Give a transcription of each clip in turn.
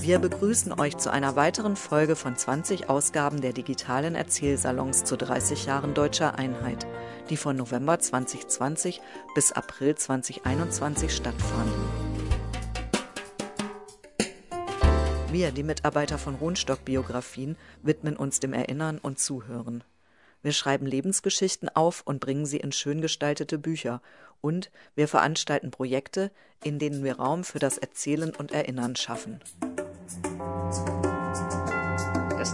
Wir begrüßen euch zu einer weiteren Folge von 20 Ausgaben der digitalen Erzählsalons zu 30 Jahren deutscher Einheit, die von November 2020 bis April 2021 stattfanden. Wir, die Mitarbeiter von Rohnstock Biografien, widmen uns dem Erinnern und Zuhören. Wir schreiben Lebensgeschichten auf und bringen sie in schön gestaltete Bücher. Und wir veranstalten Projekte, in denen wir Raum für das Erzählen und Erinnern schaffen.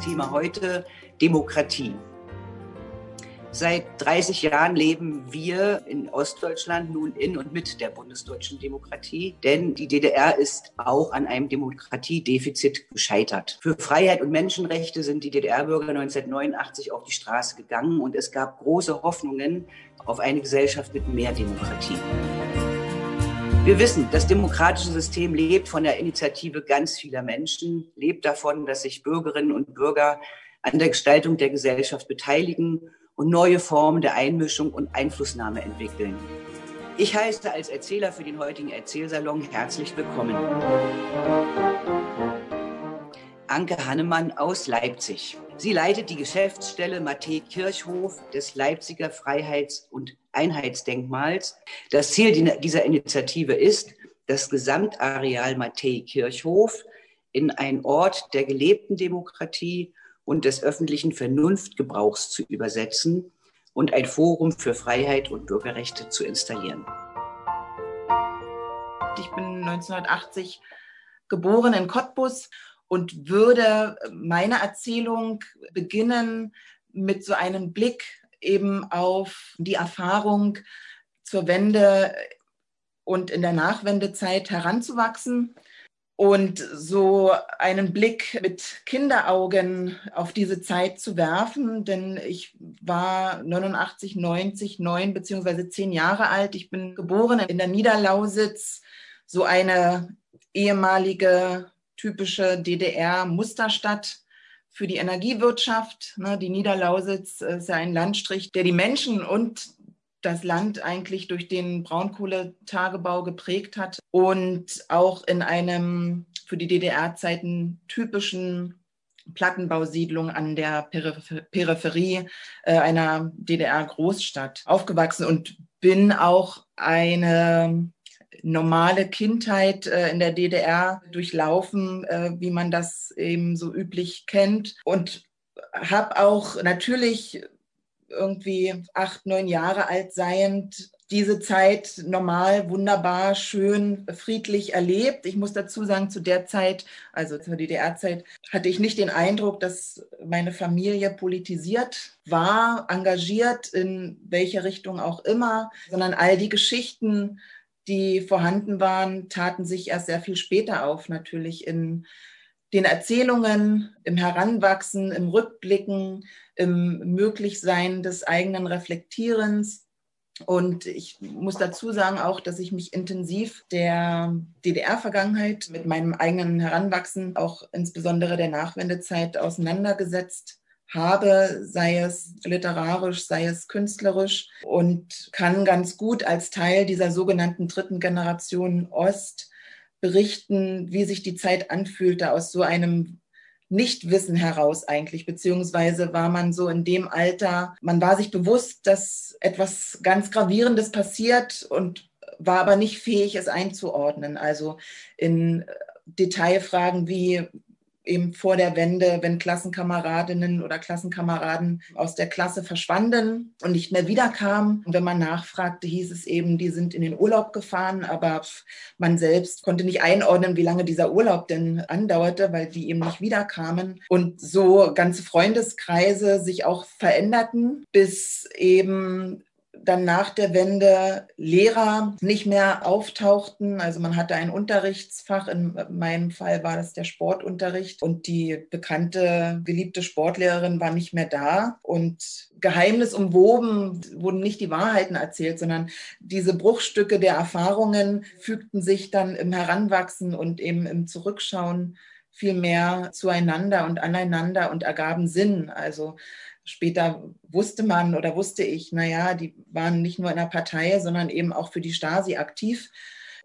Thema heute Demokratie. Seit 30 Jahren leben wir in Ostdeutschland nun in und mit der bundesdeutschen Demokratie, denn die DDR ist auch an einem Demokratiedefizit gescheitert. Für Freiheit und Menschenrechte sind die DDR-Bürger 1989 auf die Straße gegangen und es gab große Hoffnungen auf eine Gesellschaft mit mehr Demokratie. Wir wissen, das demokratische System lebt von der Initiative ganz vieler Menschen, lebt davon, dass sich Bürgerinnen und Bürger an der Gestaltung der Gesellschaft beteiligen und neue Formen der Einmischung und Einflussnahme entwickeln. Ich heiße als Erzähler für den heutigen Erzählsalon herzlich willkommen. Anke Hannemann aus Leipzig. Sie leitet die Geschäftsstelle Matthä Kirchhof des Leipziger Freiheits- und Einheitsdenkmals. Das Ziel dieser Initiative ist, das Gesamtareal Matthä Kirchhof in einen Ort der gelebten Demokratie und des öffentlichen Vernunftgebrauchs zu übersetzen und ein Forum für Freiheit und Bürgerrechte zu installieren. Ich bin 1980 geboren in Cottbus und würde meine Erzählung beginnen mit so einem Blick eben auf die Erfahrung zur Wende und in der Nachwendezeit heranzuwachsen und so einen Blick mit Kinderaugen auf diese Zeit zu werfen, denn ich war 89, 90, 9 beziehungsweise 10 Jahre alt. Ich bin geboren in der Niederlausitz, so eine ehemalige typische DDR-Musterstadt für die Energiewirtschaft. Ne, die Niederlausitz ist ja ein Landstrich, der die Menschen und das Land eigentlich durch den Braunkohletagebau geprägt hat und auch in einem für die DDR-Zeiten typischen Plattenbausiedlung an der Peripherie äh, einer DDR-Großstadt aufgewachsen und bin auch eine normale Kindheit äh, in der DDR durchlaufen, äh, wie man das eben so üblich kennt. Und habe auch natürlich irgendwie acht, neun Jahre alt seiend diese Zeit normal, wunderbar, schön, friedlich erlebt. Ich muss dazu sagen, zu der Zeit, also zur DDR-Zeit, hatte ich nicht den Eindruck, dass meine Familie politisiert war, engagiert, in welche Richtung auch immer, sondern all die Geschichten, die vorhanden waren, taten sich erst sehr viel später auf, natürlich in den Erzählungen, im Heranwachsen, im Rückblicken, im Möglichsein des eigenen Reflektierens. Und ich muss dazu sagen auch, dass ich mich intensiv der DDR-Vergangenheit mit meinem eigenen Heranwachsen, auch insbesondere der Nachwendezeit auseinandergesetzt habe, sei es literarisch, sei es künstlerisch und kann ganz gut als Teil dieser sogenannten dritten Generation Ost berichten, wie sich die Zeit anfühlte aus so einem Nichtwissen heraus eigentlich, beziehungsweise war man so in dem Alter, man war sich bewusst, dass etwas ganz Gravierendes passiert und war aber nicht fähig, es einzuordnen. Also in Detailfragen wie eben vor der Wende, wenn Klassenkameradinnen oder Klassenkameraden aus der Klasse verschwanden und nicht mehr wiederkamen. Und wenn man nachfragte, hieß es eben, die sind in den Urlaub gefahren, aber man selbst konnte nicht einordnen, wie lange dieser Urlaub denn andauerte, weil die eben nicht wiederkamen. Und so ganze Freundeskreise sich auch veränderten, bis eben dann nach der Wende Lehrer nicht mehr auftauchten. Also man hatte ein Unterrichtsfach, in meinem Fall war das der Sportunterricht und die bekannte, geliebte Sportlehrerin war nicht mehr da und Geheimnis umwoben wurden nicht die Wahrheiten erzählt, sondern diese Bruchstücke der Erfahrungen fügten sich dann im Heranwachsen und eben im Zurückschauen viel mehr zueinander und aneinander und ergaben Sinn. Also Später wusste man oder wusste ich, naja, die waren nicht nur in der Partei, sondern eben auch für die Stasi aktiv.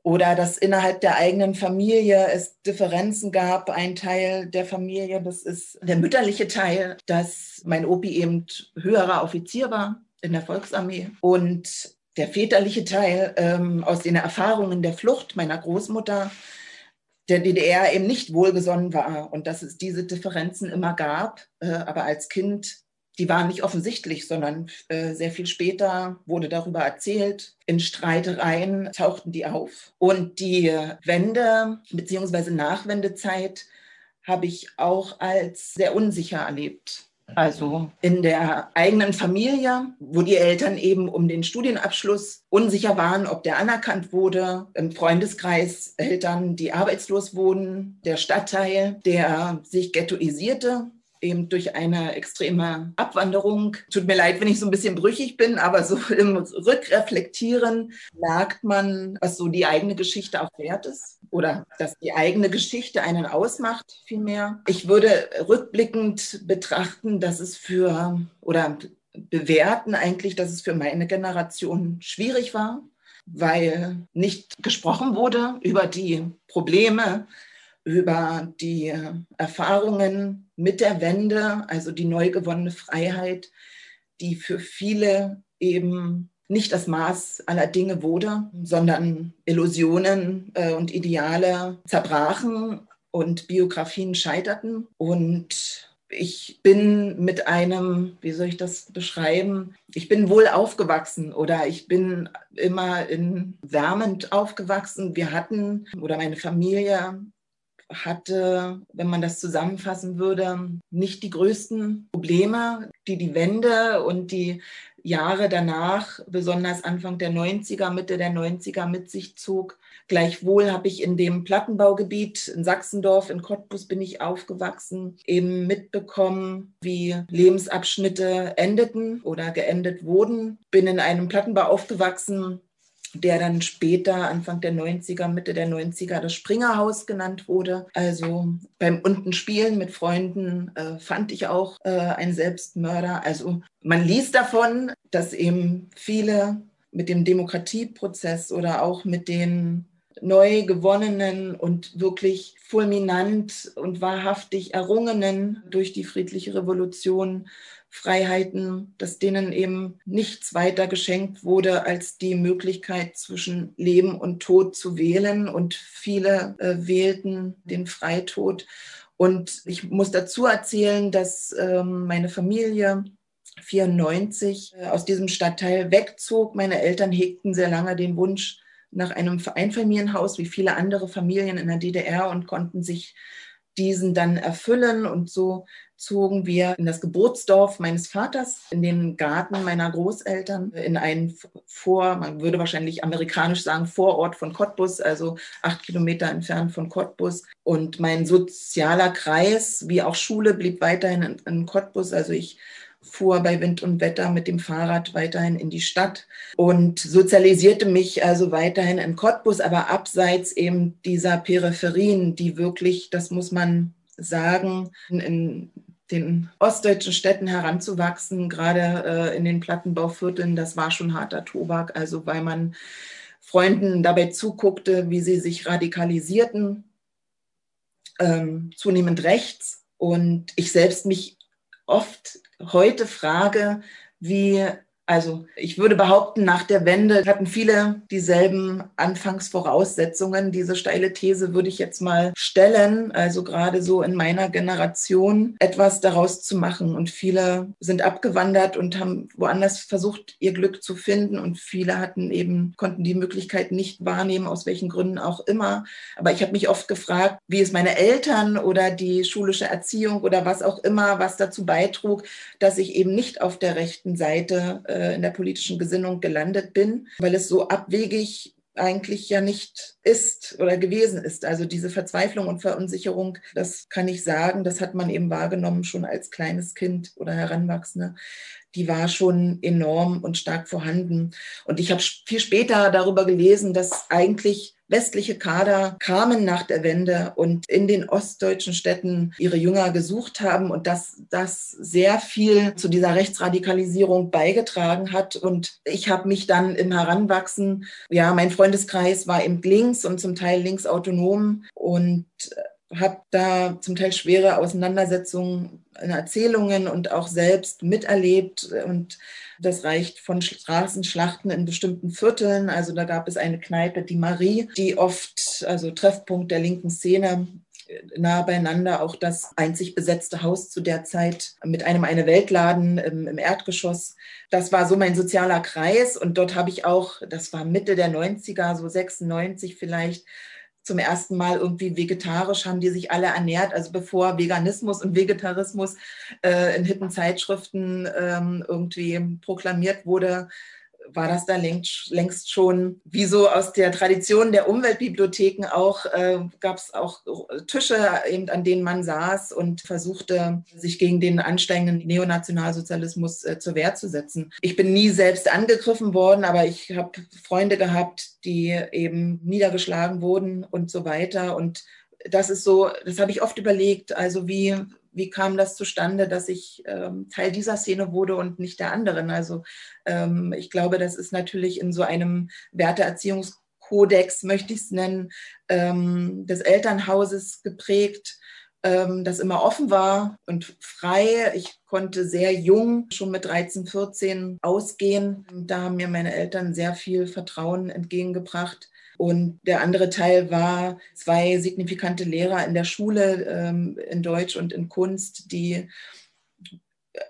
oder dass innerhalb der eigenen Familie es Differenzen gab. Ein Teil der Familie, das ist der mütterliche Teil, dass mein Opi eben höherer Offizier war in der Volksarmee und der väterliche Teil ähm, aus den Erfahrungen der Flucht meiner Großmutter der DDR eben nicht wohlgesonnen war und dass es diese Differenzen immer gab. Äh, aber als Kind die waren nicht offensichtlich, sondern äh, sehr viel später wurde darüber erzählt. In Streitereien tauchten die auf. Und die Wende bzw. Nachwendezeit habe ich auch als sehr unsicher erlebt. Also in der eigenen Familie, wo die Eltern eben um den Studienabschluss unsicher waren, ob der anerkannt wurde. Im Freundeskreis Eltern, die arbeitslos wohnen, der Stadtteil, der sich ghettoisierte eben durch eine extreme Abwanderung. Tut mir leid, wenn ich so ein bisschen brüchig bin, aber so im Rückreflektieren merkt man, was so die eigene Geschichte auch wert ist oder dass die eigene Geschichte einen ausmacht, vielmehr. Ich würde rückblickend betrachten, dass es für oder bewerten eigentlich, dass es für meine Generation schwierig war, weil nicht gesprochen wurde über die Probleme, über die Erfahrungen mit der Wende, also die neu gewonnene Freiheit, die für viele eben nicht das Maß aller Dinge wurde, sondern Illusionen äh, und Ideale zerbrachen und Biografien scheiterten. Und ich bin mit einem, wie soll ich das beschreiben? Ich bin wohl aufgewachsen oder ich bin immer in wärmend aufgewachsen. Wir hatten oder meine Familie hatte, wenn man das zusammenfassen würde, nicht die größten Probleme, die die Wende und die Jahre danach, besonders Anfang der 90er, Mitte der 90er mit sich zog. Gleichwohl habe ich in dem Plattenbaugebiet in Sachsendorf, in Cottbus bin ich aufgewachsen, eben mitbekommen, wie Lebensabschnitte endeten oder geendet wurden. Bin in einem Plattenbau aufgewachsen, der dann später, Anfang der 90er, Mitte der 90er, das Springerhaus genannt wurde. Also beim unten Spielen mit Freunden äh, fand ich auch äh, einen Selbstmörder. Also man liest davon, dass eben viele mit dem Demokratieprozess oder auch mit den neu gewonnenen und wirklich fulminant und wahrhaftig errungenen durch die friedliche Revolution Freiheiten, dass denen eben nichts weiter geschenkt wurde als die Möglichkeit zwischen Leben und Tod zu wählen. Und viele äh, wählten den Freitod. Und ich muss dazu erzählen, dass ähm, meine Familie 94 äh, aus diesem Stadtteil wegzog. Meine Eltern hegten sehr lange den Wunsch nach einem Einfamilienhaus, wie viele andere Familien in der DDR, und konnten sich diesen dann erfüllen. Und so zogen wir in das Geburtsdorf meines Vaters, in den Garten meiner Großeltern, in einen Vor, man würde wahrscheinlich amerikanisch sagen, Vorort von Cottbus, also acht Kilometer entfernt von Cottbus. Und mein sozialer Kreis, wie auch Schule, blieb weiterhin in, in Cottbus. Also ich fuhr bei Wind und Wetter mit dem Fahrrad weiterhin in die Stadt und sozialisierte mich also weiterhin in Cottbus, aber abseits eben dieser Peripherien, die wirklich, das muss man sagen, in den ostdeutschen Städten heranzuwachsen, gerade äh, in den Plattenbauvierteln, das war schon harter Tobak, also weil man Freunden dabei zuguckte, wie sie sich radikalisierten, ähm, zunehmend rechts. Und ich selbst mich oft heute frage, wie also ich würde behaupten, nach der Wende hatten viele dieselben Anfangsvoraussetzungen. Diese steile These würde ich jetzt mal stellen. Also gerade so in meiner Generation etwas daraus zu machen. Und viele sind abgewandert und haben woanders versucht, ihr Glück zu finden. Und viele hatten eben, konnten die Möglichkeit nicht wahrnehmen, aus welchen Gründen auch immer. Aber ich habe mich oft gefragt, wie es meine Eltern oder die schulische Erziehung oder was auch immer, was dazu beitrug, dass ich eben nicht auf der rechten Seite äh, äh, in der politischen Gesinnung gelandet bin, weil es so abwegig eigentlich ja nicht ist oder gewesen ist. Also diese Verzweiflung und Verunsicherung, das kann ich sagen, das hat man eben wahrgenommen schon als kleines Kind oder Heranwachsende, die war schon enorm und stark vorhanden. Und ich habe viel später darüber gelesen, dass eigentlich westliche Kader kamen nach der Wende und in den ostdeutschen Städten ihre Jünger gesucht haben und dass das sehr viel zu dieser Rechtsradikalisierung beigetragen hat. Und ich habe mich dann im Heranwachsen, ja, mein Freundeskreis war eben links und zum Teil linksautonom und habe da zum Teil schwere Auseinandersetzungen in Erzählungen und auch selbst miterlebt. Und das reicht von Straßenschlachten in bestimmten Vierteln. Also da gab es eine Kneipe, die Marie, die oft, also Treffpunkt der linken Szene, nah beieinander auch das einzig besetzte Haus zu der Zeit mit einem eine Weltladen im, im, Erdgeschoss. Das war so mein sozialer Kreis und dort habe ich auch, das war Mitte der 90er, so 96 vielleicht, zum ersten Mal irgendwie vegetarisch haben die sich alle ernährt. Also bevor Veganismus und Vegetarismus äh, in hippen Zeitschriften ähm, irgendwie proklamiert wurde, war das da längst, längst schon, wie so aus der Tradition der Umweltbibliotheken auch, äh, gab es auch Tische, eben, an denen man saß und versuchte, sich gegen den ansteigenden Neonationalsozialismus äh, zur Wehr zu setzen. Ich bin nie selbst angegriffen worden, aber ich habe Freunde gehabt, die eben niedergeschlagen wurden und so weiter. Und das ist so, das habe ich oft überlegt, also wie, wie kam das zustande, dass ich ähm, Teil dieser Szene wurde und nicht der anderen? Also ähm, ich glaube, das ist natürlich in so einem Werteerziehungskodex, möchte ich es nennen, ähm, des Elternhauses geprägt, ähm, das immer offen war und frei. Ich konnte sehr jung, schon mit 13, 14 ausgehen. Da haben mir meine Eltern sehr viel Vertrauen entgegengebracht. Und der andere Teil war zwei signifikante Lehrer in der Schule ähm, in Deutsch und in Kunst, die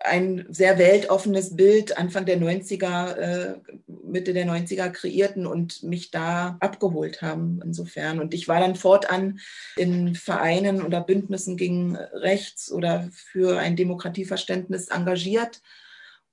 ein sehr weltoffenes Bild Anfang der 90er, äh, Mitte der 90er kreierten und mich da abgeholt haben insofern. Und ich war dann fortan in Vereinen oder Bündnissen gegen rechts oder für ein Demokratieverständnis engagiert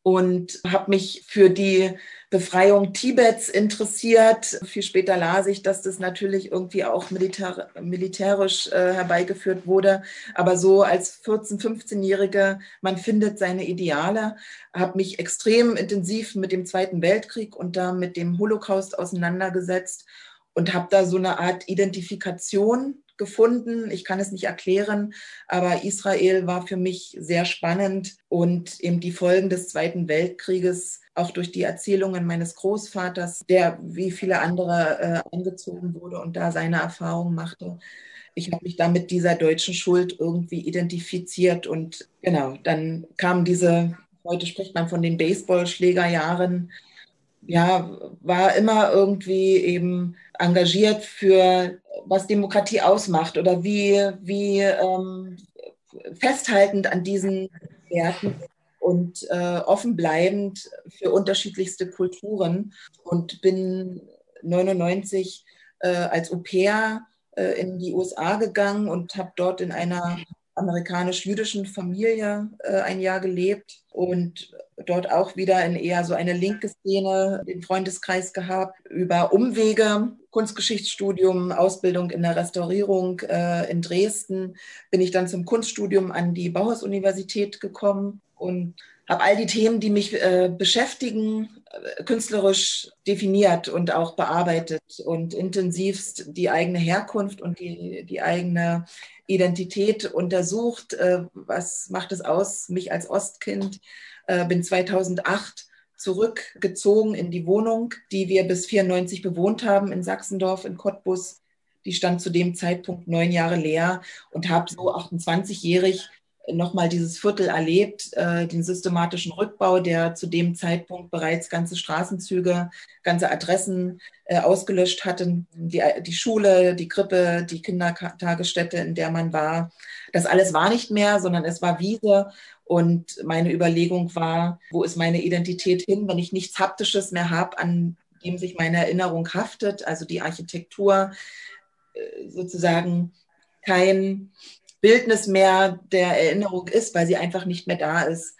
und habe mich für die Befreiung Tibets interessiert. Viel später las ich, dass das natürlich irgendwie auch militär, militärisch äh, herbeigeführt wurde. Aber so als 14-, 15-Jährige, man findet seine Ideale, habe mich extrem intensiv mit dem Zweiten Weltkrieg und da mit dem Holocaust auseinandergesetzt und habe da so eine Art Identifikation gefunden. Ich kann es nicht erklären, aber Israel war für mich sehr spannend und eben die Folgen des Zweiten Weltkrieges auch durch die Erzählungen meines Großvaters, der wie viele andere äh, eingezogen wurde und da seine Erfahrungen machte. Ich habe mich da mit dieser deutschen Schuld irgendwie identifiziert und genau, dann kam diese, heute spricht man von den Baseballschlägerjahren, ja, war immer irgendwie eben engagiert für, was Demokratie ausmacht oder wie, wie ähm, festhaltend an diesen Werten und äh, offen bleibend für unterschiedlichste Kulturen. Und bin 99 äh, als Au pair äh, in die USA gegangen und habe dort in einer amerikanisch-jüdischen Familie äh, ein Jahr gelebt und dort auch wieder in eher so eine linke Szene den Freundeskreis gehabt. Über Umwege, Kunstgeschichtsstudium, Ausbildung in der Restaurierung äh, in Dresden, bin ich dann zum Kunststudium an die Bauhaus-Universität gekommen und habe all die Themen, die mich äh, beschäftigen, äh, künstlerisch definiert und auch bearbeitet und intensivst die eigene Herkunft und die, die eigene Identität untersucht. Äh, was macht es aus, mich als Ostkind? Äh, bin 2008 zurückgezogen in die Wohnung, die wir bis 94 bewohnt haben in Sachsendorf in Cottbus. Die stand zu dem Zeitpunkt neun Jahre leer und habe so 28-jährig nochmal dieses Viertel erlebt, äh, den systematischen Rückbau, der zu dem Zeitpunkt bereits ganze Straßenzüge, ganze Adressen äh, ausgelöscht hatte, die, die Schule, die Krippe, die Kindertagesstätte, in der man war. Das alles war nicht mehr, sondern es war Wiese. Und meine Überlegung war, wo ist meine Identität hin, wenn ich nichts Haptisches mehr habe, an dem sich meine Erinnerung haftet, also die Architektur äh, sozusagen kein Bildnis mehr der Erinnerung ist, weil sie einfach nicht mehr da ist.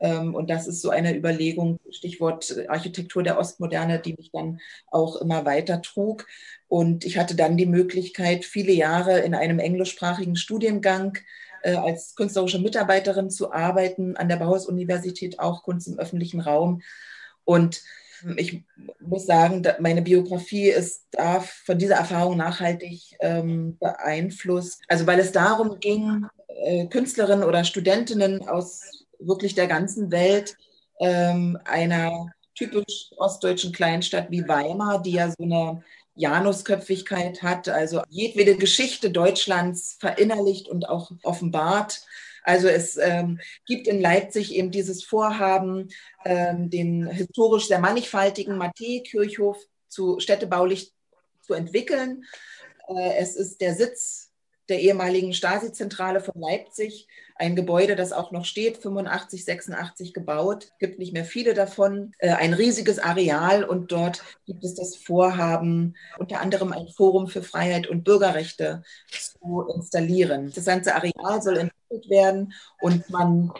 Ähm, und das ist so eine Überlegung, Stichwort Architektur der Ostmoderne, die mich dann auch immer weiter trug. Und ich hatte dann die Möglichkeit, viele Jahre in einem englischsprachigen Studiengang äh, als künstlerische Mitarbeiterin zu arbeiten, an der Bauhaus-Universität auch Kunst im öffentlichen Raum. Und ich muss sagen, meine Biografie ist da von dieser Erfahrung nachhaltig ähm, beeinflusst. Also weil es darum ging, äh, Künstlerinnen oder Studentinnen aus wirklich der ganzen Welt ähm, einer typisch ostdeutschen Kleinstadt wie Weimar, die ja so eine Janusköpfigkeit hat, also jedwede Geschichte Deutschlands verinnerlicht und auch offenbart. Also es ähm, gibt in Leipzig eben dieses Vorhaben, ähm, den historisch sehr mannigfaltigen Matthäi-Kirchhof zu städtebaulich zu entwickeln. Äh, es ist der Sitz der ehemaligen Stasi-Zentrale von Leipzig ein Gebäude, das auch noch steht, 85, 86 gebaut, gibt nicht mehr viele davon, äh, ein riesiges Areal und dort gibt es das Vorhaben, unter anderem ein Forum für Freiheit und Bürgerrechte zu installieren. Das ganze Areal soll entwickelt werden und man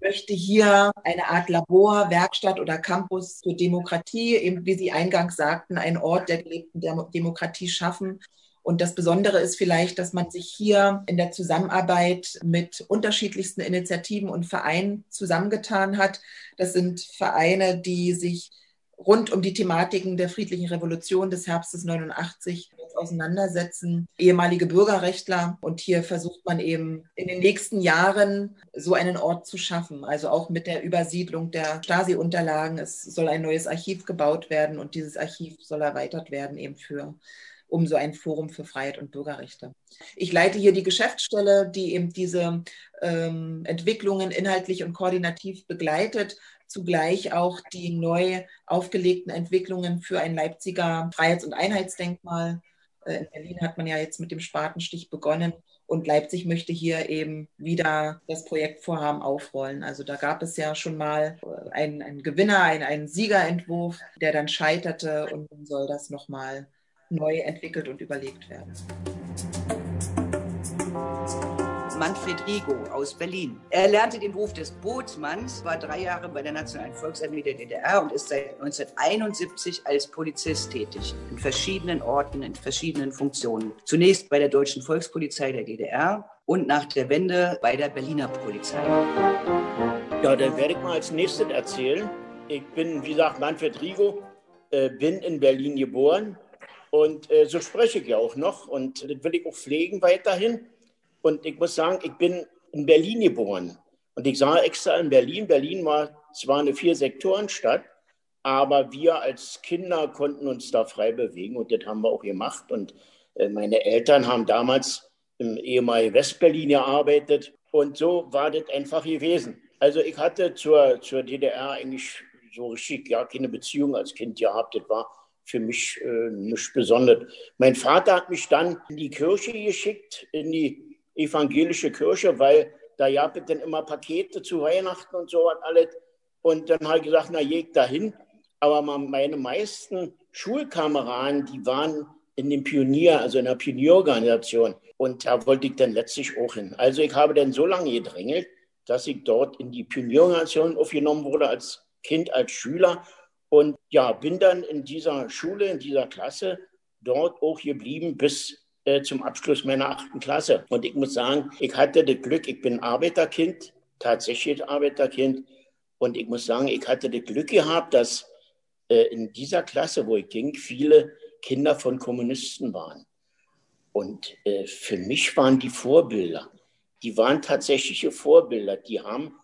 möchte hier eine Art Labor, Werkstatt oder Campus für Demokratie, eben wie Sie eingangs sagten, einen Ort der gelebten Demokratie schaffen und das Besondere ist vielleicht, dass man sich hier in der Zusammenarbeit mit unterschiedlichsten Initiativen und Vereinen zusammengetan hat. Das sind Vereine, die sich rund um die Thematiken der friedlichen Revolution des Herbstes 89 auseinandersetzen, ehemalige Bürgerrechtler. Und hier versucht man eben in den nächsten Jahren so einen Ort zu schaffen. Also auch mit der Übersiedlung der Stasi-Unterlagen. Es soll ein neues Archiv gebaut werden und dieses Archiv soll erweitert werden eben für um so ein Forum für Freiheit und Bürgerrechte. Ich leite hier die Geschäftsstelle, die eben diese ähm, Entwicklungen inhaltlich und koordinativ begleitet, zugleich auch die neu aufgelegten Entwicklungen für ein Leipziger Freiheits- und Einheitsdenkmal. Äh, in Berlin hat man ja jetzt mit dem Spatenstich begonnen. Und Leipzig möchte hier eben wieder das Projektvorhaben aufrollen. Also da gab es ja schon mal einen, einen Gewinner, einen, einen Siegerentwurf, der dann scheiterte und nun soll das nochmal neu entwickelt und überlegt werden. Manfred Rigo aus Berlin. Er lernte den Beruf des Bootsmanns, war drei Jahre bei der Nationalen Volksarmee der DDR und ist seit 1971 als Polizist tätig, in verschiedenen Orten, in verschiedenen Funktionen. Zunächst bei der Deutschen Volkspolizei der DDR und nach der Wende bei der Berliner Polizei. Ja, dann werde ich mal als nächstes erzählen. Ich bin, wie gesagt, Manfred Rigo, äh, bin in Berlin geboren, und äh, so spreche ich ja auch noch und das will ich auch pflegen weiterhin. Und ich muss sagen, ich bin in Berlin geboren. Und ich sage extra in Berlin. Berlin war zwar eine Vier-Sektoren-Stadt, aber wir als Kinder konnten uns da frei bewegen und das haben wir auch gemacht. Und äh, meine Eltern haben damals im ehemaligen Westberlin gearbeitet und so war das einfach gewesen. Also ich hatte zur, zur DDR eigentlich so richtig ja keine Beziehung als Kind gehabt. Das war für mich äh, nichts Besonderes. Mein Vater hat mich dann in die Kirche geschickt, in die evangelische Kirche, weil da gab es dann immer Pakete zu Weihnachten und so was alles. Und dann habe ich gesagt, na, jeg dahin. Aber meine meisten Schulkameraden, die waren in dem Pionier, also in der Pionierorganisation. Und da wollte ich dann letztlich auch hin. Also ich habe dann so lange gedrängelt, dass ich dort in die Pionierorganisation aufgenommen wurde als Kind, als Schüler und ja, bin dann in dieser Schule, in dieser Klasse dort auch geblieben bis äh, zum Abschluss meiner achten Klasse. Und ich muss sagen, ich hatte das Glück, ich bin Arbeiterkind, tatsächlich Arbeiterkind. Und ich muss sagen, ich hatte das Glück gehabt, dass äh, in dieser Klasse, wo ich ging, viele Kinder von Kommunisten waren. Und äh, für mich waren die Vorbilder, die waren tatsächliche Vorbilder, die haben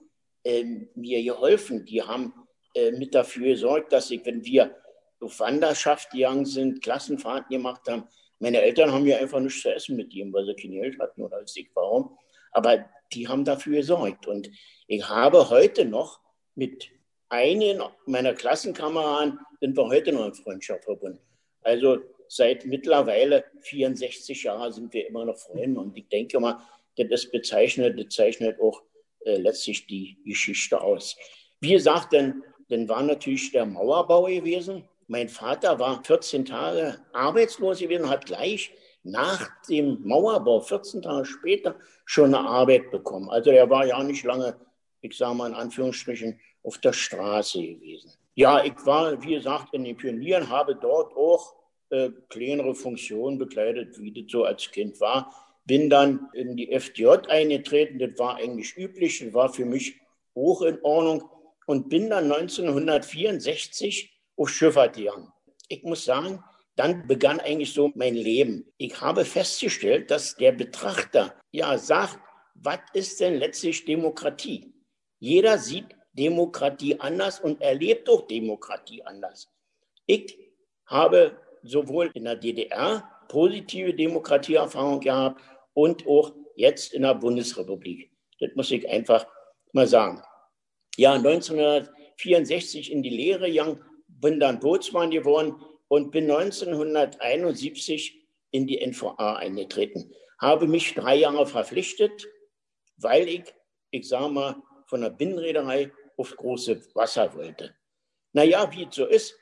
äh, mir geholfen, die haben mit dafür gesorgt, dass ich, wenn wir auf Wanderschaft gegangen sind, Klassenfahrten gemacht haben, meine Eltern haben ja einfach nichts zu essen mit ihm, weil sie kein Geld hatten oder als ich warum. Aber die haben dafür gesorgt. Und ich habe heute noch mit einigen meiner Klassenkameraden sind wir heute noch in Freundschaft verbunden. Also seit mittlerweile 64 Jahren sind wir immer noch Freunde. Und ich denke mal, das bezeichnet, das zeichnet auch äh, letztlich die Geschichte aus. Wie gesagt, denn dann war natürlich der Mauerbau gewesen. Mein Vater war 14 Tage arbeitslos gewesen, hat gleich nach dem Mauerbau, 14 Tage später, schon eine Arbeit bekommen. Also er war ja nicht lange, ich sage mal in Anführungsstrichen, auf der Straße gewesen. Ja, ich war, wie gesagt, in den Pionieren, habe dort auch äh, kleinere Funktionen bekleidet, wie das so als Kind war. bin dann in die FDJ eingetreten. Das war eigentlich üblich, das war für mich hoch in Ordnung und bin dann 1964 auf Schifffahrt gegangen. Ich muss sagen, dann begann eigentlich so mein Leben. Ich habe festgestellt, dass der Betrachter ja sagt, was ist denn letztlich Demokratie? Jeder sieht Demokratie anders und erlebt auch Demokratie anders. Ich habe sowohl in der DDR positive Demokratieerfahrung gehabt und auch jetzt in der Bundesrepublik. Das muss ich einfach mal sagen. Ja, 1964 in die Lehre gegangen, bin dann Bootsmann geworden und bin 1971 in die NVA eingetreten. Habe mich drei Jahre verpflichtet, weil ich, ich sage mal, von der Binnenreederei auf große Wasser wollte. Naja, wie es so ist,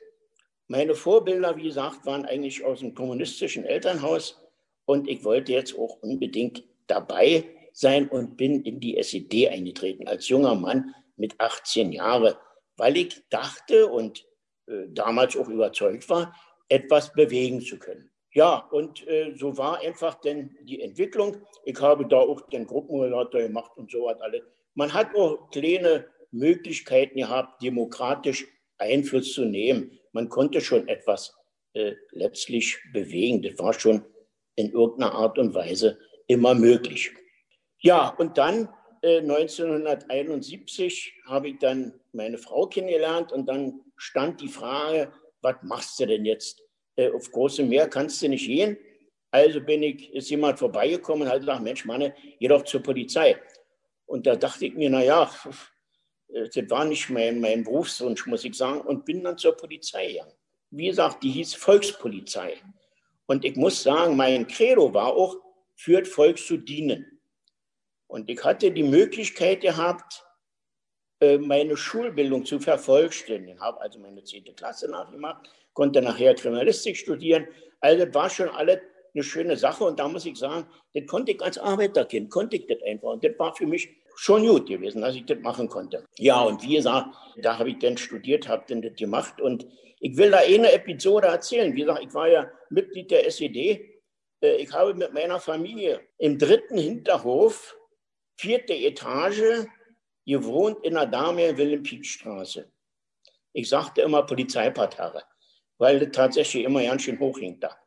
meine Vorbilder, wie gesagt, waren eigentlich aus dem kommunistischen Elternhaus und ich wollte jetzt auch unbedingt dabei sein und bin in die SED eingetreten als junger Mann mit 18 Jahren, weil ich dachte und äh, damals auch überzeugt war, etwas bewegen zu können. Ja, und äh, so war einfach denn die Entwicklung. Ich habe da auch den Gruppenmoderator gemacht und so was alles. Man hat auch kleine Möglichkeiten gehabt, demokratisch Einfluss zu nehmen man konnte schon etwas äh, letztlich bewegen. Das war schon in irgendeiner Art und Weise immer möglich. Ja, und dann 1971 habe ich dann meine Frau kennengelernt und dann stand die Frage, was machst du denn jetzt? Äh, auf großem Meer kannst du nicht gehen. Also bin ich, ist jemand vorbeigekommen und hat gesagt, Mensch, Mann, geh doch zur Polizei. Und da dachte ich mir, naja, äh, das war nicht mein, mein Berufswunsch, muss ich sagen, und bin dann zur Polizei gegangen. Wie gesagt, die hieß Volkspolizei. Und ich muss sagen, mein Credo war auch, führt Volk zu dienen. Und ich hatte die Möglichkeit gehabt, äh, meine Schulbildung zu vervollständigen. Ich habe also meine 10. Klasse nachgemacht, konnte nachher Kriminalistik studieren. Also das war schon alles eine schöne Sache. Und da muss ich sagen, das konnte ich als Arbeiterkind, konnte ich das einfach. Und das war für mich schon gut gewesen, dass ich das machen konnte. Ja, und wie gesagt, da habe ich dann studiert, habe dann das gemacht. Und ich will da eine Episode erzählen. Wie gesagt, ich war ja Mitglied der SED. Äh, ich habe mit meiner Familie im dritten Hinterhof, vierte Etage, gewohnt in der Dame Wilhelm-Pieck-Straße. Ich sagte immer Polizeiparterre, weil das tatsächlich immer ganz schön hoch hing da.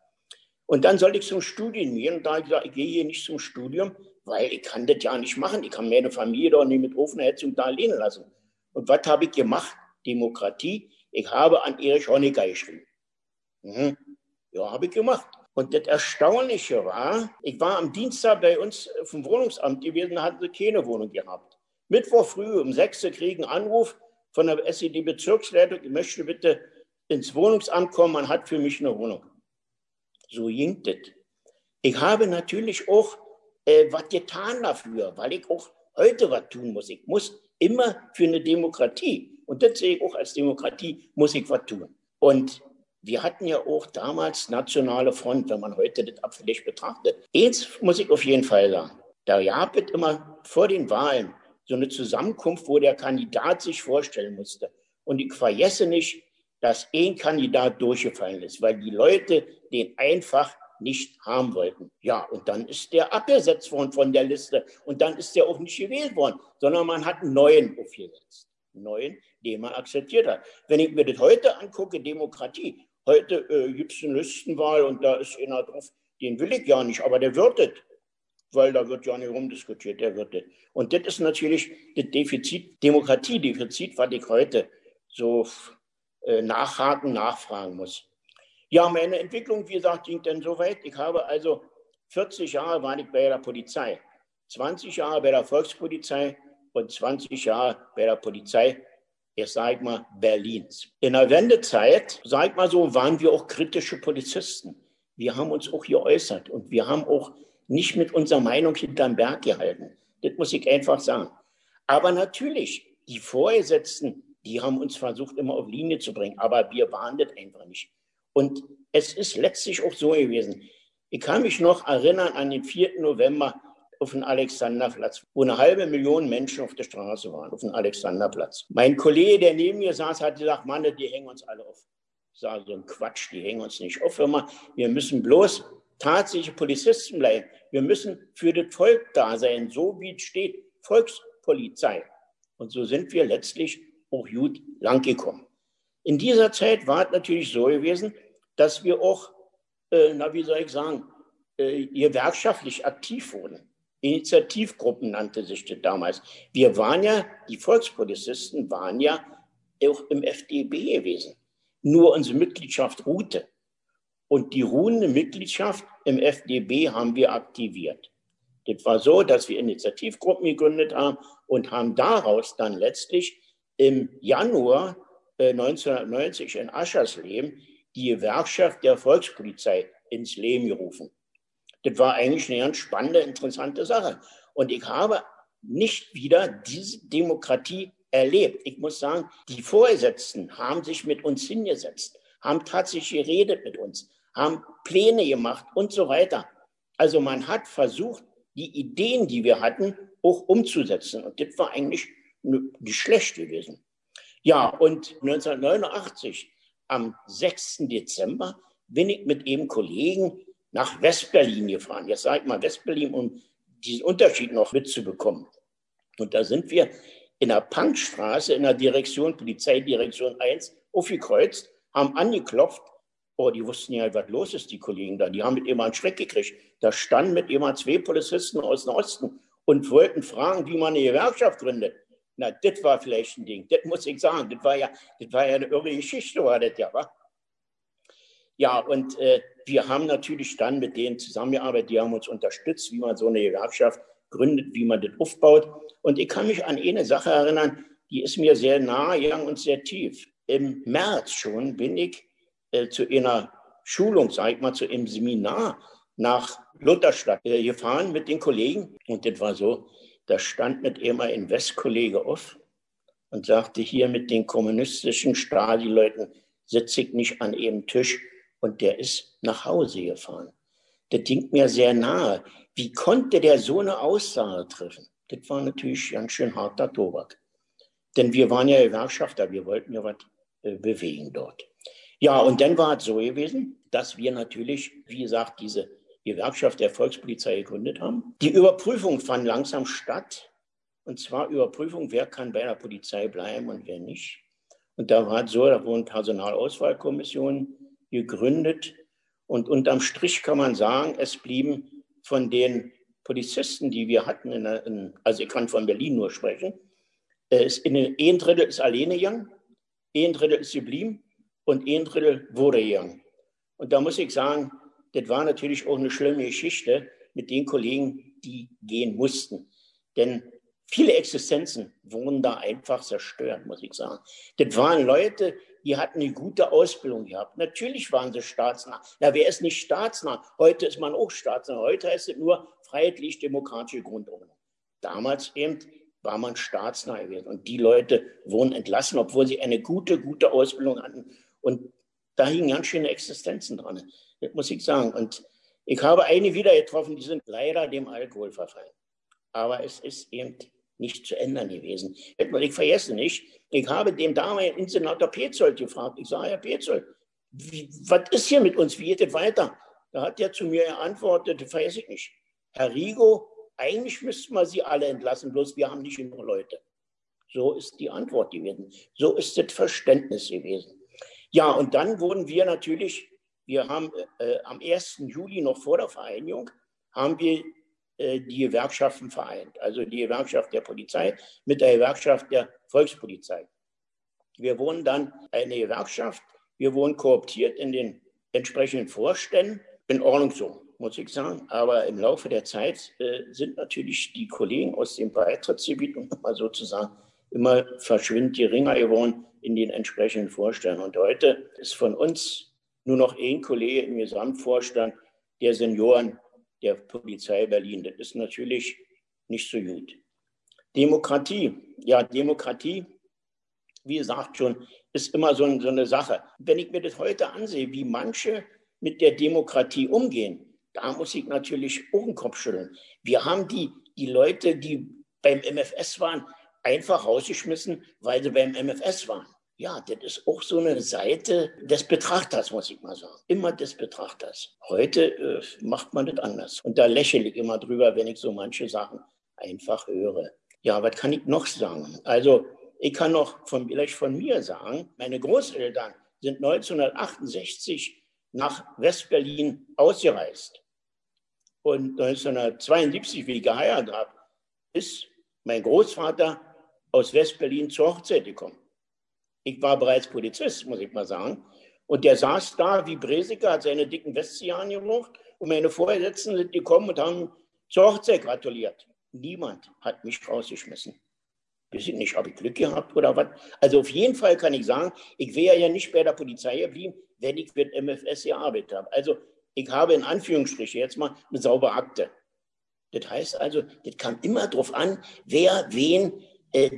Und dann sollte ich zum Studium gehen. Und da habe ich gesagt, ich gehe hier nicht zum Studium, weil ich kann das ja nicht machen. Ich kann meine Familie doch nicht mit offener Hetzung da alleine lassen. Und was habe ich gemacht? Demokratie. Ich habe an Erich Honecker geschrieben. Mhm. Ja, habe ich gemacht. Und das Erstaunliche war, ich war am Dienstag bei uns vom Wohnungsamt gewesen, da hatten sie keine Wohnung gehabt. Mittwoch früh um sechs kriegen einen Anruf von der SED-Bezirksleitung, ich möchte bitte ins Wohnungsamt kommen, man hat für mich eine Wohnung. So ging das. Ich habe natürlich auch äh, was getan dafür, weil ich auch heute was tun muss. Ich muss immer für eine Demokratie, und das sehe ich auch als Demokratie, muss ich was tun. Und wir hatten ja auch damals nationale Front, wenn man heute das abfällig betrachtet. Jetzt muss ich auf jeden Fall sagen, da gab es immer vor den Wahlen so eine Zusammenkunft, wo der Kandidat sich vorstellen musste. Und ich vergesse nicht, dass ein Kandidat durchgefallen ist, weil die Leute den einfach nicht haben wollten. Ja, und dann ist der abgesetzt worden von der Liste und dann ist der auch nicht gewählt worden, sondern man hat einen neuen aufgesetzt. Neuen, den man akzeptiert hat. Wenn ich mir das heute angucke, Demokratie, heute äh, gibt es eine Listenwahl und da ist einer drauf, den will ich ja nicht, aber der wird. Weil da wird ja nicht rumdiskutiert, der wird. Und das ist natürlich das Defizit, Demokratiedefizit, was ich heute so äh, nachhaken, nachfragen muss. Ja, meine Entwicklung, wie gesagt, ging dann so weit. Ich habe also 40 Jahre war ich bei der Polizei, 20 Jahre bei der Volkspolizei und 20 Jahre bei der Polizei, ich sage mal, Berlins. In der Wendezeit, ich mal so, waren wir auch kritische Polizisten. Wir haben uns auch geäußert und wir haben auch nicht mit unserer Meinung hinterm Berg gehalten. Das muss ich einfach sagen. Aber natürlich, die Vorgesetzten, die haben uns versucht, immer auf Linie zu bringen, aber wir waren das einfach nicht. Und es ist letztlich auch so gewesen. Ich kann mich noch erinnern an den 4. November auf dem Alexanderplatz, wo eine halbe Million Menschen auf der Straße waren, auf dem Alexanderplatz. Mein Kollege, der neben mir saß, hat gesagt, Mann, die hängen uns alle auf. Ich sage, so ein Quatsch, die hängen uns nicht auf. Hör mal, wir müssen bloß tatsächliche Polizisten bleiben. Wir müssen für das Volk da sein, so wie es steht, Volkspolizei. Und so sind wir letztlich auch gut langgekommen. In dieser Zeit war es natürlich so gewesen, dass wir auch, äh, na wie soll ich sagen, äh, gewerkschaftlich aktiv wurden. Initiativgruppen nannte sich das damals. Wir waren ja, die Volkspolizisten waren ja auch im FDB gewesen. Nur unsere Mitgliedschaft ruhte. Und die ruhende Mitgliedschaft im FDB haben wir aktiviert. Das war so, dass wir Initiativgruppen gegründet haben und haben daraus dann letztlich im Januar 1990 äh, in Aschersleben die Gewerkschaft der Volkspolizei ins Leben gerufen. Das war eigentlich eine ganz spannende, interessante Sache. Und ich habe nicht wieder diese Demokratie erlebt. Ich muss sagen, die Vorgesetzten haben sich mit uns hingesetzt, haben tatsächlich geredet mit uns, haben Pläne gemacht und so weiter. Also man hat versucht, die Ideen, die wir hatten, auch umzusetzen. Und das war eigentlich nicht schlecht gewesen. Ja, und 1989, am 6. Dezember, bin ich mit eben Kollegen nach Westberlin gefahren. Jetzt sage ich mal Westberlin, um diesen Unterschied noch mitzubekommen. Und da sind wir in der Punkstraße in der Direktion, Polizeidirektion 1, aufgekreuzt, haben angeklopft. Oh, die wussten ja, was los ist, die Kollegen da. Die haben mit einen Schreck gekriegt. Da standen mit immer zwei Polizisten aus dem Osten und wollten fragen, wie man eine Gewerkschaft gründet. Na, das war vielleicht ein Ding. Das muss ich sagen. Das war ja, das war ja eine irre Geschichte, war das ja, wa? Ja, und äh, wir haben natürlich dann mit denen zusammengearbeitet, die haben uns unterstützt, wie man so eine Gewerkschaft gründet, wie man das aufbaut. Und ich kann mich an eine Sache erinnern, die ist mir sehr nahe gegangen und sehr tief. Im März schon bin ich äh, zu einer Schulung, sage ich mal, zu einem Seminar nach Lutherstadt äh, gefahren mit den Kollegen. Und das war so, da stand mit immer ein Westkollege auf und sagte, hier mit den kommunistischen Stasi-Leuten sitze ich nicht an einem Tisch, und der ist nach Hause gefahren. Das ging mir sehr nahe. Wie konnte der so eine Aussage treffen? Das war natürlich ganz schön harter Tobak. Denn wir waren ja Gewerkschafter, wir wollten ja was äh, bewegen dort. Ja, und dann war es so gewesen, dass wir natürlich, wie gesagt, diese Gewerkschaft der Volkspolizei gegründet haben. Die Überprüfung fand langsam statt. Und zwar Überprüfung, wer kann bei der Polizei bleiben und wer nicht. Und da war es so, da wurden Personalauswahlkommissionen gegründet. Und unterm Strich kann man sagen, es blieben von den Polizisten, die wir hatten, in, in, also ich kann von Berlin nur sprechen, ist in ein Drittel ist alleine gegangen, ein Drittel ist geblieben und ein Drittel wurde gegangen. Und da muss ich sagen, das war natürlich auch eine schlimme Geschichte mit den Kollegen, die gehen mussten. Denn viele Existenzen wurden da einfach zerstört, muss ich sagen. Das waren Leute, die hatten eine gute Ausbildung gehabt. Natürlich waren sie staatsnah. Ja, wer ist nicht staatsnah? Heute ist man auch staatsnah. Heute heißt es nur freiheitlich-demokratische Grundordnung. Damals eben war man staatsnah gewesen. Und die Leute wurden entlassen, obwohl sie eine gute, gute Ausbildung hatten. Und da hingen ganz schöne Existenzen dran. Das muss ich sagen. Und ich habe eine wieder getroffen, die sind leider dem Alkohol verfallen. Aber es ist eben nicht zu ändern gewesen. Ich vergesse nicht, ich habe dem damaligen Senator Petzold gefragt. Ich sage, Herr Petzold, was ist hier mit uns? Wie geht es weiter? Da hat er zu mir geantwortet, vergesse ich nicht. Herr Rigo, eigentlich müssten wir Sie alle entlassen, bloß wir haben nicht genug Leute. So ist die Antwort gewesen. So ist das Verständnis gewesen. Ja, und dann wurden wir natürlich, wir haben äh, am 1. Juli noch vor der Vereinigung, haben wir äh, die Gewerkschaften vereint. Also die Gewerkschaft der Polizei mit der Gewerkschaft der Volkspolizei. Wir wurden dann eine Gewerkschaft, wir wurden kooptiert in den entsprechenden Vorständen. In Ordnung so, muss ich sagen. Aber im Laufe der Zeit äh, sind natürlich die Kollegen aus dem Beitrittsgebiet, um mal sozusagen, immer verschwindend geringer geworden in den entsprechenden Vorständen. Und heute ist von uns nur noch ein Kollege im Gesamtvorstand der Senioren der Polizei Berlin. Das ist natürlich nicht so gut. Demokratie, ja, Demokratie, wie gesagt schon, ist immer so, so eine Sache. Wenn ich mir das heute ansehe, wie manche mit der Demokratie umgehen, da muss ich natürlich auch den Kopf schütteln. Wir haben die, die Leute, die beim MFS waren, einfach rausgeschmissen, weil sie beim MFS waren. Ja, das ist auch so eine Seite des Betrachters, muss ich mal sagen. Immer des Betrachters. Heute äh, macht man das anders. Und da lächle ich immer drüber, wenn ich so manche Sachen einfach höre. Ja, was kann ich noch sagen? Also, ich kann noch von, vielleicht von mir sagen, meine Großeltern sind 1968 nach Westberlin ausgereist. Und 1972, wie ich geheiratet habe, ist mein Großvater aus Westberlin zur Hochzeit gekommen. Ich war bereits Polizist, muss ich mal sagen. Und der saß da wie Breseker, hat seine dicken Westzieher angemacht und meine Vorsitzenden sind gekommen und haben zur Hochzeit gratuliert. Niemand hat mich rausgeschmissen. Ich nicht, habe ich Glück gehabt oder was? Also auf jeden Fall kann ich sagen, ich wäre ja nicht bei der Polizei geblieben, wenn ich mit MFS gearbeitet habe. Also ich habe in Anführungsstrichen jetzt mal eine saubere Akte. Das heißt also, das kam immer darauf an, wer wen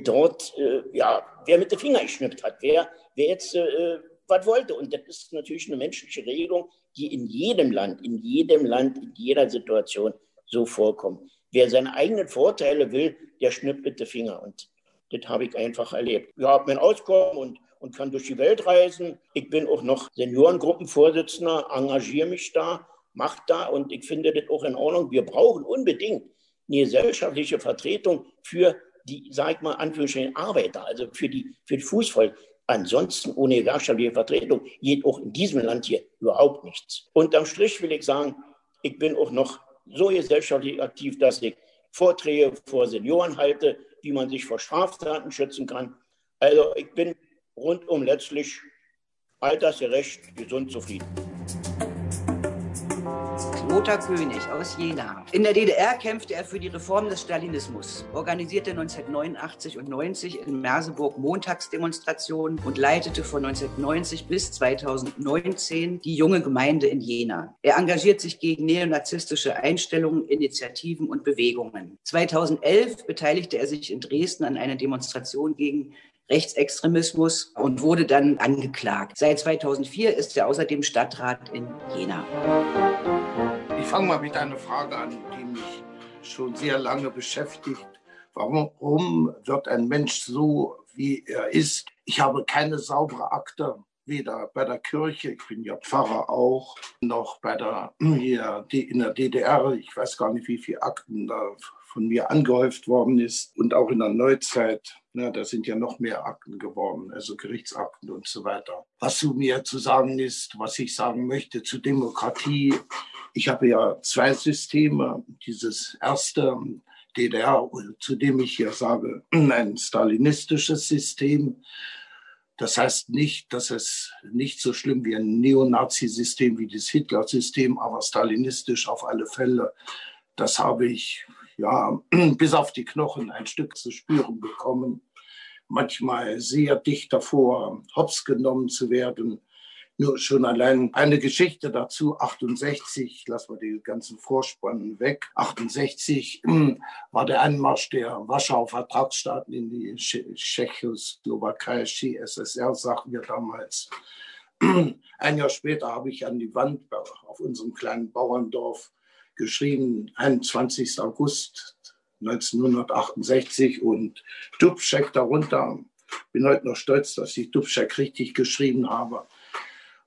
dort, äh, ja, wer mit den Finger geschnippt hat, wer, wer jetzt äh, was wollte. Und das ist natürlich eine menschliche Regelung, die in jedem Land, in jedem Land, in jeder Situation so vorkommt. Wer seine eigenen Vorteile will, der schnippt mit den Finger. Und das habe ich einfach erlebt. Ich habe mein Auskommen und, und kann durch die Welt reisen. Ich bin auch noch Seniorengruppenvorsitzender, engagiere mich da, mache da und ich finde das auch in Ordnung. Wir brauchen unbedingt eine gesellschaftliche Vertretung für die, sag ich mal, Anführungsstrichen Arbeiter, also für die, für die Fußvolk. Ansonsten ohne gewerkschaftliche Vertretung geht auch in diesem Land hier überhaupt nichts. Unterm Strich will ich sagen, ich bin auch noch so gesellschaftlich aktiv, dass ich Vorträge vor Senioren halte, wie man sich vor Straftaten schützen kann. Also ich bin rundum letztlich altersgerecht, gesund, zufrieden. Lothar König aus Jena. In der DDR kämpfte er für die Reform des Stalinismus, organisierte 1989 und 90 in Merseburg Montagsdemonstrationen und leitete von 1990 bis 2019 die junge Gemeinde in Jena. Er engagiert sich gegen neonazistische Einstellungen, Initiativen und Bewegungen. 2011 beteiligte er sich in Dresden an einer Demonstration gegen Rechtsextremismus und wurde dann angeklagt. Seit 2004 ist er außerdem Stadtrat in Jena. Ich fange mal mit einer Frage an, die mich schon sehr lange beschäftigt. Warum wird ein Mensch so, wie er ist? Ich habe keine saubere Akte, weder bei der Kirche, ich bin ja Pfarrer auch, noch bei der, hier, in der DDR. Ich weiß gar nicht, wie viele Akten da von mir angehäuft worden ist. Und auch in der Neuzeit, na, da sind ja noch mehr Akten geworden, also Gerichtsakten und so weiter. Was zu mir zu sagen ist, was ich sagen möchte zu Demokratie. Ich habe ja zwei Systeme. Dieses erste DDR, zu dem ich hier sage, ein stalinistisches System. Das heißt nicht, dass es nicht so schlimm wie ein Neonazi-System wie das Hitler-System, aber stalinistisch auf alle Fälle. Das habe ich ja bis auf die Knochen ein Stück zu spüren bekommen. Manchmal sehr dicht davor, hops genommen zu werden. Nur schon allein eine Geschichte dazu, 68, lassen wir die ganzen Vorspannen weg, 68 war der Einmarsch der Warschauer Vertragsstaaten in die Tschechoslowakei, CSSR, sagten wir damals. Ein Jahr später habe ich an die Wand auf unserem kleinen Bauerndorf geschrieben, 21. August 1968 und Dubček darunter. Bin heute noch stolz, dass ich Dubček richtig geschrieben habe.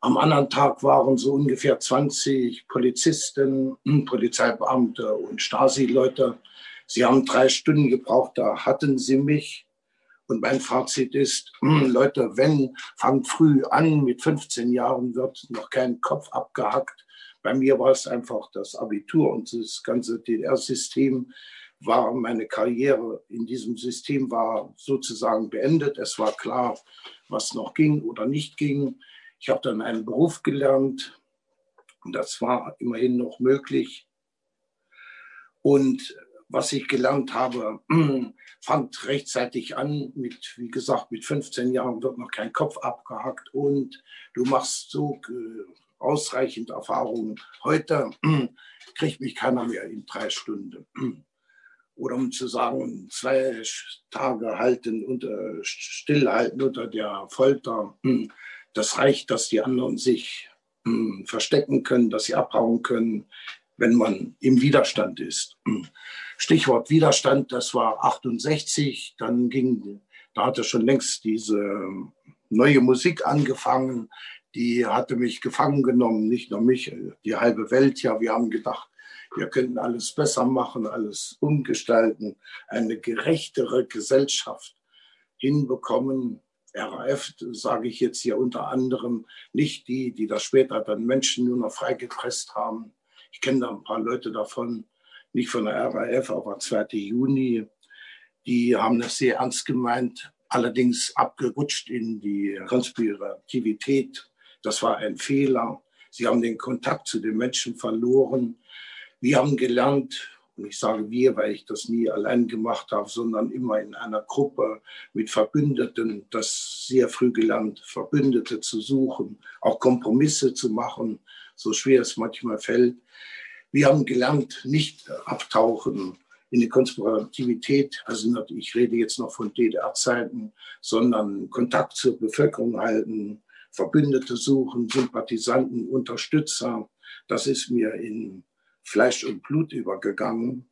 Am anderen Tag waren so ungefähr 20 Polizisten, hm, Polizeibeamte und Stasi-Leute. Sie haben drei Stunden gebraucht, da hatten sie mich. Und mein Fazit ist, hm, Leute, wenn, fangt früh an, mit 15 Jahren wird noch kein Kopf abgehackt. Bei mir war es einfach das Abitur und das ganze DDR-System war meine Karriere in diesem System war sozusagen beendet. Es war klar, was noch ging oder nicht ging. Ich habe dann einen Beruf gelernt und das war immerhin noch möglich. Und was ich gelernt habe, fängt rechtzeitig an. Mit, wie gesagt, mit 15 Jahren wird noch kein Kopf abgehackt und du machst so äh, ausreichend Erfahrungen. Heute kriegt mich keiner mehr in drei Stunden. Oder um zu sagen, zwei Tage halten unter, stillhalten unter der Folter das reicht, dass die anderen sich mh, hm, verstecken können, dass sie abhauen können, wenn man im Widerstand ist. Hm. Stichwort Widerstand, das war 68, dann ging, da hatte schon längst diese neue Musik angefangen, die hatte mich gefangen genommen, nicht nur mich, die halbe Welt. Ja, wir haben gedacht, wir könnten alles besser machen, alles umgestalten, eine gerechtere Gesellschaft hinbekommen. RAF sage ich jetzt hier unter anderem nicht die, die das später dann Menschen nur noch freigepresst haben. Ich kenne da ein paar Leute davon, nicht von der RAF, aber 2. Juni. Die haben das sehr ernst gemeint, allerdings abgerutscht in die Konspirativität. Das war ein Fehler. Sie haben den Kontakt zu den Menschen verloren. Wir haben gelernt, und ich sage wir, weil ich das nie allein gemacht habe, sondern immer in einer Gruppe mit Verbündeten, das sehr früh gelernt, Verbündete zu suchen, auch Kompromisse zu machen, so schwer es manchmal fällt. Wir haben gelernt, nicht abtauchen in die Konspirativität, also ich rede jetzt noch von DDR-Zeiten, sondern Kontakt zur Bevölkerung halten, Verbündete suchen, Sympathisanten, Unterstützer. Das ist mir in Fleisch und Blut übergegangen.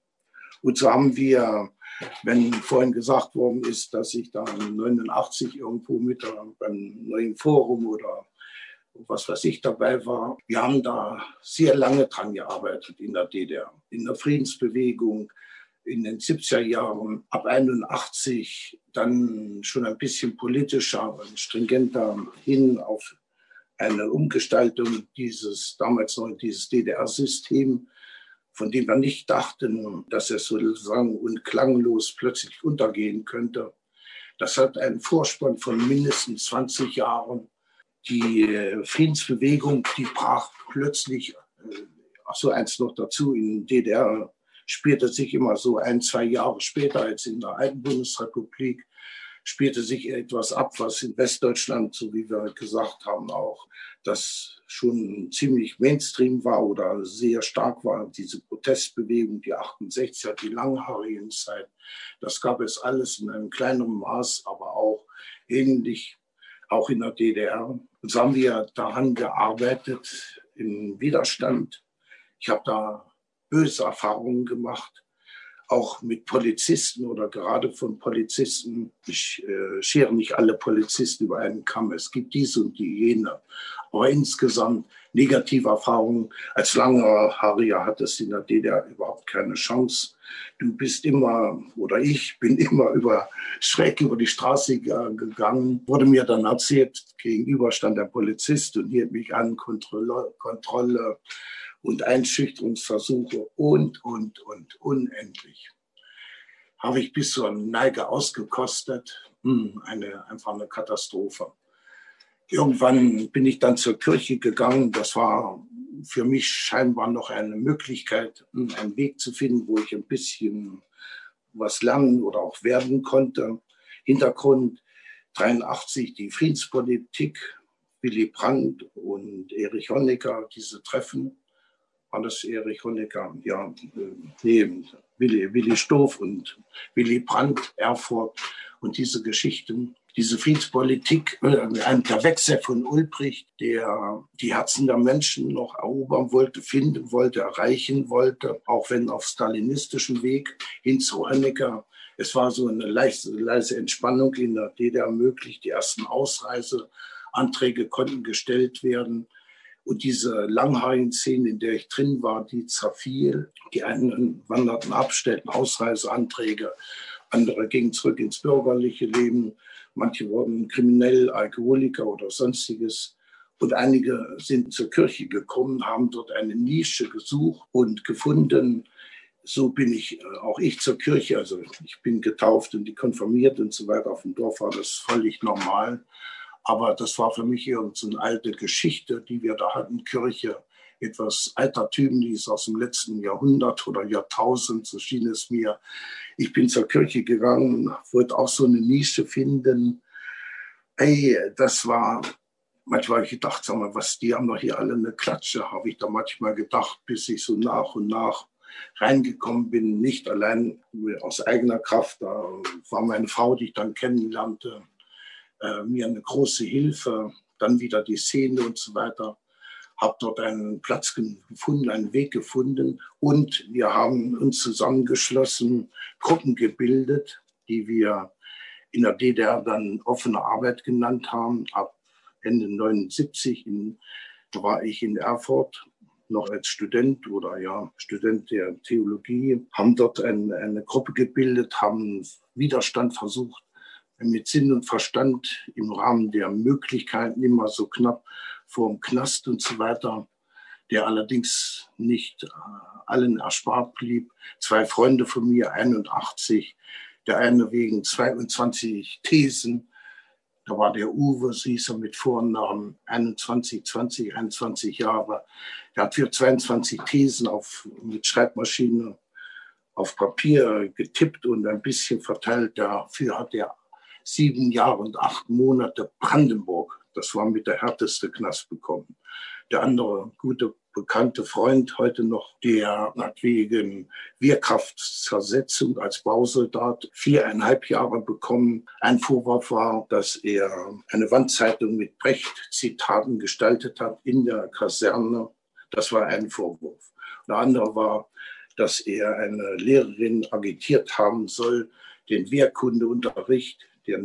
Und so haben wir, wenn vorhin gesagt worden ist, dass ich da 89 irgendwo mit beim neuen Forum oder was weiß ich dabei war, wir haben da sehr lange dran gearbeitet in der DDR, in der Friedensbewegung, in den 70er Jahren, ab 81 dann schon ein bisschen politischer und stringenter hin auf eine Umgestaltung dieses damals noch dieses DDR-System von dem wir nicht dachten, dass es sozusagen unklanglos plötzlich untergehen könnte. Das hat einen Vorspann von mindestens 20 Jahren. Die äh, Friedensbewegung, die brach plötzlich, äh, ach so eins noch dazu, in DDR spielte sich immer so ein, zwei Jahre später als in der alten Bundesrepublik spielte sich etwas ab, was in Westdeutschland, so wie wir gesagt haben, auch das schon ziemlich Mainstream war oder sehr stark war, diese Protestbewegung, die 68er, die langhaarigen Zeit. Das gab es alles in einem kleineren Maß, aber auch ähnlich, auch in der DDR. Und so haben wir daran gearbeitet, im Widerstand. Ich habe da böse Erfahrungen gemacht auch mit Polizisten oder gerade von Polizisten. Ich äh, schere nicht alle Polizisten über einen Kamm. Es gibt diese und die jene. Aber insgesamt negative Erfahrungen. Als Langhaariger hat es in der DDR überhaupt keine Chance. Du bist immer, oder ich bin immer über schräg über die Straße gegangen. Wurde mir dann erzählt, gegenüber stand der Polizist und hielt mich an, Kontrolle, Kontrolle und Einschüchterungsversuche und, und, und, unendlich. Habe ich bis zur Neige ausgekostet. Hm, eine, einfach eine Katastrophe. Irgendwann bin ich dann zur Kirche gegangen. Das war für mich scheinbar noch eine Möglichkeit, hm, einen Weg zu finden, wo ich ein bisschen was lernen oder auch werden konnte. Hintergrund 83 die Friedenspolitik, Willy Brandt und Erich Honecker, diese Treffen alles Erich Honecker, ja, nee, Willi, Willi Stoff und Willy Brandt, Erfurt und diese Geschichten. Diese Friedenspolitik, äh, der Wechsel von Ulbricht, der die Herzen der Menschen noch erobern wollte, finden wollte, erreichen wollte, auch wenn auf stalinistischem Weg hin zu Honecker. Es war so eine leise, leise Entspannung in der DDR möglich. Die ersten Ausreiseanträge konnten gestellt werden. Und diese langhaarigen Szene, in der ich drin war, die zerfiel. Die einen wanderten ab, stellten Ausreiseanträge, andere gingen zurück ins bürgerliche Leben. Manche wurden kriminell, Alkoholiker oder sonstiges. Und einige sind zur Kirche gekommen, haben dort eine Nische gesucht und gefunden. So bin ich, äh, auch ich zur Kirche. Also ich bin getauft und die konfirmiert und so weiter. Auf dem Dorf war das völlig normal. Aber das war für mich irgendeine alte Geschichte, die wir da hatten, Kirche, etwas Altertümliches aus dem letzten Jahrhundert oder Jahrtausend, so schien es mir. Ich bin zur Kirche gegangen, wollte auch so eine Nische finden. Ey, das war, manchmal habe ich gedacht, sag mal, was, die haben doch hier alle eine Klatsche, habe ich da manchmal gedacht, bis ich so nach und nach reingekommen bin, nicht allein aus eigener Kraft. Da war meine Frau, die ich dann kennenlernte, äh, mir eine große Hilfe, dann wieder die Szene und so weiter. Habe dort einen Platz gefunden, einen Weg gefunden und wir haben uns zusammengeschlossen, Gruppen gebildet, die wir in der DDR dann offene Arbeit genannt haben. Ab Ende 79 in, war ich in Erfurt noch als Student oder ja Student der Theologie, haben dort ein, eine Gruppe gebildet, haben Widerstand versucht mit Sinn und Verstand im Rahmen der Möglichkeiten immer so knapp vor dem Knast und so weiter, der allerdings nicht äh, allen erspart blieb. Zwei Freunde von mir, 81, der eine wegen 22 Thesen, da war der Uwe, sie ist mit Vornamen 21, 20, 21 Jahre. Der hat für 22 Thesen auf, mit Schreibmaschine auf Papier getippt und ein bisschen verteilt. Dafür hat er sieben Jahre und acht Monate Brandenburg, das war mit der härteste Knast bekommen. Der andere gute bekannte Freund heute noch, der hat wegen Wehrkraftzersetzung als Bausoldat viereinhalb Jahre bekommen. Ein Vorwurf war, dass er eine Wandzeitung mit Brecht-Zitaten gestaltet hat in der Kaserne. Das war ein Vorwurf. Der andere war, dass er eine Lehrerin agitiert haben soll, den Wehrkundeunterricht der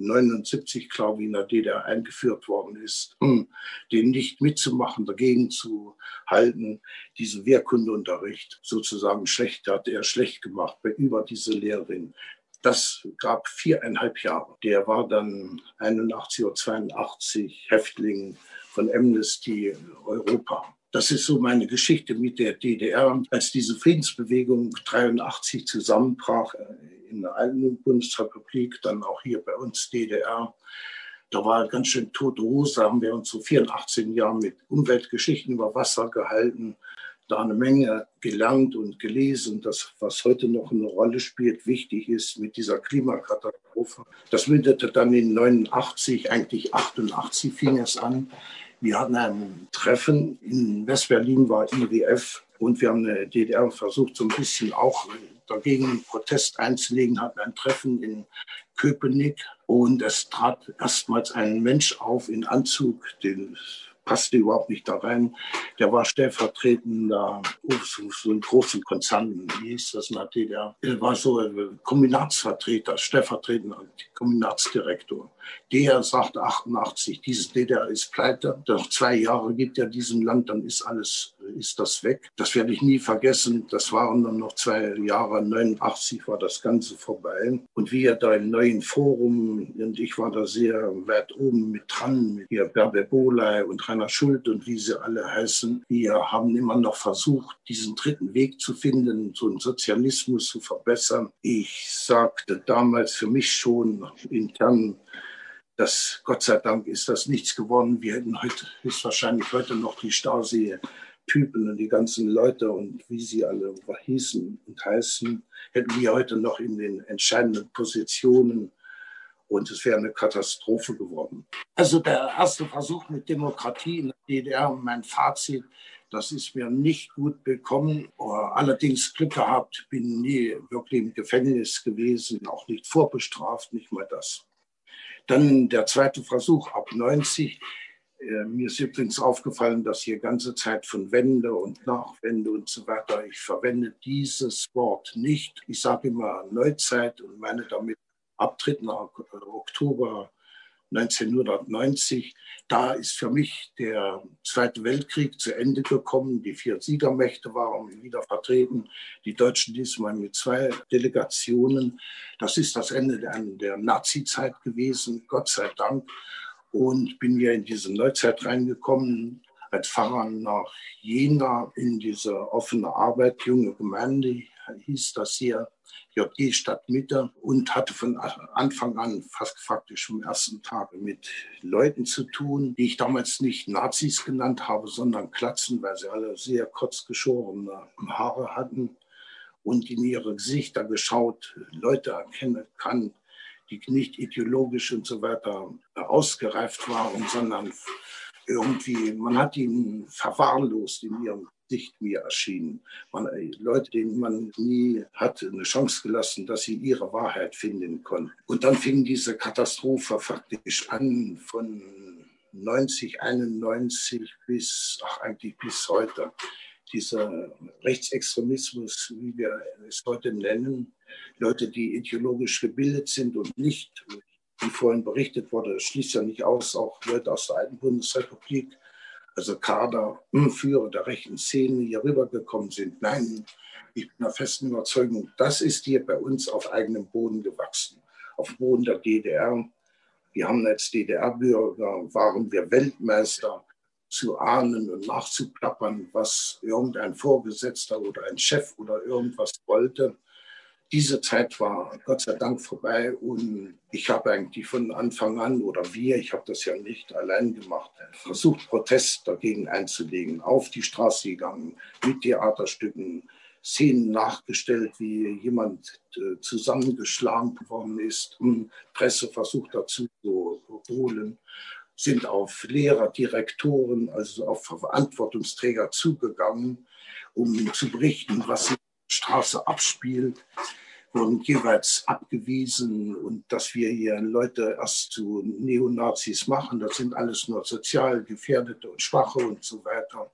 79, glaube ich, in der DDR eingeführt worden ist, hm, den nicht mitzumachen, dagegen zu halten, diesen Wehrkundeunterricht sozusagen schlecht, hat er schlecht gemacht bei über diese Lehrerin. Das gab viereinhalb Jahre. Der war dann 81 oder 82 Häftling von Amnesty Europa. Das ist so meine Geschichte mit der DDR. Als diese Friedensbewegung 83 zusammenbrach äh, in der alten Bundesrepublik, dann auch hier bei uns DDR, da war ganz schön tote Hose, haben wir uns so 84 Jahren mit Umweltgeschichten über Wasser gehalten, da eine Menge gelernt und gelesen, das, was heute noch eine Rolle spielt, wichtig ist mit dieser Klimakatastrophe. Das mündete dann in 89, eigentlich 88 fing es an, wir hatten ein Treffen in Westberlin, war IWF, und wir haben eine DDR versucht, so ein bisschen auch dagegen einen Protest einzulegen, hatten ein Treffen in Köpenick und es trat erstmals ein Mensch auf in Anzug, den passte überhaupt nicht da rein. Der war stellvertretender, so, so ein großen Konzern, wie hieß das in der DDR? Er war so Kombinatsvertreter, stellvertretender Kombinatsdirektor. Der sagt 88, dieses DDR ist pleite. Noch zwei Jahre gibt ja diesem Land, dann ist alles, ist das weg. Das werde ich nie vergessen. Das waren dann noch zwei Jahre. 89 war das Ganze vorbei. Und wir da im neuen Forum, und ich war da sehr weit oben mit dran, mit hier Berbe Boley und Rainer Schuld und wie sie alle heißen. Wir haben immer noch versucht, diesen dritten Weg zu finden, so einen Sozialismus zu verbessern. Ich sagte damals für mich schon intern, dass Gott sei Dank ist das nichts geworden. Wir hätten heute höchstwahrscheinlich heute noch die Stasi-Typen und die ganzen Leute und wie sie alle hießen und heißen, hätten wir heute noch in den entscheidenden Positionen und es wäre eine Katastrophe geworden. Also der erste Versuch mit Demokratie in der DDR, mein Fazit, das ist mir nicht gut bekommen. Allerdings Glück gehabt, bin nie wirklich im Gefängnis gewesen, auch nicht vorbestraft, nicht mal das. Dann der zweite Versuch ab 90. Äh, mir ist übrigens aufgefallen, dass hier ganze Zeit von Wende und Nachwende und so weiter, ich verwende dieses Wort nicht. Ich sage immer Neuzeit und meine damit ab 3. Oktober 1990. Da ist für mich der Zweite Weltkrieg zu Ende gekommen. Die vier Siegermächte waren wieder vertreten. Die Deutschen diesmal mit zwei Delegationen. Das ist das Ende der, der Nazi-Zeit gewesen, Gott sei Dank. Und bin wir in diese Neuzeit reingekommen als Pfarrer nach Jena in diese offene Arbeit, junge Gemeinde hieß das hier. JG Stadtmitte und hatte von Anfang an fast faktisch vom ersten Tag mit Leuten zu tun, die ich damals nicht Nazis genannt habe, sondern Klatzen, weil sie alle sehr kurz geschorene Haare hatten und in ihre Gesichter geschaut, Leute erkennen kann, die nicht ideologisch und so weiter ausgereift waren, sondern irgendwie, man hat ihn verwahrlost in ihrem nicht mir erschienen. Man, Leute, denen man nie hat eine Chance gelassen, dass sie ihre Wahrheit finden konnten. Und dann fing diese Katastrophe faktisch an von 90, 91 bis, ach eigentlich bis heute. dieser Rechtsextremismus, wie wir es heute nennen, Leute, die ideologisch gebildet sind und nicht, wie vorhin berichtet wurde, schließt ja nicht aus, auch Leute aus der alten Bundesrepublik, also Kaderführer der rechten Szene hier rübergekommen sind. Nein, ich bin der festen Überzeugung, das ist hier bei uns auf eigenem Boden gewachsen, auf Boden der DDR. Wir haben als DDR-Bürger, waren wir Weltmeister zu ahnen und nachzuplappern, was irgendein Vorgesetzter oder ein Chef oder irgendwas wollte. Diese Zeit war Gott sei Dank vorbei und ich habe eigentlich von Anfang an oder wir, ich habe das ja nicht allein gemacht, versucht, Protest dagegen einzulegen, auf die Straße gegangen, mit Theaterstücken, Szenen nachgestellt, wie jemand äh, zusammengeschlagen worden ist, Presse versucht dazu zu holen sind auf Lehrer, Direktoren, also auf Verantwortungsträger zugegangen, um zu berichten, was der Straße abspielt, wurden jeweils abgewiesen und dass wir hier Leute erst zu Neonazis machen, das sind alles nur sozial Gefährdete und Schwache und so weiter.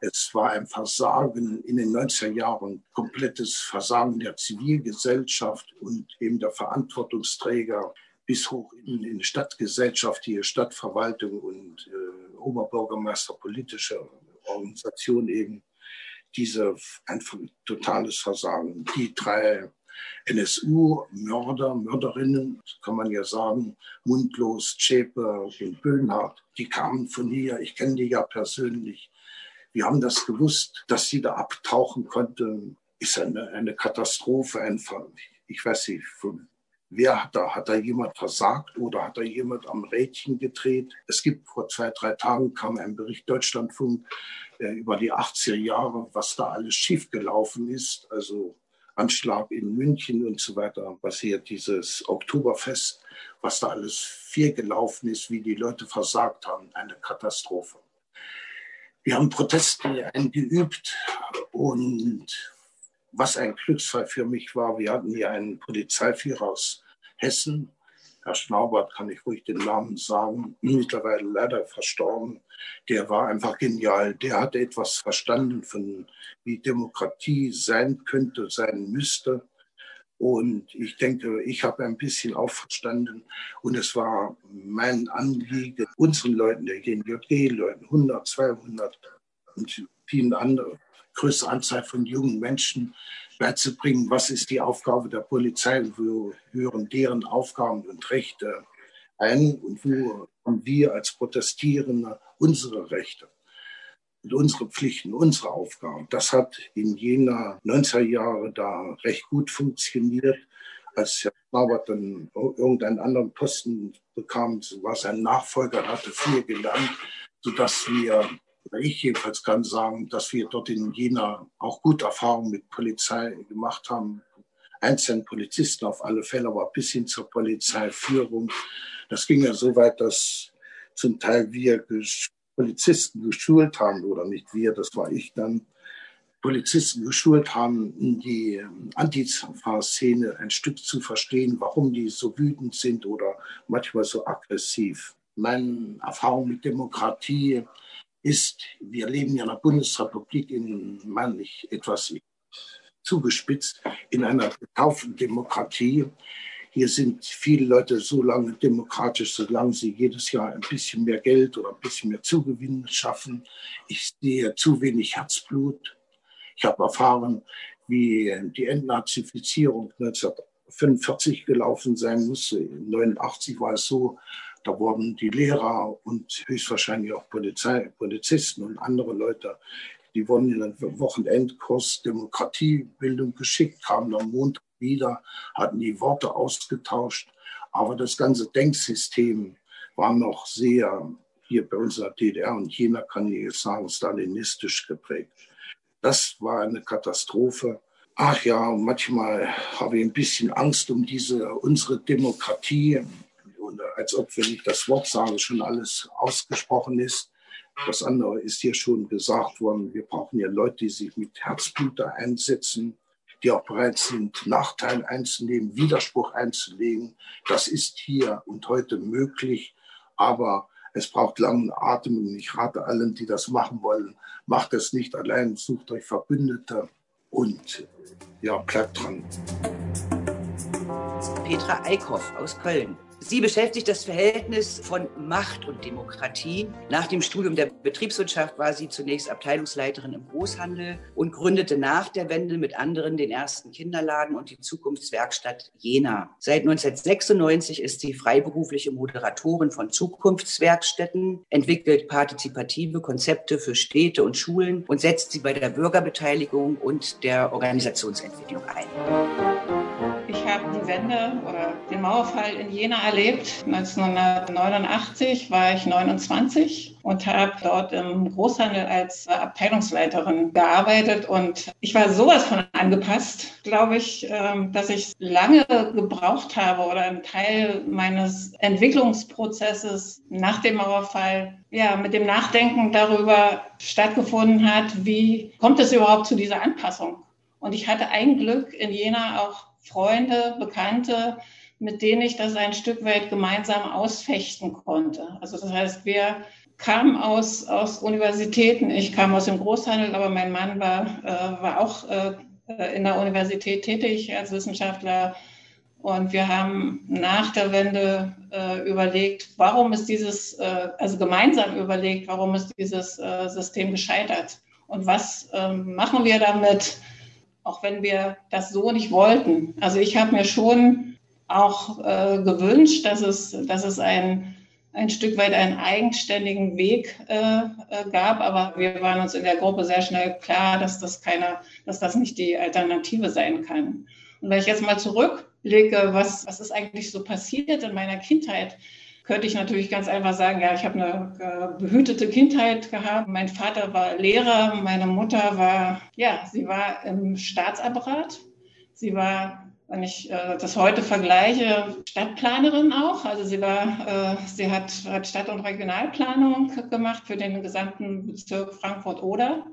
Es war ein Versagen in den 90er Jahren, komplettes Versagen der Zivilgesellschaft und eben der Verantwortungsträger bis hoch in, in Stadtgesellschaft, hier Stadtverwaltung und äh, Oberbürgermeister, politische Organisation eben, diese ein totales Versagen. Die drei NSU-Mörder, Mörderinnen, kann man ja sagen, Mundlos, Zschäpe und Böhnhardt, die kamen von hier, ich kenne die ja persönlich. Wir haben das gewusst, dass sie da abtauchen konnten, ist eine, eine Katastrophe einfach. Ich weiß nicht, Wer hat da? Hat da jemand versagt oder hat da jemand am Rädchen gedreht? Es gibt vor zwei, drei Tagen kam ein Bericht Deutschlandfunk äh, über die 80er Jahre, was da alles schiefgelaufen ist. Also Anschlag in München und so weiter, was hier dieses Oktoberfest, was da alles viel gelaufen ist, wie die Leute versagt haben, eine Katastrophe. Wir haben Proteste eingeübt und was ein Glücksfall für mich war, wir hatten hier einen Polizeiführer aus Hessen, Herr Schnaubert, kann ich ruhig den Namen sagen, mittlerweile leider verstorben. Der war einfach genial. Der hatte etwas verstanden von, wie Demokratie sein könnte, sein müsste. Und ich denke, ich habe ein bisschen auch verstanden. Und es war mein Anliegen, unseren Leuten, den JG-Leuten, 100, 200 und vielen anderen, größere Anzahl von jungen Menschen beizubringen, was ist die Aufgabe der Polizei, wo hören deren Aufgaben und Rechte ein und wo haben wir als Protestierende unsere Rechte und unsere Pflichten, unsere Aufgaben. Das hat in jener 90er Jahre da recht gut funktioniert. Als Herr Norbert dann irgendeinen anderen Posten bekam, war sein Nachfolger, hatte viel gelernt, sodass wir ich jedenfalls kann sagen, dass wir dort in Jena auch gute Erfahrungen mit Polizei gemacht haben. Einzelnen Polizisten auf alle Fälle, aber bis hin zur Polizeiführung. Das ging ja so weit, dass zum Teil wir Polizisten geschult haben, oder nicht wir, das war ich dann, Polizisten geschult haben, die Antifa-Szene ein Stück zu verstehen, warum die so wütend sind oder manchmal so aggressiv. Meine Erfahrung mit Demokratie ist, wir leben ja in einer Bundesrepublik in, manch etwas zugespitzt, in einer gekauften Demokratie. Hier sind viele Leute so lange demokratisch, solange sie jedes Jahr ein bisschen mehr Geld oder ein bisschen mehr Zugewinn schaffen. Ich sehe zu wenig Herzblut. Ich habe erfahren, wie die Entnazifizierung 1945 gelaufen sein muss. 1989 war es so, da wurden die Lehrer und höchstwahrscheinlich auch Polizei, Polizisten und andere Leute, die wurden in einen Wochenendkurs Demokratiebildung geschickt, kamen am Montag wieder, hatten die Worte ausgetauscht. Aber das ganze Denksystem war noch sehr, hier bei unserer DDR und China kann ich jetzt sagen, stalinistisch geprägt. Das war eine Katastrophe. Ach ja, manchmal habe ich ein bisschen Angst um diese, unsere Demokratie und als ob, wenn ich das Wort sage, schon alles ausgesprochen ist. Das andere ist hier schon gesagt worden. Wir brauchen ja Leute, die sich mit Herzblut einsetzen, die auch bereit sind, Nachteile einzunehmen, Widerspruch einzulegen. Das ist hier und heute möglich. Aber Es braucht langen Atem und ich rate allen, die das machen wollen, macht es nicht allein, sucht euch Verbündete und ja, bleibt dran. Petra Eickhoff aus Köln. Sie beschäftigt das Verhältnis von Macht und Demokratie. Nach dem Studium der Betriebswirtschaft war sie zunächst Abteilungsleiterin im Großhandel und gründete nach der Wende mit anderen den ersten Kinderladen und die Zukunftswerkstatt Jena. Seit 1996 ist sie freiberufliche Moderatorin von Zukunftswerkstätten, entwickelt partizipative Konzepte für Städte und Schulen und setzt sie bei der Bürgerbeteiligung und der Organisationsentwicklung ein. Habe die Wende oder den Mauerfall in Jena erlebt. 1989 war ich 29 und habe dort im Großhandel als Abteilungsleiterin gearbeitet. Und ich war sowas von angepasst, glaube ich, dass ich lange gebraucht habe oder ein Teil meines Entwicklungsprozesses nach dem Mauerfall ja, mit dem Nachdenken darüber stattgefunden hat, wie kommt es überhaupt zu dieser Anpassung? Und ich hatte ein Glück in Jena auch Freunde, Bekannte, mit denen ich das ein Stück weit gemeinsam ausfechten konnte. Also das heißt, wir kamen aus, aus Universitäten. Ich kam aus dem Großhandel, aber mein Mann war, äh, war auch äh, in der Universität tätig als Wissenschaftler. Und wir haben nach der Wende äh, überlegt, warum ist dieses, äh, also gemeinsam überlegt, warum ist dieses äh, System gescheitert? Und was ähm, machen wir damit? Auch wenn wir das so nicht wollten. Also ich habe mir schon auch äh, gewünscht, dass es, dass es ein, ein Stück weit einen eigenständigen Weg äh, äh, gab, aber wir waren uns in der Gruppe sehr schnell klar, dass das keine, dass das nicht die Alternative sein kann. Und wenn ich jetzt mal zurückblicke, was, was ist eigentlich so passiert in meiner Kindheit, könnte ich natürlich ganz einfach sagen, ja, ich habe eine äh, behütete Kindheit gehabt. Mein Vater war Lehrer, meine Mutter war, ja, sie war im Staatsapparat. Sie war, wenn ich äh, das heute vergleiche, Stadtplanerin auch. Also sie war, äh, sie hat, hat Stadt- und Regionalplanung gemacht für den gesamten Bezirk Frankfurt-Oder.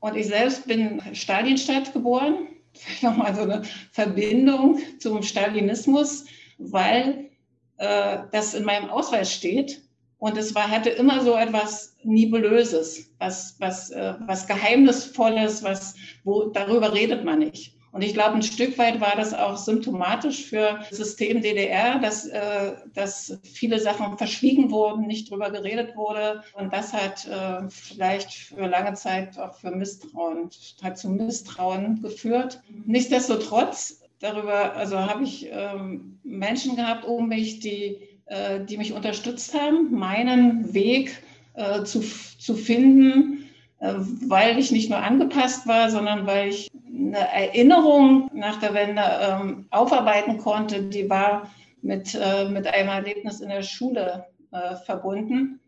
Und ich selbst bin Stalinstadt geboren. Nochmal so eine Verbindung zum Stalinismus, weil äh, das in meinem Ausweis steht. Und es war, hatte immer so etwas Nibelöses, was, was, äh, was Geheimnisvolles, was, wo, darüber redet man nicht. Und ich glaube, ein Stück weit war das auch symptomatisch für das System DDR, dass, äh, dass viele Sachen verschwiegen wurden, nicht drüber geredet wurde. Und das hat äh, vielleicht für lange Zeit auch für Misstrauen, hat zu Misstrauen geführt. Nichtsdestotrotz darüber, also habe ich ähm, Menschen gehabt um mich, die, äh, die mich unterstützt haben, meinen Weg äh, zu, zu finden, äh, weil ich nicht nur angepasst war, sondern weil ich eine Erinnerung nach der Wende ähm, aufarbeiten konnte, die war mit, äh, mit einem Erlebnis in der Schule äh, verbunden.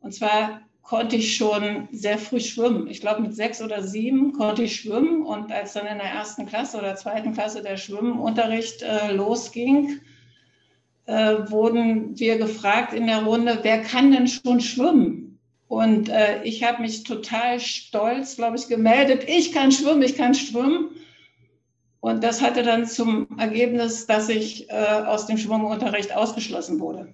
Und zwar konnte ich schon sehr früh schwimmen. Ich glaube, mit sechs oder sieben konnte ich schwimmen. Und als dann in der ersten Klasse oder zweiten Klasse der Schwimmunterricht äh, losging, äh, wurden wir gefragt in der Runde, wer kann denn schon schwimmen? Und äh, ich habe mich total stolz, glaube ich, gemeldet, ich kann schwimmen, ich kann schwimmen. Und das hatte dann zum Ergebnis, dass ich äh, aus dem Schwimmunterricht ausgeschlossen wurde,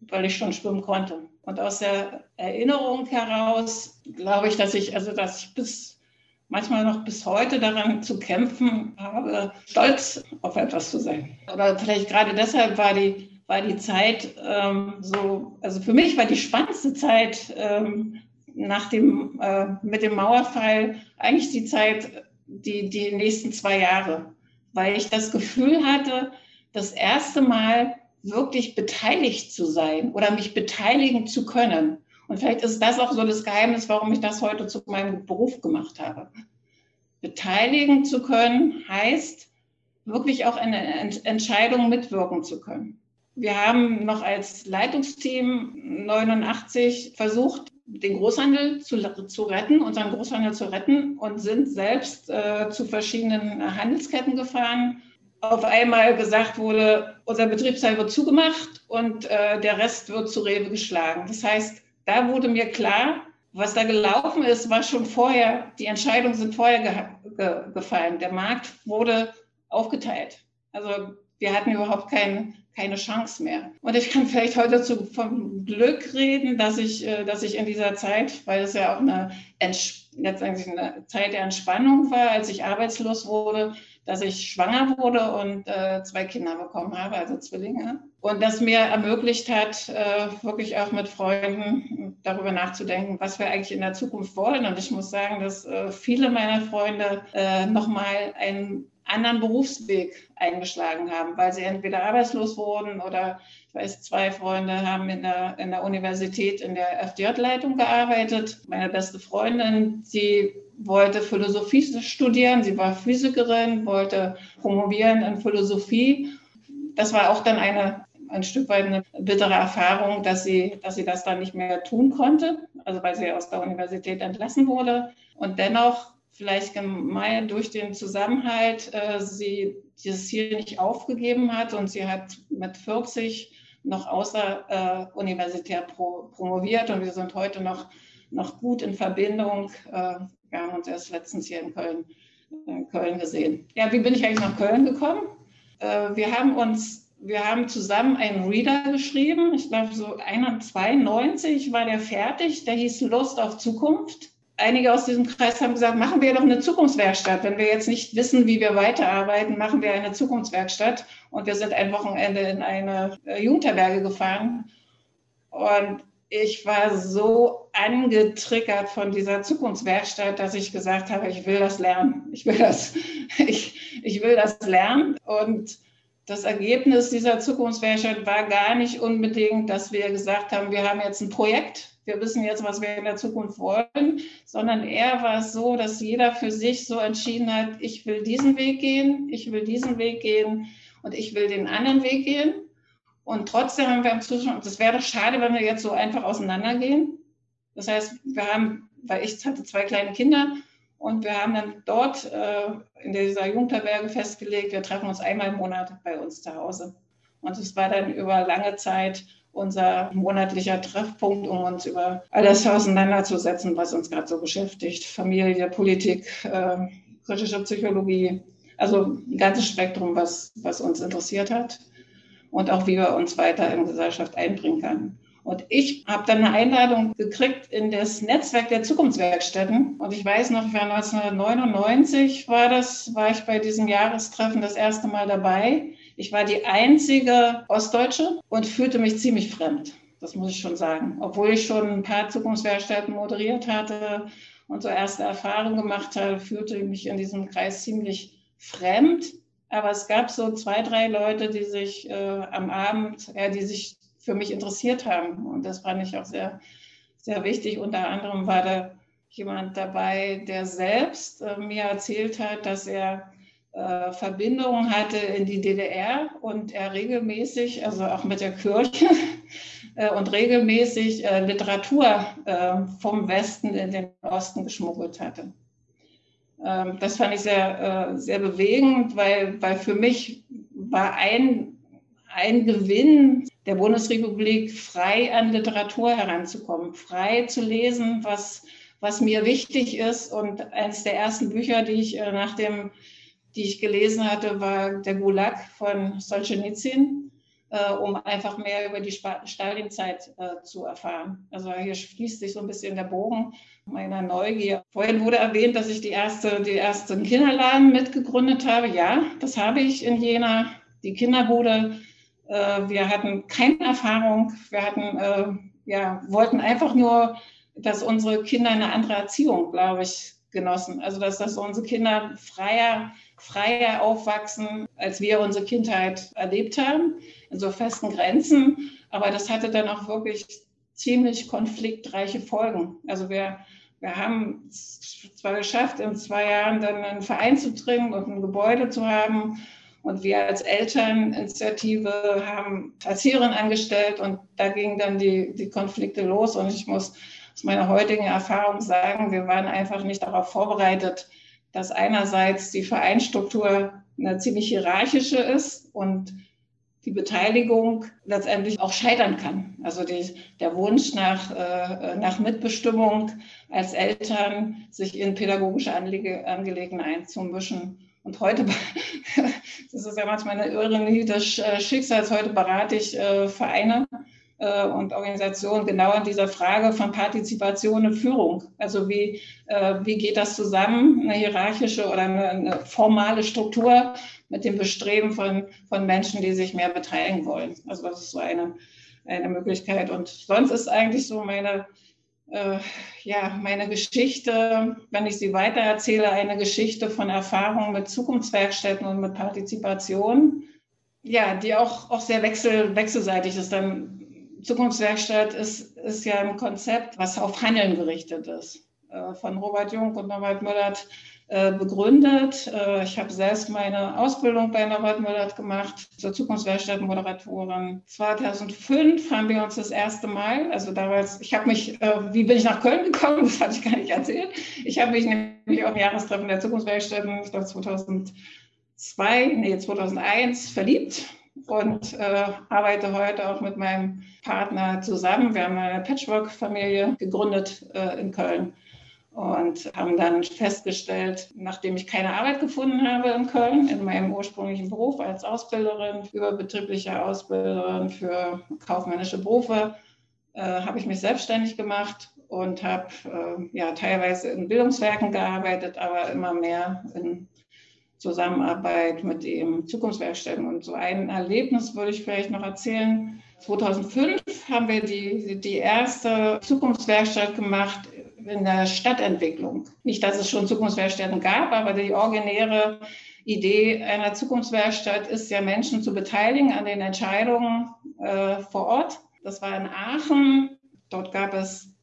weil ich schon schwimmen konnte. Und aus der Erinnerung heraus glaube ich, dass ich, also dass ich bis manchmal noch bis heute daran zu kämpfen habe, stolz auf etwas zu sein. Oder vielleicht gerade deshalb war die, war die Zeit ähm, so, also für mich war die spannendste Zeit ähm, nach dem, äh, mit dem Mauerfall eigentlich die Zeit, die, die nächsten zwei Jahre, weil ich das Gefühl hatte, das erste Mal wirklich beteiligt zu sein oder mich beteiligen zu können. Und vielleicht ist das auch so das Geheimnis, warum ich das heute zu meinem Beruf gemacht habe. Beteiligen zu können heißt, wirklich auch eine Entscheidung mitwirken zu können. Wir haben noch als Leitungsteam 89 versucht, den Großhandel zu, zu retten, unseren Großhandel zu retten und sind selbst äh, zu verschiedenen Handelsketten gefahren auf einmal gesagt wurde, unser Betriebsteil wird zugemacht und äh, der Rest wird zu Rewe geschlagen. Das heißt, da wurde mir klar, was da gelaufen ist, war schon vorher, die Entscheidungen sind vorher ge ge gefallen. Der Markt wurde aufgeteilt. Also wir hatten überhaupt kein, keine Chance mehr. Und ich kann vielleicht heute dazu vom Glück reden, dass ich, äh, dass ich in dieser Zeit, weil es ja auch eine, letztendlich eine Zeit der Entspannung war, als ich arbeitslos wurde, dass ich schwanger wurde und äh, zwei Kinder bekommen habe, also Zwillinge. Und das mir ermöglicht hat, äh, wirklich auch mit Freunden darüber nachzudenken, was wir eigentlich in der Zukunft wollen. Und ich muss sagen, dass äh, viele meiner Freunde äh, nochmal einen anderen Berufsweg eingeschlagen haben, weil sie entweder arbeitslos wurden oder ich weiß, zwei Freunde haben in der, in der Universität in der FDJ-Leitung gearbeitet. Meine beste Freundin, sie wollte Philosophie studieren, sie war Physikerin, wollte promovieren in Philosophie. Das war auch dann eine, ein Stück weit eine bittere Erfahrung, dass sie, dass sie das dann nicht mehr tun konnte, also weil sie aus der Universität entlassen wurde. Und dennoch vielleicht gemein durch den Zusammenhalt äh, sie dieses Ziel nicht aufgegeben hat und sie hat mit 40 noch außer äh, universitär pro, promoviert und wir sind heute noch, noch gut in Verbindung. Äh, wir haben uns erst letztens hier in Köln, in Köln gesehen. Ja, wie bin ich eigentlich nach Köln gekommen? Äh, wir haben uns, wir haben zusammen einen Reader geschrieben. Ich glaube, so 92 war der fertig. Der hieß Lust auf Zukunft einige aus diesem Kreis haben gesagt, machen wir doch eine Zukunftswerkstatt. Wenn wir jetzt nicht wissen, wie wir weiterarbeiten, machen wir eine Zukunftswerkstatt. Und wir sind ein Wochenende in eine äh, Jugendherberge gefahren. Und ich war so angetriggert von dieser Zukunftswerkstatt, dass ich gesagt habe, ich will das lernen. Ich will das, ich, ich will das lernen. Und das Ergebnis dieser Zukunftswerkstatt war gar nicht unbedingt, dass wir gesagt haben, wir haben jetzt ein Projekt, wir wissen jetzt, was wir in der Zukunft wollen, sondern eher war es so, dass jeder für sich so entschieden hat, ich will diesen Weg gehen, ich will diesen Weg gehen und ich will den anderen Weg gehen. Und trotzdem haben wir im Zustand, das wäre doch schade, wenn wir jetzt so einfach auseinandergehen. Das heißt, wir haben, weil ich hatte zwei kleine Kinder und wir haben dann dort äh, in dieser Jugendherberge festgelegt, wir treffen uns einmal im Monat bei uns zu Hause. Und es war dann über lange Zeit unser monatlicher Treffpunkt, um uns über alles auseinanderzusetzen, was uns gerade so beschäftigt. Familie, Politik, äh, kritische Psychologie, also ein ganzes Spektrum, was, was uns interessiert hat und auch wie wir uns weiter in Gesellschaft einbringen können. Und ich habe dann eine Einladung gekriegt in das Netzwerk der Zukunftswerkstätten. Und ich weiß noch, 1999 war das, war ich bei diesem Jahrestreffen das erste Mal dabei. Ich war die einzige Ostdeutsche und fühlte mich ziemlich fremd. Das muss ich schon sagen. Obwohl ich schon ein paar Zukunftswerkstätten moderiert hatte und so erste Erfahrungen gemacht habe, fühlte ich mich in diesem Kreis ziemlich fremd. Aber es gab so zwei, drei Leute, die sich äh, am Abend, ja, die sich für mich interessiert haben. Und das fand ich auch sehr, sehr wichtig. Unter anderem war da jemand dabei, der selbst äh, mir erzählt hat, dass er äh, Verbindungen hatte in die DDR und er regelmäßig, also auch mit der Kirche, äh, und regelmäßig äh, Literatur äh, vom Westen in den Osten geschmuggelt hatte. Ähm, das fand ich sehr, äh, sehr bewegend, weil, weil für mich war ein, ein Gewinn der Bundesrepublik, frei an Literatur heranzukommen, frei zu lesen, was, was mir wichtig ist. Und eines der ersten Bücher, die ich äh, nach dem die ich gelesen hatte, war der Gulag von Solzhenitsyn, äh, um einfach mehr über die Stalinzeit äh, zu erfahren. Also hier schließt sich so ein bisschen der Bogen meiner Neugier. Vorhin wurde erwähnt, dass ich die erste, die ersten Kinderladen mitgegründet habe. Ja, das habe ich in Jena. Die Kinderbude. Äh, wir hatten keine Erfahrung. Wir hatten, äh, ja, wollten einfach nur, dass unsere Kinder eine andere Erziehung, glaube ich, genossen. Also dass, dass unsere Kinder freier freier aufwachsen, als wir unsere Kindheit erlebt haben, in so festen Grenzen. Aber das hatte dann auch wirklich ziemlich konfliktreiche Folgen. Also wir, wir haben es zwar geschafft, in zwei Jahren dann einen Verein zu trinken und ein Gebäude zu haben. Und wir als Elterninitiative haben Erzieherin angestellt und da gingen dann die, die Konflikte los. Und ich muss aus meiner heutigen Erfahrung sagen, wir waren einfach nicht darauf vorbereitet, dass einerseits die Vereinsstruktur eine ziemlich hierarchische ist und die Beteiligung letztendlich auch scheitern kann. Also die, der Wunsch nach, äh, nach Mitbestimmung als Eltern, sich in pädagogische Anliege, Angelegenheiten einzumischen. Und heute, das ist ja manchmal eine Ironie des Schicksals. Heute berate ich äh, Vereine und Organisationen genau an dieser Frage von Partizipation und Führung. Also wie, äh, wie geht das zusammen, eine hierarchische oder eine, eine, formale Struktur mit dem Bestreben von, von Menschen, die sich mehr beteiligen wollen. Also das ist so eine, eine Möglichkeit. Und sonst ist eigentlich so meine, äh, ja, meine Geschichte, wenn ich sie weitererzähle, eine Geschichte von Erfahrungen mit Zukunftswerkstätten und mit Partizipation, ja, die auch, auch sehr wechsel, wechselseitig ist. Dann Zukunftswerkstatt ist, ist ja ein Konzept, was auf Handeln gerichtet ist. Äh, von Robert Jung und Norbert Müllert äh, begründet. Äh, ich habe selbst meine Ausbildung bei Norbert Müllert gemacht zur Zukunftswerkstatt-Moderatorin. 2005 haben wir uns das erste Mal, also damals, ich habe mich, wie bin ich nach Köln gekommen? Das hatte ich gar nicht erzählt. Ich habe mich nämlich auf ein Jahrestreffen der Zukunftswerkstätten, ich glaube 2002, nee, 2001 verliebt und äh, arbeite heute auch mit meinem Partner zusammen. Wir haben eine Patchwork-Familie gegründet äh, in Köln und haben dann festgestellt, nachdem ich keine Arbeit gefunden habe in Köln, in meinem ursprünglichen Beruf als Ausbilderin, überbetriebliche Ausbilderin für kaufmännische Berufe, äh, habe ich mich selbstständig gemacht und habe äh, ja teilweise in Bildungswerken gearbeitet, aber immer mehr in Zusammenarbeit mit dem Zukunftswerkstätten. Und so ein Erlebnis würde ich vielleicht noch erzählen. 2005 haben wir die, die erste Zukunftswerkstatt gemacht in der Stadtentwicklung. Nicht, dass es schon Zukunftswerkstätten gab, aber die originäre Idee einer Zukunftswerkstatt ist ja, Menschen zu beteiligen an den Entscheidungen äh, vor Ort. Das war in Aachen. Dort gab es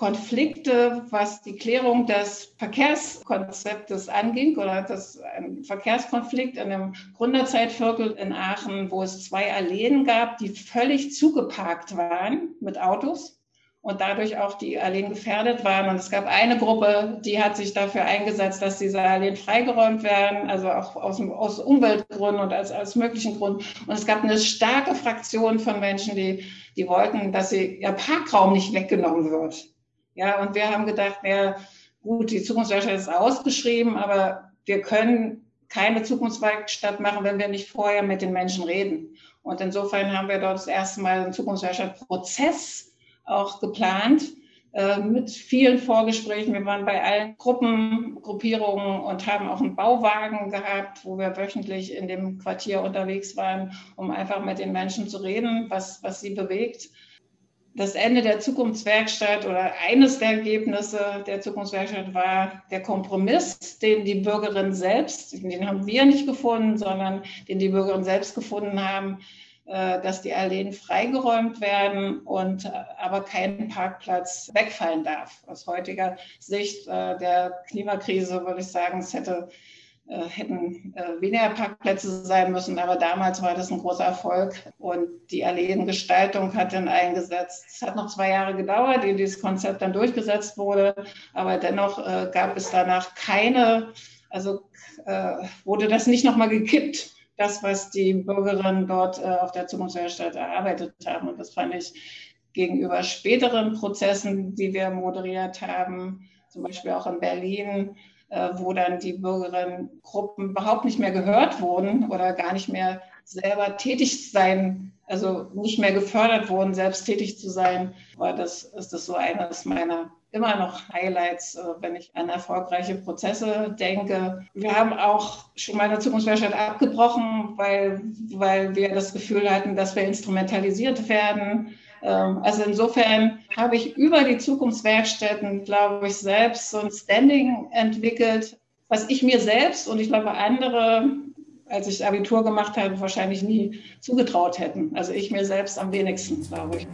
Konflikte, was die Klärung des Verkehrskonzeptes anging, oder das ein Verkehrskonflikt in einem Gründerzeitviertel in Aachen, wo es zwei Alleen gab, die völlig zugeparkt waren mit Autos und dadurch auch die Alleen gefährdet waren. Und es gab eine Gruppe, die hat sich dafür eingesetzt, dass diese Alleen freigeräumt werden, also auch aus, aus Umweltgründen und als, als möglichen Gründen. Und es gab eine starke Fraktion von Menschen, die, die wollten, dass ihr Parkraum nicht weggenommen wird. Ja, und wir haben gedacht, ja, gut, die Zukunftswerkstatt ist ausgeschrieben, aber wir können keine Zukunftswerkstatt machen, wenn wir nicht vorher mit den Menschen reden. Und insofern haben wir dort das erste Mal einen Zukunftswerkstatt-Prozess auch geplant äh, mit vielen Vorgesprächen. Wir waren bei allen Gruppen, Gruppierungen und haben auch einen Bauwagen gehabt, wo wir wöchentlich in dem Quartier unterwegs waren, um einfach mit den Menschen zu reden, was, was sie bewegt das Ende der Zukunftswerkstatt oder eines der Ergebnisse der Zukunftswerkstatt war der Kompromiss, den die Bürgerinnen selbst, den haben wir nicht gefunden, sondern den die Bürgerinnen selbst gefunden haben, äh, dass die Alleen freigeräumt werden und äh, aber kein Parkplatz wegfallen darf. Aus heutiger Sicht äh, der Klimakrise würde ich sagen, es hätte hätten äh, weniger Parkplätze sein müssen, aber damals war das ein großer Erfolg und die Alleengestaltung hat dann eingesetzt. Es hat noch zwei Jahre gedauert, ehe dieses Konzept dann durchgesetzt wurde, aber dennoch äh, gab es danach keine, also wurde das nicht nochmal gekippt, das, was die Bürgerinnen dort auf der Zukunftswerkstatt erarbeitet haben. Und das fand ich gegenüber späteren Prozessen, die wir moderiert haben, zum Beispiel auch in Berlin, äh, wo dann die Bürgerinnengruppen überhaupt nicht mehr gehört wurden oder gar nicht mehr selber tätig sein, also nicht mehr gefördert wurden, selbst tätig zu sein, war das, ist das so eines meiner immer noch Highlights, äh, wenn ich an erfolgreiche Prozesse denke. Wir haben auch schon mal eine Zukunftswerkstatt abgebrochen, weil, weil wir das Gefühl hatten, dass wir instrumentalisiert werden also insofern habe ich über die Zukunftswerkstätten, glaube ich, selbst so ein Standing entwickelt, was ich mir selbst und ich glaube andere, als ich Abitur gemacht habe, wahrscheinlich nie zugetraut hätten. Also ich mir selbst am wenigsten, glaube ich.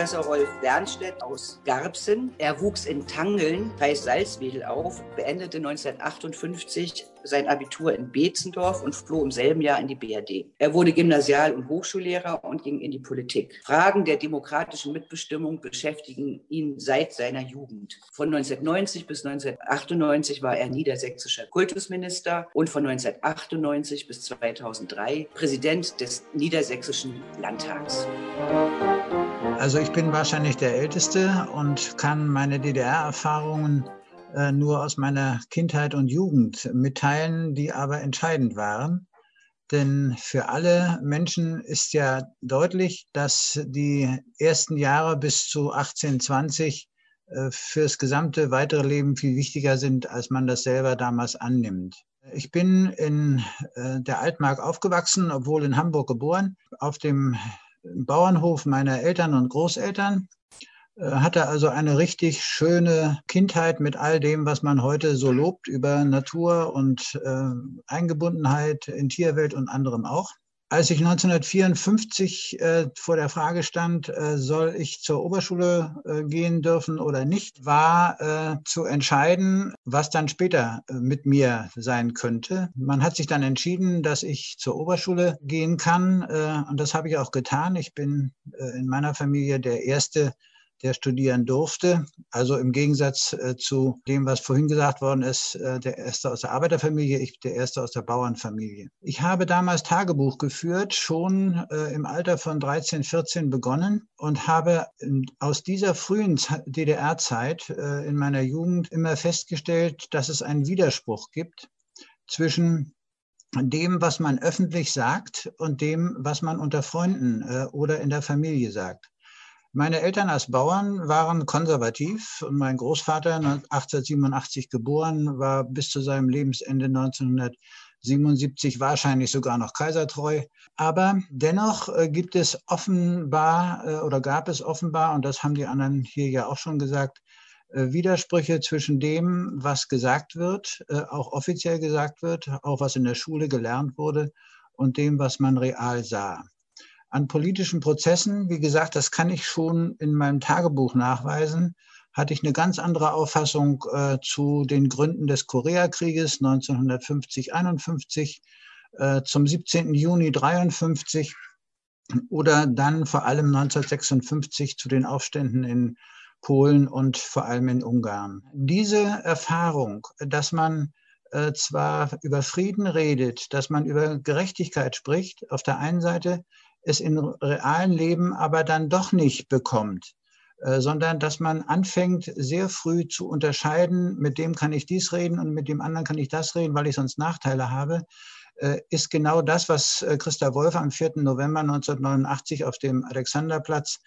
Professor Rolf Bernstedt aus Garbsen. Er wuchs in Tangeln, Kreis Salzwedel auf, beendete 1958 sein Abitur in Beetzendorf und floh im selben Jahr in die BRD. Er wurde Gymnasial- und Hochschullehrer und ging in die Politik. Fragen der demokratischen Mitbestimmung beschäftigen ihn seit seiner Jugend. Von 1990 bis 1998 war er niedersächsischer Kultusminister und von 1998 bis 2003 Präsident des Niedersächsischen Landtags. Also ich bin wahrscheinlich der Älteste und kann meine DDR-Erfahrungen nur aus meiner Kindheit und Jugend mitteilen, die aber entscheidend waren. Denn für alle Menschen ist ja deutlich, dass die ersten Jahre bis zu 18, 20 äh, fürs gesamte weitere Leben viel wichtiger sind, als man das selber damals annimmt. Ich bin in äh, der Altmark aufgewachsen, obwohl in Hamburg geboren, auf dem Bauernhof meiner Eltern und Großeltern äh, hatte also eine richtig schöne Kindheit mit all dem, was man heute so lobt über Natur und äh, Eingebundenheit in Tierwelt und anderem auch. Als ich 1954 äh, vor der Frage stand, äh, soll ich zur Oberschule äh, gehen dürfen oder nicht, war äh, zu entscheiden, was dann später äh, mit mir sein könnte. Man hat sich dann entschieden, dass ich zur Oberschule gehen kann und das habe ich auch getan. Ich bin in meiner Familie der erste der studieren durfte. Also im Gegensatz äh, zu dem, was vorhin gesagt worden ist, äh, der erste aus der Arbeiterfamilie, ich der erste aus der Bauernfamilie. Ich habe damals Tagebuch geführt, schon äh, im Alter von 13, 14 begonnen und habe aus dieser frühen DDR-Zeit äh, in meiner Jugend immer festgestellt, dass es einen Widerspruch gibt zwischen dem, was man öffentlich sagt und dem, was man unter Freunden äh, oder in der Familie sagt. Meine Eltern als Bauern waren konservativ und mein Großvater, 1887 geboren, war bis zu seinem Lebensende 1977 wahrscheinlich sogar noch kaisertreu. Aber dennoch äh, gibt es offenbar äh, oder gab es offenbar, und das haben die anderen hier ja auch schon gesagt, äh, Widersprüche zwischen dem, was gesagt wird, auch offiziell gesagt wird, auch was in der Schule gelernt wurde und dem, was man real sah an politischen Prozessen, wie gesagt, das kann ich schon in meinem Tagebuch nachweisen, hatte ich eine ganz andere Auffassung äh, zu den Gründen des Koreakrieges 1950-51, äh, zum 17. Juni 53 oder dann vor allem 1956 zu den Aufständen in Polen und vor allem in Ungarn. Diese Erfahrung, dass man äh, zwar über Frieden redet, dass man über Gerechtigkeit spricht, auf der einen Seite, es im realen Leben aber dann doch nicht bekommt, äh, sondern dass man anfängt, sehr früh zu unterscheiden, mit dem kann ich dies reden und mit dem anderen kann ich das reden, weil ich sonst Nachteile habe, äh, ist genau das, was äh, Christa Wolf am 4. November 1989 auf dem Alexanderplatz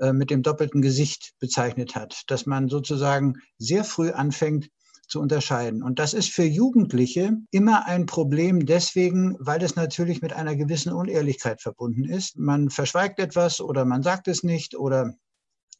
mit dem doppelten Gesicht bezeichnet hat, dass man sozusagen sehr früh anfängt, zu unterscheiden. Und das ist für Jugendliche immer ein Problem deswegen, weil es natürlich mit einer gewissen Unehrlichkeit verbunden ist. Man verschweigt etwas oder man sagt es nicht oder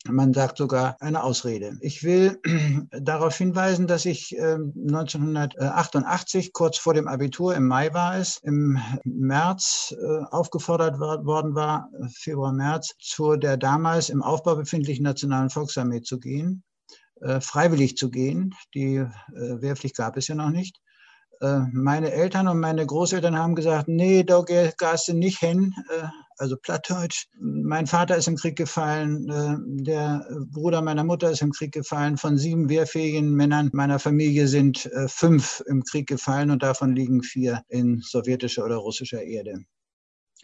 man sagt sogar eine Ausrede. Ich will darauf hinweisen, dass ich 1988, ähm, kurz vor dem Abitur, im Mai war es, im März äh, aufgefordert worden war, Februar, März, zu der damals im Aufbau befindlichen Nationalen Volksarmee zu gehen. Äh, freiwillig zu gehen. Die äh, Wehrpflicht gab es ja noch nicht. Äh, meine Eltern und meine Großeltern haben gesagt, nee, da gehst du nicht hin. Also Plattdeutsch. Mein Vater ist im Krieg gefallen, der Bruder meiner Mutter ist im Krieg gefallen. Von sieben wehrfähigen Männern meiner Familie sind fünf im Krieg gefallen und davon liegen vier in sowjetischer oder russischer Erde.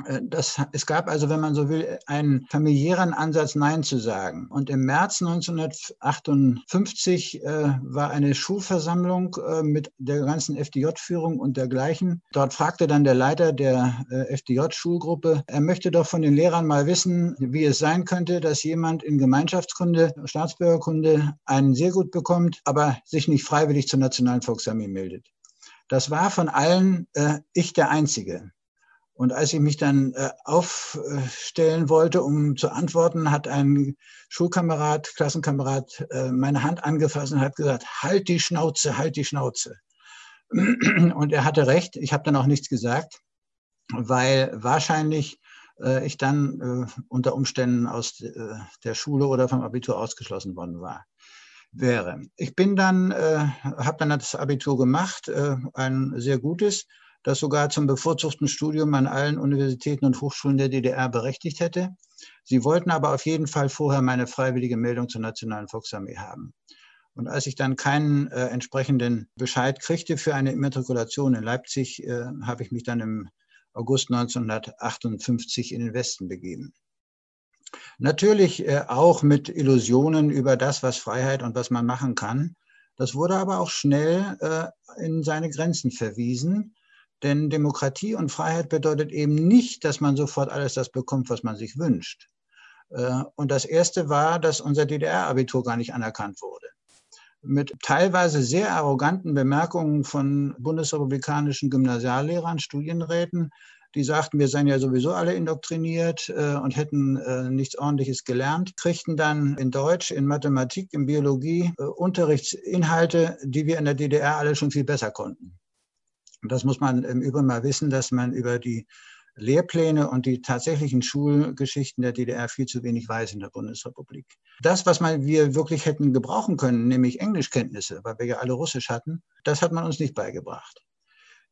Äh, das, es gab also, wenn man so will, einen familiären Ansatz, Nein zu sagen. Und im März 1958 äh, war eine Schulversammlung äh, mit der ganzen FDJ-Führung und dergleichen. Dort fragte dann der Leiter der äh, FDJ-Schulgruppe, er möchte doch von den Lehrern mal wissen, wie es sein könnte, dass jemand in Gemeinschaftskunde, Staatsbürgerkunde einen sehr gut bekommt, aber sich nicht freiwillig zur Nationalen Volksarmee meldet. Das war von allen äh, ich der Einzige. Und als ich mich dann äh, aufstellen wollte, um zu antworten, hat ein Schulkamerad, Klassenkamerad äh, meine Hand angefasst und hat gesagt, halt die Schnauze, halt die Schnauze. Und er hatte recht, ich habe dann auch nichts gesagt, weil wahrscheinlich äh, ich dann äh, unter Umständen aus äh, der Schule oder vom Abitur ausgeschlossen worden war wäre. Ich bin dann, äh, habe dann das Abitur gemacht, ein sehr gutes das sogar zum bevorzugten Studium an allen Universitäten und Hochschulen der DDR berechtigt hätte. Sie wollten aber auf jeden Fall vorher meine freiwillige Meldung zur Nationalen Volksarmee haben. Und als ich dann keinen äh, entsprechenden Bescheid kriegte für eine Immatrikulation in Leipzig, äh, habe ich mich dann im August 1958 in den Westen begeben. Natürlich äh, auch mit Illusionen über das, was Freiheit und was man machen kann. Das wurde aber auch schnell äh, in seine Grenzen verwiesen. Denn Demokratie und Freiheit bedeutet eben nicht, dass man sofort alles das bekommt, was man sich wünscht. Äh, und das Erste war, dass unser DDR-Abitur gar nicht anerkannt wurde. Mit teilweise sehr arroganten Bemerkungen von bundesrepublikanischen Gymnasiallehrern, Studienräten, die sagten, wir seien ja sowieso alle indoktriniert äh, und hätten äh, nichts Ordentliches gelernt, kriegten dann in Deutsch, in Mathematik, in Biologie Unterrichtsinhalte, die wir in der DDR alle schon viel besser konnten. Das muss man im Übrigen mal wissen, dass man über die Lehrpläne und die tatsächlichen Schulgeschichten der DDR viel zu wenig weiß in der Bundesrepublik. Das, was man, wir wirklich hätten gebrauchen können, nämlich Englischkenntnisse, weil wir ja alle Russisch hatten, das hat man uns nicht beigebracht.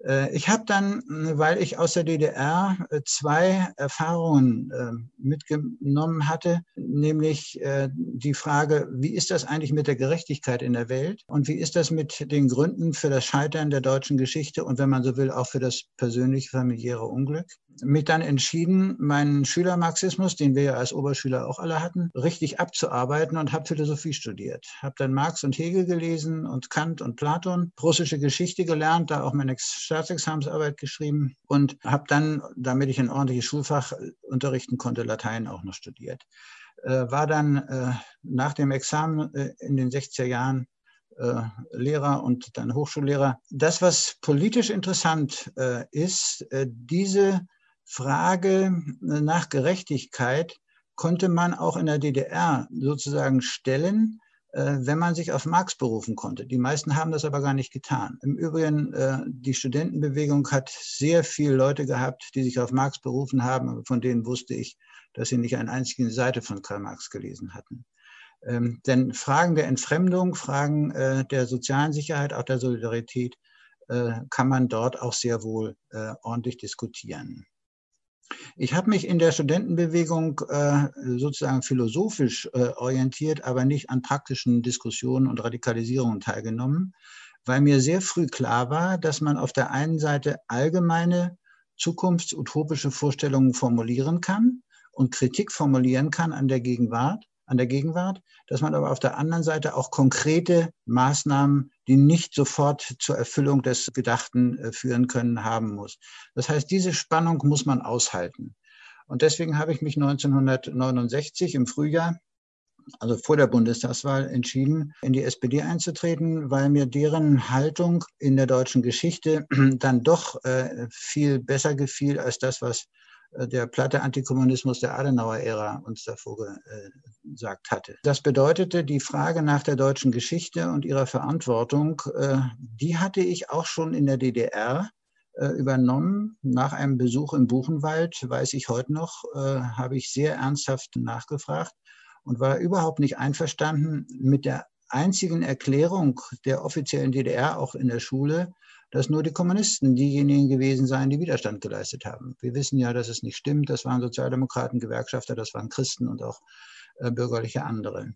Äh, ich habe dann, weil ich aus der DDR äh, zwei Erfahrungen äh, mitgenommen hatte, nämlich die Frage, wie ist das eigentlich mit der Gerechtigkeit in der Welt und wie ist das mit den Gründen für das Scheitern der deutschen Geschichte und wenn man so will, auch für das persönliche familiäre Unglück mich dann entschieden, meinen Schülermarxismus, den wir ja als Oberschüler auch alle hatten, richtig abzuarbeiten und habe Philosophie studiert. Habe dann Marx und Hegel gelesen und Kant und Platon, russische Geschichte gelernt, da auch meine Staatsexamensarbeit geschrieben und habe dann, damit ich ein ordentliches Schulfach unterrichten konnte, Latein auch noch studiert. Äh, war dann äh, nach dem Examen äh, in den 60er Jahren äh, Lehrer und dann Hochschullehrer. Das, was politisch interessant äh, ist, äh, diese Frage nach Gerechtigkeit konnte man auch in der DDR sozusagen stellen, äh, wenn man sich auf Marx berufen konnte. Die meisten haben das aber gar nicht getan. Im Übrigen, äh, die Studentenbewegung hat sehr viele Leute gehabt, die sich auf Marx berufen haben, von denen wusste ich, dass sie nicht eine einzige Seite von Karl Marx gelesen hatten. Ähm, denn Fragen der Entfremdung, Fragen äh, der sozialen Sicherheit, auch der Solidarität, kann man dort auch sehr wohl ordentlich diskutieren. Ich habe mich in der Studentenbewegung äh, sozusagen philosophisch äh, orientiert, aber nicht an praktischen Diskussionen und Radikalisierungen teilgenommen, weil mir sehr früh klar war, dass man auf der einen Seite allgemeine zukunftsutopische Vorstellungen formulieren kann und Kritik formulieren kann an der Gegenwart an der Gegenwart, dass man aber auf der anderen Seite auch konkrete Maßnahmen, die nicht sofort zur Erfüllung des Gedachten äh, führen können, haben muss. Das heißt, diese Spannung muss man aushalten. Und deswegen habe ich mich 1969 im Frühjahr also vor der Bundestagswahl, entschieden, in die SPD einzutreten, weil mir deren Haltung in der deutschen Geschichte dann doch äh, viel besser gefiel als das, was der platte Antikommunismus der Adenauer-Ära uns davor gesagt hatte. Das bedeutete, die Frage nach der deutschen Geschichte und ihrer Verantwortung, äh, die hatte ich auch schon in der DDR äh, übernommen. Nach einem Besuch im Buchenwald, weiß ich heute noch, habe ich sehr ernsthaft nachgefragt und war überhaupt nicht einverstanden mit der einzigen Erklärung der offiziellen DDR, auch in der Schule, dass nur die Kommunisten diejenigen gewesen seien, die Widerstand geleistet haben. Wir wissen ja, dass es nicht stimmt. Das waren Sozialdemokraten, Gewerkschafter, das waren Christen und auch äh, bürgerliche andere.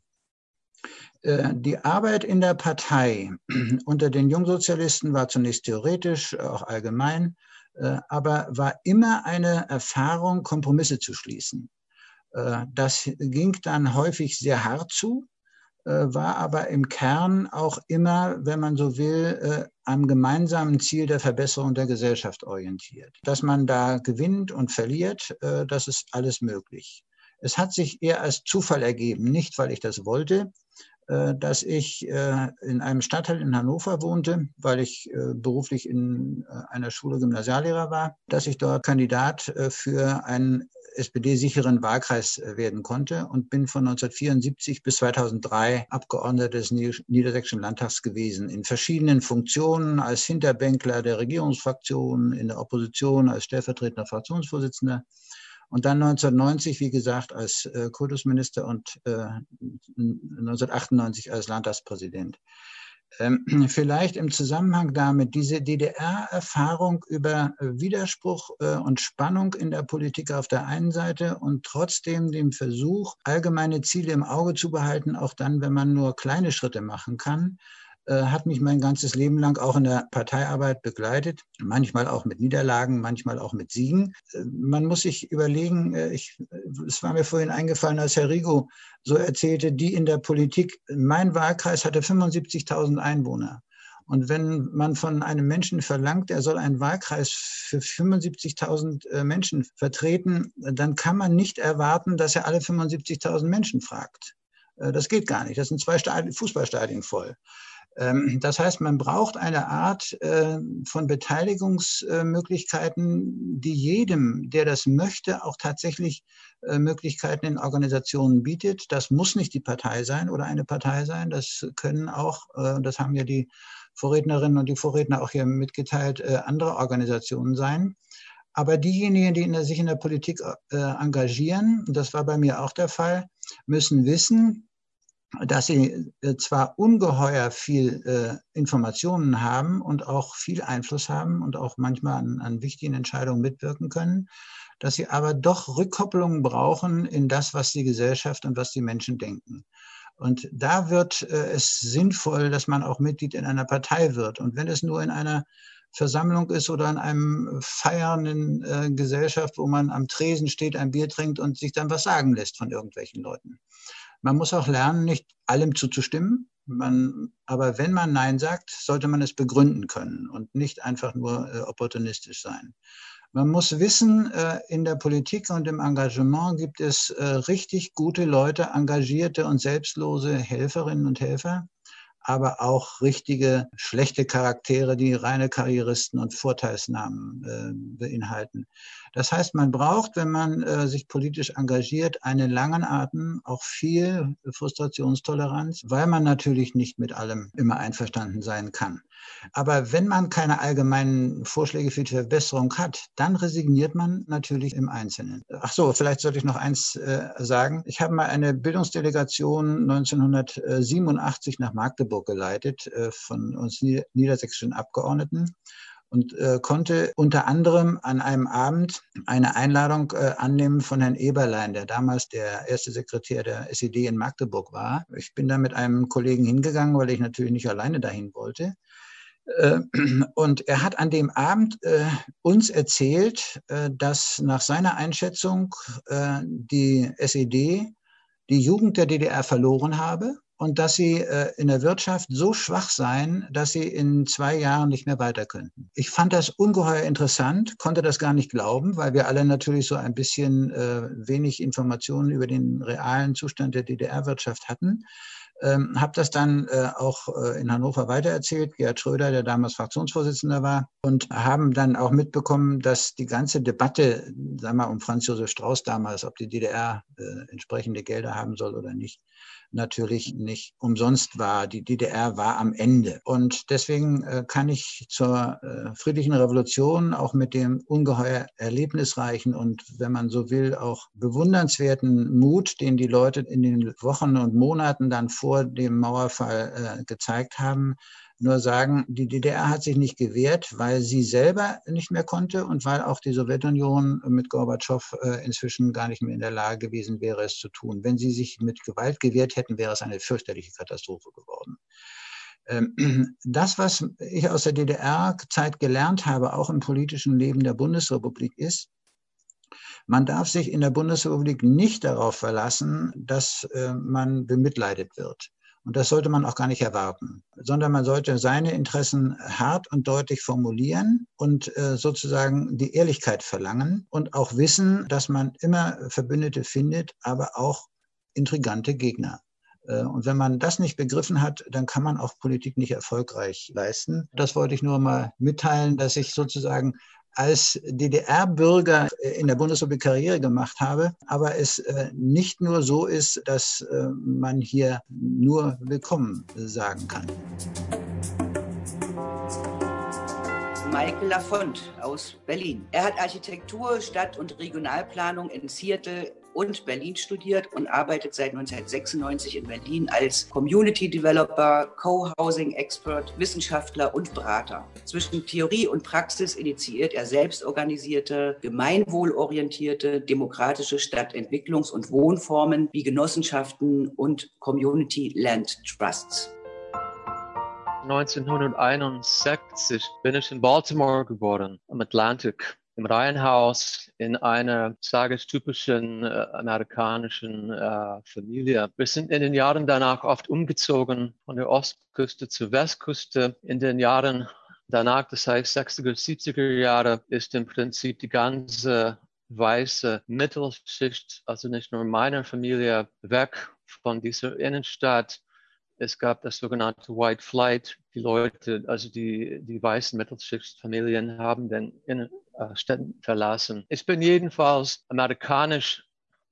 Äh, die Arbeit in der Partei unter den Jungsozialisten war zunächst theoretisch, auch allgemein, äh, aber war immer eine Erfahrung, Kompromisse zu schließen. Das ging dann häufig sehr hart zu, äh, war aber im Kern auch immer, wenn man so will, äh, am gemeinsamen Ziel der Verbesserung der Gesellschaft orientiert. Dass man da gewinnt und verliert, äh, das ist alles möglich. Es hat sich eher als Zufall ergeben, nicht weil ich das wollte, dass ich in einem Stadtteil in Hannover wohnte, weil ich beruflich in einer Schule Gymnasiallehrer war, dass ich dort Kandidat für einen SPD-sicheren Wahlkreis äh, werden konnte und bin von 1974 bis 2003 Abgeordneter des Niedersächsischen Landtags gewesen, in verschiedenen Funktionen als Hinterbänkler der Regierungsfraktion, in der Opposition als stellvertretender Fraktionsvorsitzender und dann 1990, wie gesagt, als äh, Kultusminister und äh, 1998 als Landtagspräsident. Ähm, vielleicht im Zusammenhang damit diese DDR-Erfahrung über Widerspruch äh, und Spannung in der Politik auf der einen Seite und trotzdem dem Versuch, allgemeine Ziele im Auge zu behalten, auch dann, wenn man nur kleine Schritte machen kann, äh, hat mich mein ganzes Leben lang auch in der Parteiarbeit begleitet, manchmal auch mit Niederlagen, manchmal auch mit Siegen. Äh, man muss sich überlegen, äh, ich, es war mir vorhin eingefallen, als Herr Rigo so erzählte, die in der Politik, mein Wahlkreis hatte 75.000 Einwohner. Und wenn man von einem Menschen verlangt, er soll einen Wahlkreis für 75.000 Menschen vertreten, dann kann man nicht erwarten, dass er alle 75.000 Menschen fragt. Das geht gar nicht. Das sind zwei Fußballstadien voll. Ähm, das heißt, man braucht eine Art äh, von Beteiligungsmöglichkeiten, die jedem, der das möchte, auch tatsächlich äh, Möglichkeiten in Organisationen bietet. Das muss nicht die Partei sein oder eine Partei sein. Das können auch, äh, das haben ja die Vorrednerinnen und die Vorredner auch hier mitgeteilt, andere Organisationen sein. Aber diejenigen, die sich in der Politik engagieren, das war bei mir auch der Fall, müssen wissen, dass sie äh, zwar ungeheuer viel äh, Informationen haben und auch viel Einfluss haben und auch manchmal an, an wichtigen Entscheidungen mitwirken können, dass sie aber doch Rückkopplungen brauchen in das, was die Gesellschaft und was die Menschen denken. Und da wird äh, es sinnvoll, dass man auch Mitglied in einer Partei wird. Und wenn es nur in einer Versammlung ist oder in einem feiernden äh, Gesellschaft, wo man am Tresen steht, ein Bier trinkt und sich dann was sagen lässt von irgendwelchen Leuten. Man muss auch lernen, nicht allem zuzustimmen. Man, aber wenn man Nein sagt, sollte man es begründen können und nicht einfach nur äh, opportunistisch sein. Man muss wissen, äh, in der Politik und im Engagement gibt es äh, richtig gute Leute, engagierte und selbstlose Helferinnen und Helfer aber auch richtige schlechte Charaktere, die reine Karrieristen und Vorteilsnahmen äh, beinhalten. Das heißt, man braucht, wenn man äh, sich politisch engagiert, einen langen Atem, auch viel Frustrationstoleranz, weil man natürlich nicht mit allem immer einverstanden sein kann. Aber wenn man keine allgemeinen Vorschläge für die Verbesserung hat, dann resigniert man natürlich im Einzelnen. Ach so, vielleicht sollte ich noch eins äh, sagen. Ich habe mal eine Bildungsdelegation 1987 nach Magdeburg geleitet äh, von uns niedersächsischen Abgeordneten und äh, konnte unter anderem an einem Abend eine Einladung äh, annehmen von Herrn Eberlein, der damals der erste Sekretär der SED in Magdeburg war. Ich bin da mit einem Kollegen hingegangen, weil ich natürlich nicht alleine dahin wollte. Äh, und er hat an dem Abend äh, uns erzählt, äh, dass nach seiner Einschätzung die SED die Jugend der DDR verloren habe und dass sie in der Wirtschaft so schwach seien, dass sie in zwei Jahren nicht mehr weiter könnten. Ich fand das ungeheuer interessant, konnte das gar nicht glauben, weil wir alle natürlich so ein bisschen wenig Informationen über den realen Zustand der DDR-Wirtschaft hatten. Ähm, habe das dann äh, auch äh, in Hannover weitererzählt, Gerhard Schröder, der damals Fraktionsvorsitzender war, und haben dann auch mitbekommen, dass die ganze Debatte, sagen wir, um Franz Josef Strauß damals, ob die DDR äh, entsprechende Gelder haben soll oder nicht, natürlich nicht umsonst war. Die DDR war am Ende. Und deswegen äh, kann ich zur äh, friedlichen Revolution auch mit dem ungeheuer erlebnisreichen und, wenn man so will, auch bewundernswerten Mut, den die Leute in den Wochen und Monaten dann vor dem Mauerfall äh, gezeigt haben, nur sagen, die DDR hat sich nicht gewehrt, weil sie selber nicht mehr konnte und weil auch die Sowjetunion mit Gorbatschow äh, inzwischen gar nicht mehr in der Lage gewesen wäre, es zu tun. Wenn sie sich mit Gewalt gewehrt hätten, wäre es eine fürchterliche Katastrophe geworden. Ähm, das, was ich aus der DDR-Zeit gelernt habe, auch im politischen Leben der Bundesrepublik, ist, man darf sich in der Bundesrepublik nicht darauf verlassen, dass äh, man bemitleidet wird. Und das sollte man auch gar nicht erwarten, sondern man sollte seine Interessen hart und deutlich formulieren und äh, sozusagen die Ehrlichkeit verlangen und auch wissen, dass man immer Verbündete findet, aber auch intrigante Gegner. Äh, und wenn man das nicht begriffen hat, dann kann man auch Politik nicht erfolgreich leisten. Das wollte ich nur mal mitteilen, dass ich sozusagen als DDR-Bürger in der Bundesrepublik Karriere gemacht habe, aber es äh, nicht nur so ist, dass äh, man hier nur willkommen sagen kann. Michael Lafont aus Berlin. Er hat Architektur, Stadt- und Regionalplanung in Seattle und Berlin studiert und arbeitet seit 1996 in Berlin als Community Developer, Co-Housing Expert, Wissenschaftler und Berater. Zwischen Theorie und Praxis initiiert er selbstorganisierte, gemeinwohlorientierte, demokratische Stadtentwicklungs- und Wohnformen wie Genossenschaften und Community Land Trusts. 1961 bin ich in Baltimore geboren, am Atlantik im Reihenhaus in einer tagestypischen äh, amerikanischen äh, Familie. Wir sind in den Jahren danach oft umgezogen von der Ostküste zur Westküste. In den Jahren danach, das heißt 60er, 70er Jahre, ist im Prinzip die ganze weiße Mittelschicht, also nicht nur meiner Familie, weg von dieser Innenstadt es gab das sogenannte White Flight. Die Leute, also die, die weißen Mittelschichtsfamilien haben den verlassen. Ich bin jedenfalls amerikanisch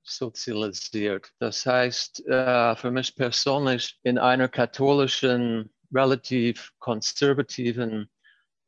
sozialisiert. Das heißt, äh, für mich persönlich in einer katholischen, relativ konservativen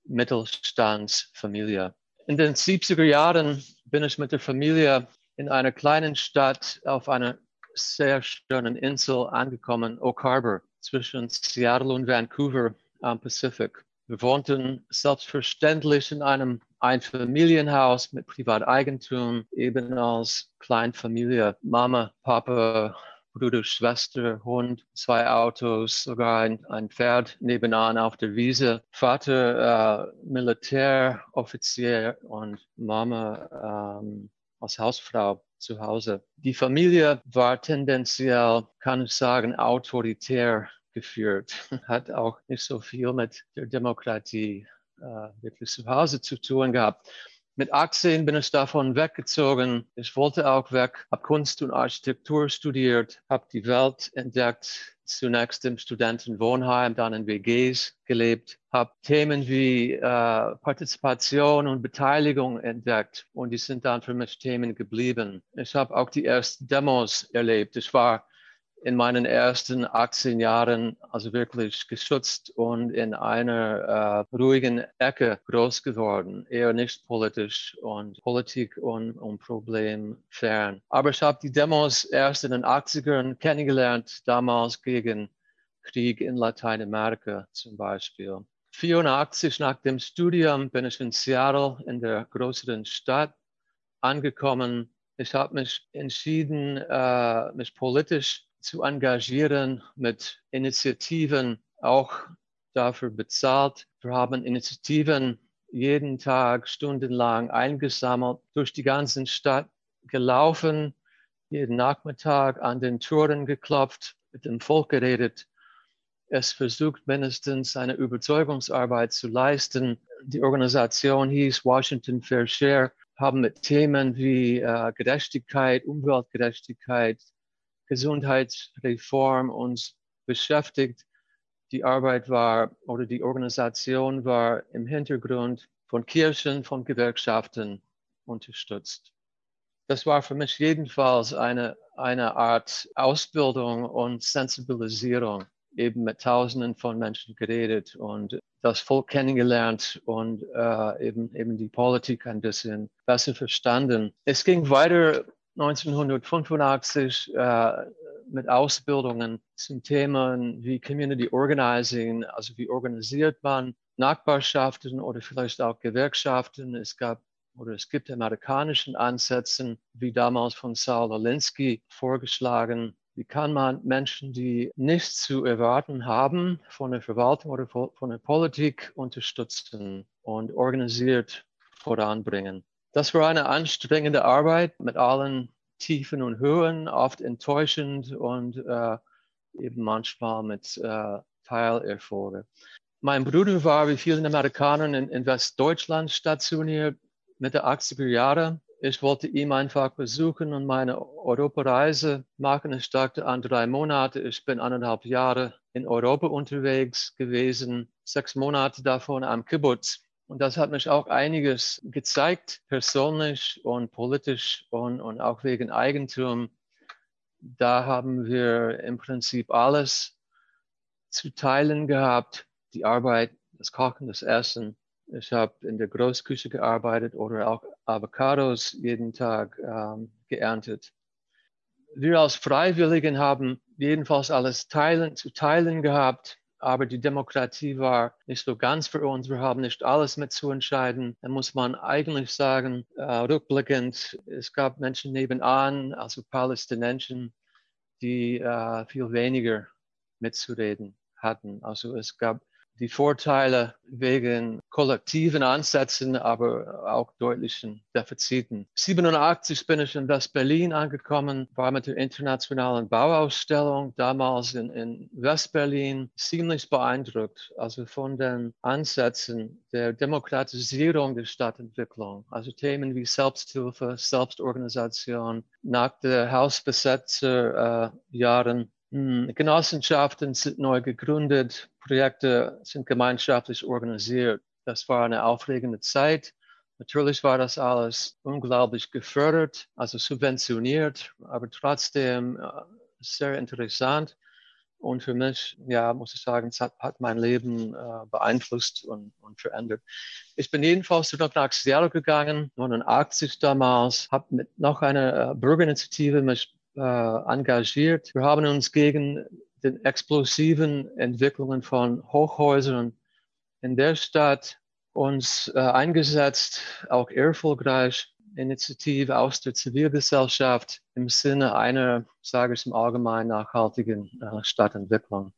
Mittelstandsfamilie. In den 70er Jahren bin ich mit der Familie in einer kleinen Stadt auf einer sehr schönen Insel angekommen, Oak Harbor zwischen Seattle und Vancouver am Pacific. Wir wohnten selbstverständlich in einem Einfamilienhaus mit Privateigentum, eben als Kleinfamilie. Mama, Papa, Bruder, Schwester, Hund, zwei Autos, sogar ein, ein Pferd nebenan auf der Wiese. Vater äh, Militäroffizier und Mama ähm, als Hausfrau zu Hause. Die Familie war tendenziell, kann ich sagen, autoritär geführt, hat auch nicht so viel mit der Demokratie äh, wirklich zu Hause zu tun gehabt. Mit 18 bin ich davon weggezogen. Ich wollte auch weg, habe Kunst und Architektur studiert, habe die Welt entdeckt, zunächst im Studentenwohnheim, dann in WGs gelebt, habe Themen wie äh, Partizipation und Beteiligung entdeckt und die sind dann für mich Themen geblieben. Ich habe auch die ersten Demos erlebt. Ich war in meinen ersten 18 Jahren also wirklich geschützt und in einer äh, ruhigen Ecke groß geworden, eher nicht politisch und Politik und, und Problem fern. Aber ich habe die Demos erst in den 80ern kennengelernt, damals gegen Krieg in Lateinamerika zum Beispiel. 84 nach dem Studium bin ich in Seattle in der größeren Stadt angekommen. Ich habe mich entschieden, äh, mich politisch zu engagieren mit Initiativen, auch dafür bezahlt. Wir haben Initiativen jeden Tag stundenlang eingesammelt, durch die ganze Stadt gelaufen, jeden Nachmittag an den Türen geklopft, mit dem Volk geredet. Es versucht mindestens eine Überzeugungsarbeit zu leisten. Die Organisation hieß Washington Fair Share, haben mit Themen wie äh, Gerechtigkeit, Umweltgerechtigkeit, Gesundheitsreform uns beschäftigt. Die Arbeit war oder die Organisation war im Hintergrund von Kirchen, von Gewerkschaften unterstützt. Das war für mich jedenfalls eine, eine Art Ausbildung und Sensibilisierung, eben mit Tausenden von Menschen geredet und das Volk kennengelernt und äh, eben, eben die Politik ein bisschen besser verstanden. Es ging weiter 1985 äh, mit Ausbildungen zum Thema wie Community Organizing, also wie organisiert man Nachbarschaften oder vielleicht auch Gewerkschaften. Es gab oder es gibt amerikanischen Ansätzen, wie damals von Saul Alinsky vorgeschlagen. Wie kann man Menschen, die nichts zu erwarten haben von der Verwaltung oder von der Politik unterstützen und organisiert voranbringen? Das war eine anstrengende Arbeit mit allen Tiefen und Höhen, oft enttäuschend und äh, eben manchmal mit äh, Teilerfolge. Mein Bruder war wie vielen Amerikanern in, in Westdeutschland stationiert Mitte 80er Jahre. Ich wollte ihn einfach besuchen und meine Europareise machen. Ich dachte an drei Monate. Ich bin anderthalb Jahre in Europa unterwegs gewesen, sechs Monate davon am Kibbutz. Und das hat mich auch einiges gezeigt, persönlich und politisch und, und auch wegen Eigentum. Da haben wir im Prinzip alles zu teilen gehabt. Die Arbeit, das Kochen, das Essen. Ich habe in der Großküche gearbeitet oder auch Avocados jeden Tag ähm, geerntet. Wir als Freiwilligen haben jedenfalls alles teilen, zu teilen gehabt aber die Demokratie war nicht so ganz für uns. Wir haben nicht alles mitzuentscheiden. Da muss man eigentlich sagen, äh, rückblickend, es gab Menschen nebenan, also Palästinenser, die äh, viel weniger mitzureden hatten. Also es gab die Vorteile wegen kollektiven Ansätzen, aber auch deutlichen Defiziten. 87 bin ich in West-Berlin angekommen, war mit der internationalen Bauausstellung damals in, in West-Berlin ziemlich beeindruckt, also von den Ansätzen der Demokratisierung der Stadtentwicklung, also Themen wie Selbsthilfe, Selbstorganisation, nach der Hausbesetzerjahren äh, hm, Genossenschaften sind neu gegründet, Projekte sind gemeinschaftlich organisiert. Das war eine aufregende Zeit. Natürlich war das alles unglaublich gefördert, also subventioniert, aber trotzdem äh, sehr interessant. Und für mich, ja, muss ich sagen, es hat, mein Leben äh, beeinflusst und, und, verändert. Ich bin jedenfalls zurück nach Seattle gegangen, 89 damals, habe mit noch einer äh, Bürgerinitiative mich äh, engagiert. Wir haben uns gegen den explosiven Entwicklungen von Hochhäusern in der Stadt uns äh, eingesetzt, auch erfolgreich Initiative aus der Zivilgesellschaft im Sinne einer, sage ich im Allgemeinen, nachhaltigen äh, Stadtentwicklung.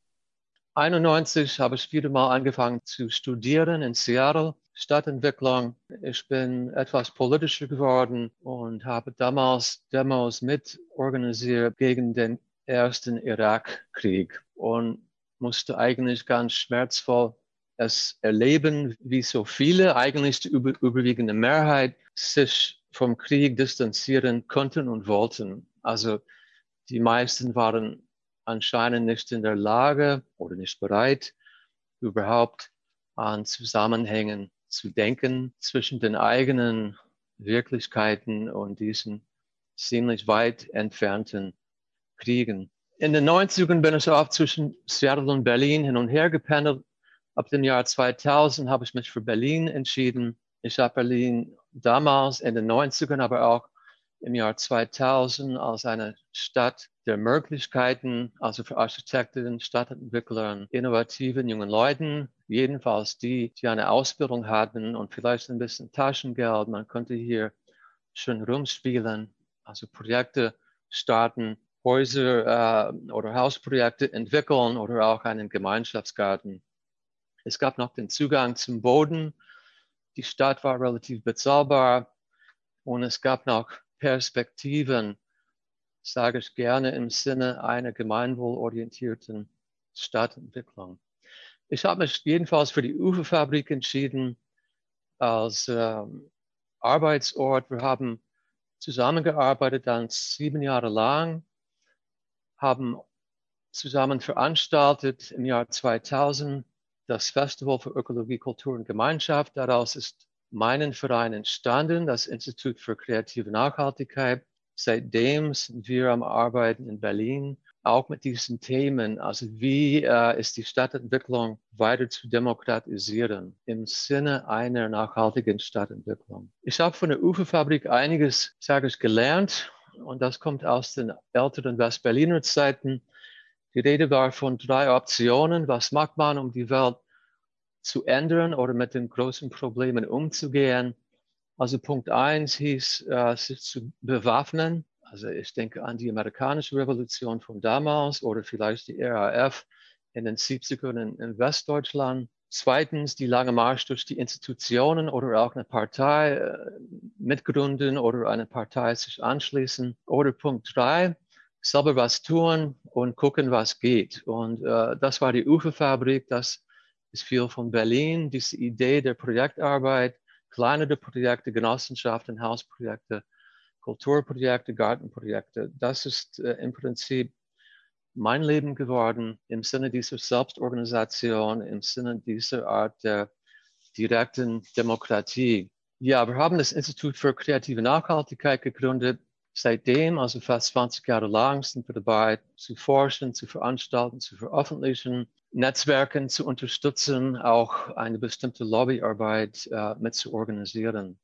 91 habe ich wieder mal angefangen zu studieren in Seattle Stadtentwicklung. Ich bin etwas politischer geworden und habe damals Demos mit organisiert gegen den ersten Irakkrieg und musste eigentlich ganz schmerzvoll es erleben, wie so viele, eigentlich die über, überwiegende Mehrheit, sich vom Krieg distanzieren konnten und wollten. Also die meisten waren anscheinend nicht in der Lage oder nicht bereit, überhaupt an Zusammenhängen zu denken zwischen den eigenen Wirklichkeiten und diesen ziemlich weit entfernten Kriegen. In den 90ern bin ich auch zwischen Seattle und Berlin hin und her gependelt. Ab dem Jahr 2000 habe ich mich für Berlin entschieden. Ich habe Berlin damals in den 90ern, aber auch im Jahr 2000 als eine Stadt der Möglichkeiten, also für Architekten, Stadtentwicklern, innovativen jungen Leuten, jedenfalls die, die eine Ausbildung hatten und vielleicht ein bisschen Taschengeld. Man könnte hier schön rumspielen, also Projekte starten, Häuser äh, oder Hausprojekte entwickeln oder auch einen Gemeinschaftsgarten. Es gab noch den Zugang zum Boden. Die Stadt war relativ bezahlbar und es gab noch Perspektiven, sage ich gerne im Sinne einer gemeinwohlorientierten Stadtentwicklung. Ich habe mich jedenfalls für die Uferfabrik entschieden als ähm, Arbeitsort. Wir haben zusammengearbeitet dann sieben Jahre lang, haben zusammen veranstaltet im Jahr 2000 das Festival für Ökologie, Kultur und Gemeinschaft. Daraus ist meinen Verein entstanden, das Institut für kreative Nachhaltigkeit. Seitdem sind wir am Arbeiten in Berlin, auch mit diesen Themen. Also wie äh, ist die Stadtentwicklung weiter zu demokratisieren im Sinne einer nachhaltigen Stadtentwicklung? Ich habe von der Uferfabrik einiges, sage ich, gelernt und das kommt aus den älteren Westberliner Zeiten. Die Rede war von drei Optionen. Was macht man, um die Welt zu ändern oder mit den großen Problemen umzugehen. Also Punkt eins hieß, äh, sich zu bewaffnen. Also ich denke an die amerikanische Revolution von damals oder vielleicht die RAF in den 70ern in, in Westdeutschland. Zweitens die lange Marsch durch die Institutionen oder auch eine Partei äh, mitgründen oder eine Partei sich anschließen. Oder Punkt drei, selber was tun und gucken, was geht. Und äh, das war die Uferfabrik, das ist viel von Berlin, diese Idee der Projektarbeit, kleinere Projekte, Genossenschaften, Hausprojekte, Kulturprojekte, Gartenprojekte. Das ist äh, im Prinzip mein Leben geworden im Sinne dieser Selbstorganisation, im Sinne dieser Art der direkten Demokratie. Ja, wir haben das Institut für kreative Nachhaltigkeit gegründet. Seitdem, also fast 20 Jahre lang, sind wir dabei zu forschen, zu veranstalten, zu veröffentlichen, Netzwerken zu unterstützen, auch eine bestimmte Lobbyarbeit äh, mit zu organisieren.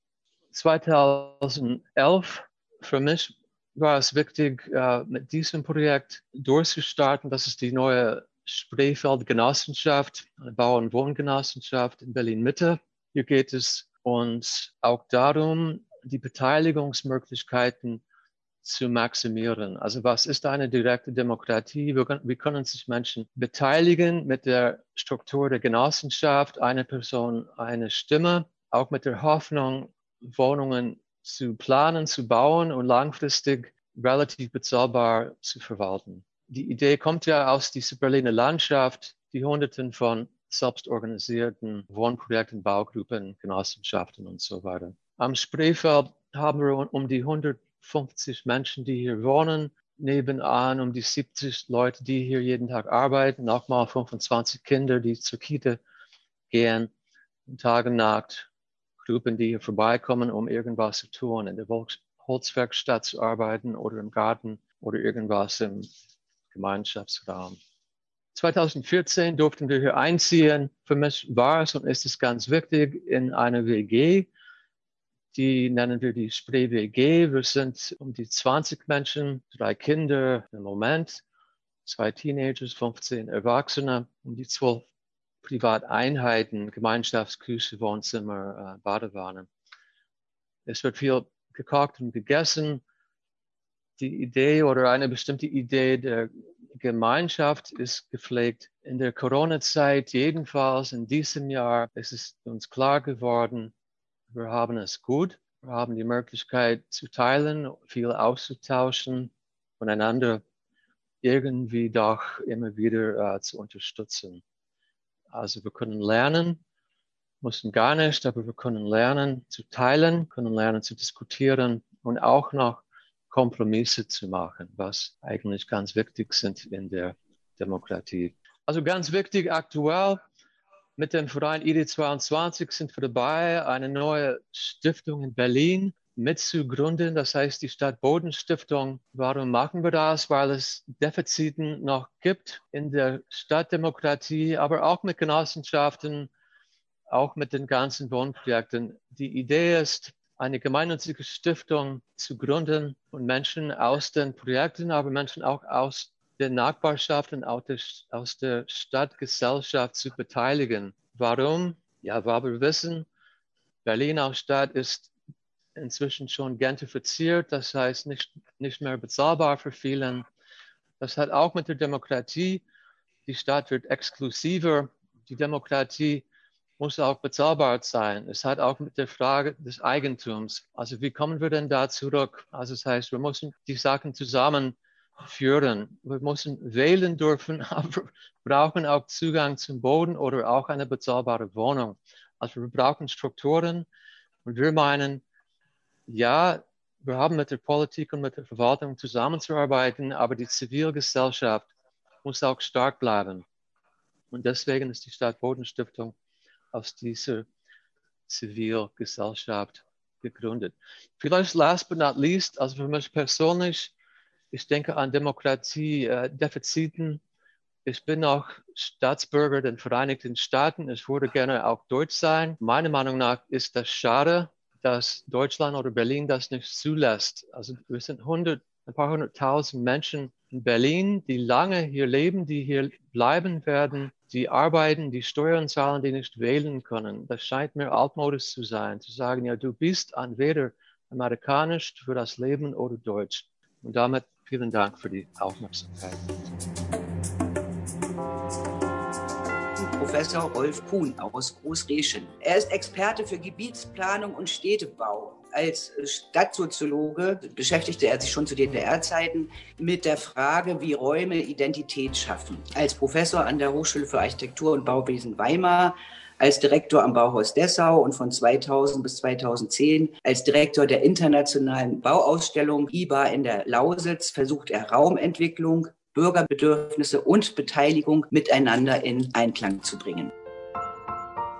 2011 für mich war es wichtig, äh, mit diesem Projekt durchzustarten. Das ist die neue Spreefeld Genossenschaft, eine Bau- und Wohngenossenschaft in Berlin-Mitte. Hier geht es uns auch darum, die Beteiligungsmöglichkeiten zu maximieren. Also was ist eine direkte Demokratie? Wie können sich Menschen beteiligen mit der Struktur der Genossenschaft, eine Person, eine Stimme, auch mit der Hoffnung, Wohnungen zu planen, zu bauen und langfristig relativ bezahlbar zu verwalten. Die Idee kommt ja aus dieser Berliner Landschaft, die Hunderten von selbstorganisierten Wohnprojekten, Baugruppen, Genossenschaften und so weiter. Am Spreefeld haben wir um die 150 Menschen, die hier wohnen, nebenan um die 70 Leute, die hier jeden Tag arbeiten, nochmal 25 Kinder, die zur Kita gehen, Tag und Gruppen, die hier vorbeikommen, um irgendwas zu tun, in der Holzwerkstatt zu arbeiten oder im Garten oder irgendwas im Gemeinschaftsraum. 2014 durften wir hier einziehen. Für mich war es und ist es ganz wichtig in eine WG. Die nennen wir die Spree WG. Wir sind um die 20 Menschen, drei Kinder im Moment, zwei Teenagers, 15 Erwachsene, um die 12 Privateinheiten, Gemeinschaftsküche, Wohnzimmer, äh, Badewanne. Es wird viel gekocht und gegessen. Die Idee oder eine bestimmte Idee der Gemeinschaft ist gepflegt. In der Corona-Zeit, jedenfalls in diesem Jahr, ist es uns klar geworden, wir haben es gut. Wir haben die Möglichkeit zu teilen, viel auszutauschen, voneinander irgendwie doch immer wieder äh, zu unterstützen. Also wir können lernen, müssen gar nicht, aber wir können lernen zu teilen, können lernen zu diskutieren und auch noch Kompromisse zu machen, was eigentlich ganz wichtig sind in der Demokratie. Also ganz wichtig aktuell mit dem Verein ID22 sind wir dabei, eine neue Stiftung in Berlin mitzugründen. Das heißt die Stadt Bodenstiftung. Warum machen wir das? Weil es Defiziten noch gibt in der Stadtdemokratie, aber auch mit Genossenschaften, auch mit den ganzen Wohnprojekten. Die Idee ist, eine gemeinnützige Stiftung zu gründen und Menschen aus den Projekten, aber Menschen auch aus der Nachbarschaft und aus der Stadtgesellschaft zu beteiligen. Warum? Ja, weil wir wissen, Berlin als Stadt ist inzwischen schon gentrifiziert, das heißt nicht, nicht mehr bezahlbar für vielen. Das hat auch mit der Demokratie, die Stadt wird exklusiver, die Demokratie muss auch bezahlbar sein. Es hat auch mit der Frage des Eigentums. Also wie kommen wir denn da zurück? Also das heißt, wir müssen die Sachen zusammenführen. Wir müssen wählen dürfen, aber brauchen auch Zugang zum Boden oder auch eine bezahlbare Wohnung. Also wir brauchen Strukturen und wir meinen, ja, wir haben mit der Politik und mit der Verwaltung zusammenzuarbeiten, aber die Zivilgesellschaft muss auch stark bleiben. Und deswegen ist die Stadt Bodenstiftung aus dieser Zivilgesellschaft gegründet. Vielleicht last but not least, also für mich persönlich, ich denke an Demokratie, äh. Ich bin auch Staatsbürger der Vereinigten Staaten. Ich würde gerne auch Deutsch sein. Meiner Meinung nach ist das schade, dass Deutschland oder Berlin das nicht zulässt. Also wir sind 100, ein paar hunderttausend Menschen in Berlin, die lange hier leben, die hier bleiben werden, die arbeiten, die Steuern zahlen, die nicht wählen können. Das scheint mir altmodisch zu sein, zu sagen, ja, du bist entweder amerikanisch für das Leben oder deutsch. Und damit vielen Dank für die Aufmerksamkeit. Professor Rolf Kuhn aus Großreschen. Er ist Experte für Gebietsplanung und Städtebau. Als Stadtsoziologe beschäftigte er sich schon zu DDR-Zeiten mit der Frage, wie Räume Identität schaffen. Als Professor an der Hochschule für Architektur und Bauwesen Weimar als Direktor am Bauhaus Dessau und von 2000 bis 2010 als Direktor der internationalen Bauausstellung IBA in der Lausitz versucht er Raumentwicklung, Bürgerbedürfnisse und Beteiligung miteinander in Einklang zu bringen.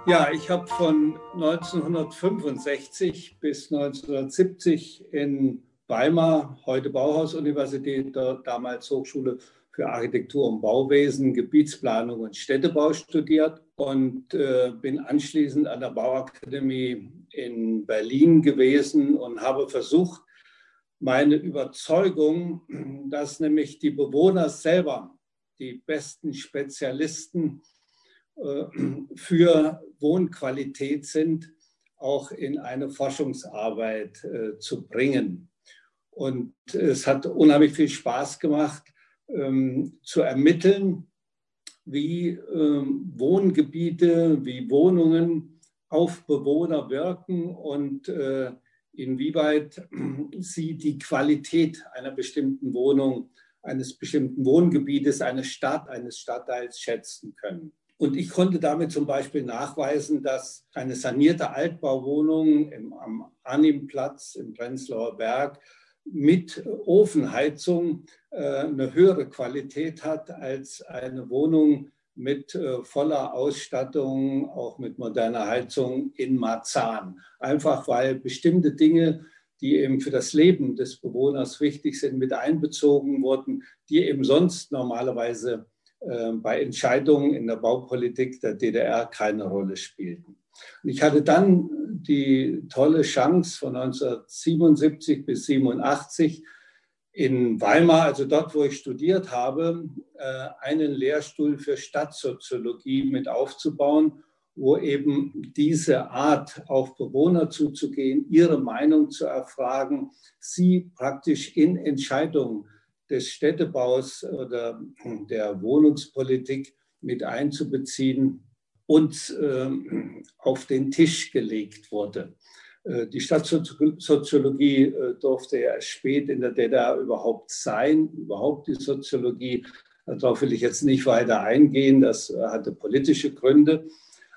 Ja, ich habe von 1965 bis 1970 in Weimar, heute Bauhaus-Universität, damals Hochschule für Architektur und Bauwesen, Gebietsplanung und Städtebau studiert und äh, bin anschließend an der Bauakademie in Berlin gewesen und habe versucht, meine Überzeugung, dass nämlich die Bewohner selber die besten Spezialisten äh, für Wohnqualität sind, auch in eine Forschungsarbeit äh, zu bringen. Und es hat unheimlich viel Spaß gemacht, ähm, zu ermitteln, wie ähm, Wohngebiete, wie Wohnungen auf Bewohner wirken und äh, inwieweit sie die Qualität einer bestimmten Wohnung, eines bestimmten Wohngebietes, eines Stadt, eines Stadtteils schätzen können. Und ich konnte damit zum Beispiel nachweisen, dass eine sanierte Altbauwohnung im, am Arnimplatz im Prenzlauer Berg mit Ofenheizung äh, eine höhere Qualität hat als eine Wohnung mit äh, voller Ausstattung, auch mit moderner Heizung in Marzahn. Einfach weil bestimmte Dinge, die eben für das Leben des Bewohners wichtig sind, mit einbezogen wurden, die eben sonst normalerweise äh, bei Entscheidungen in der Baupolitik der DDR keine Rolle spielten. Und ich hatte dann die tolle Chance von 1977 bis 87 in Weimar, also dort, wo ich studiert habe, äh, einen Lehrstuhl für Stadtsoziologie mit aufzubauen, wo eben diese Art auf Bewohner zuzugehen, ihre Meinung zu erfragen, sie praktisch in Entscheidungen des Städtebaus oder der Wohnungspolitik mit einzubeziehen und ähm, auf den Tisch gelegt wurde. Äh, die Stadtsoziologie äh, durfte ja spät in der DDR überhaupt sein, überhaupt die Soziologie. Darauf will ich jetzt nicht weiter eingehen, das äh, hatte politische Gründe.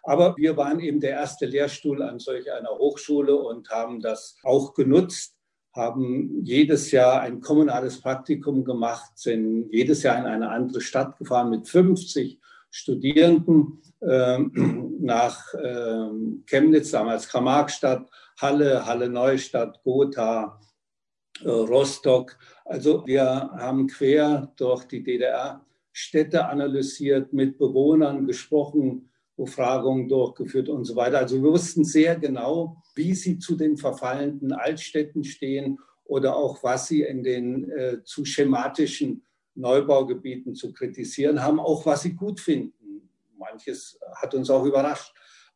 Aber wir waren eben der erste Lehrstuhl an solch einer Hochschule und haben das auch genutzt, haben jedes Jahr ein kommunales Praktikum gemacht, sind jedes Jahr in eine andere Stadt gefahren mit 50 Studierenden äh, nach äh, Chemnitz, damals Karl-Marx-Stadt, Halle, Halle Neustadt, Gotha, äh, Rostock. Also wir haben quer durch die DDR Städte analysiert, mit Bewohnern gesprochen, Befragungen durchgeführt und so weiter. Also wir wussten sehr genau, wie sie zu den verfallenden Altstädten stehen oder auch was sie in den äh, zu schematischen Neubaugebieten zu kritisieren haben, auch was sie gut finden. Manches hat uns auch überrascht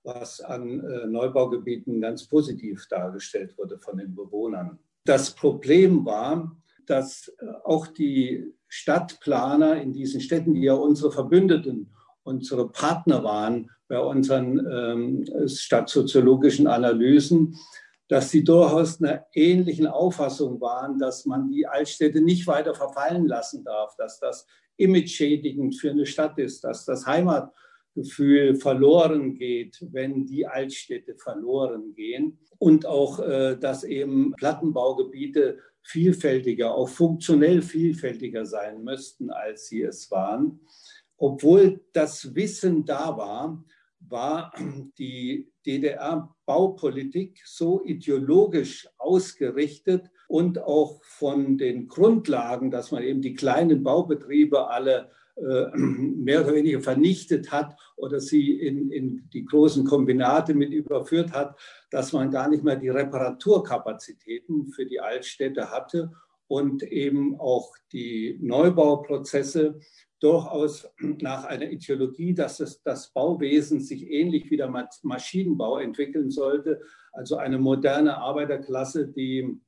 was an äh, Neubaugebieten ganz positiv dargestellt wurde von den Bewohnern. Das Problem war, dass äh, auch die Stadtplaner in diesen Städten, die ja unsere Verbündeten, unsere Partner waren bei unseren ähm, stadtsoziologischen Analysen, dass sie durchaus einer ähnlichen Auffassung waren, dass man die Altstädte nicht weiter verfallen lassen darf, dass das image-schädigend für eine Stadt ist, dass das Heimat Gefühl verloren geht, wenn die Altstädte verloren gehen. Und auch, äh, dass eben Plattenbaugebiete vielfältiger, auch funktionell vielfältiger sein müssten, als sie es waren. Obwohl das Wissen da war, war die DDR-Baupolitik so ideologisch ausgerichtet und auch von den Grundlagen, dass man eben die kleinen Baubetriebe alle mehr oder weniger vernichtet hat oder sie in, in die großen Kombinate mit überführt hat, dass man gar nicht mehr die Reparaturkapazitäten für die Altstädte hatte und eben auch die Neubauprozesse durchaus nach einer Ideologie, dass es, das Bauwesen sich ähnlich wie der Maschinenbau entwickeln sollte, also eine moderne Arbeiterklasse, die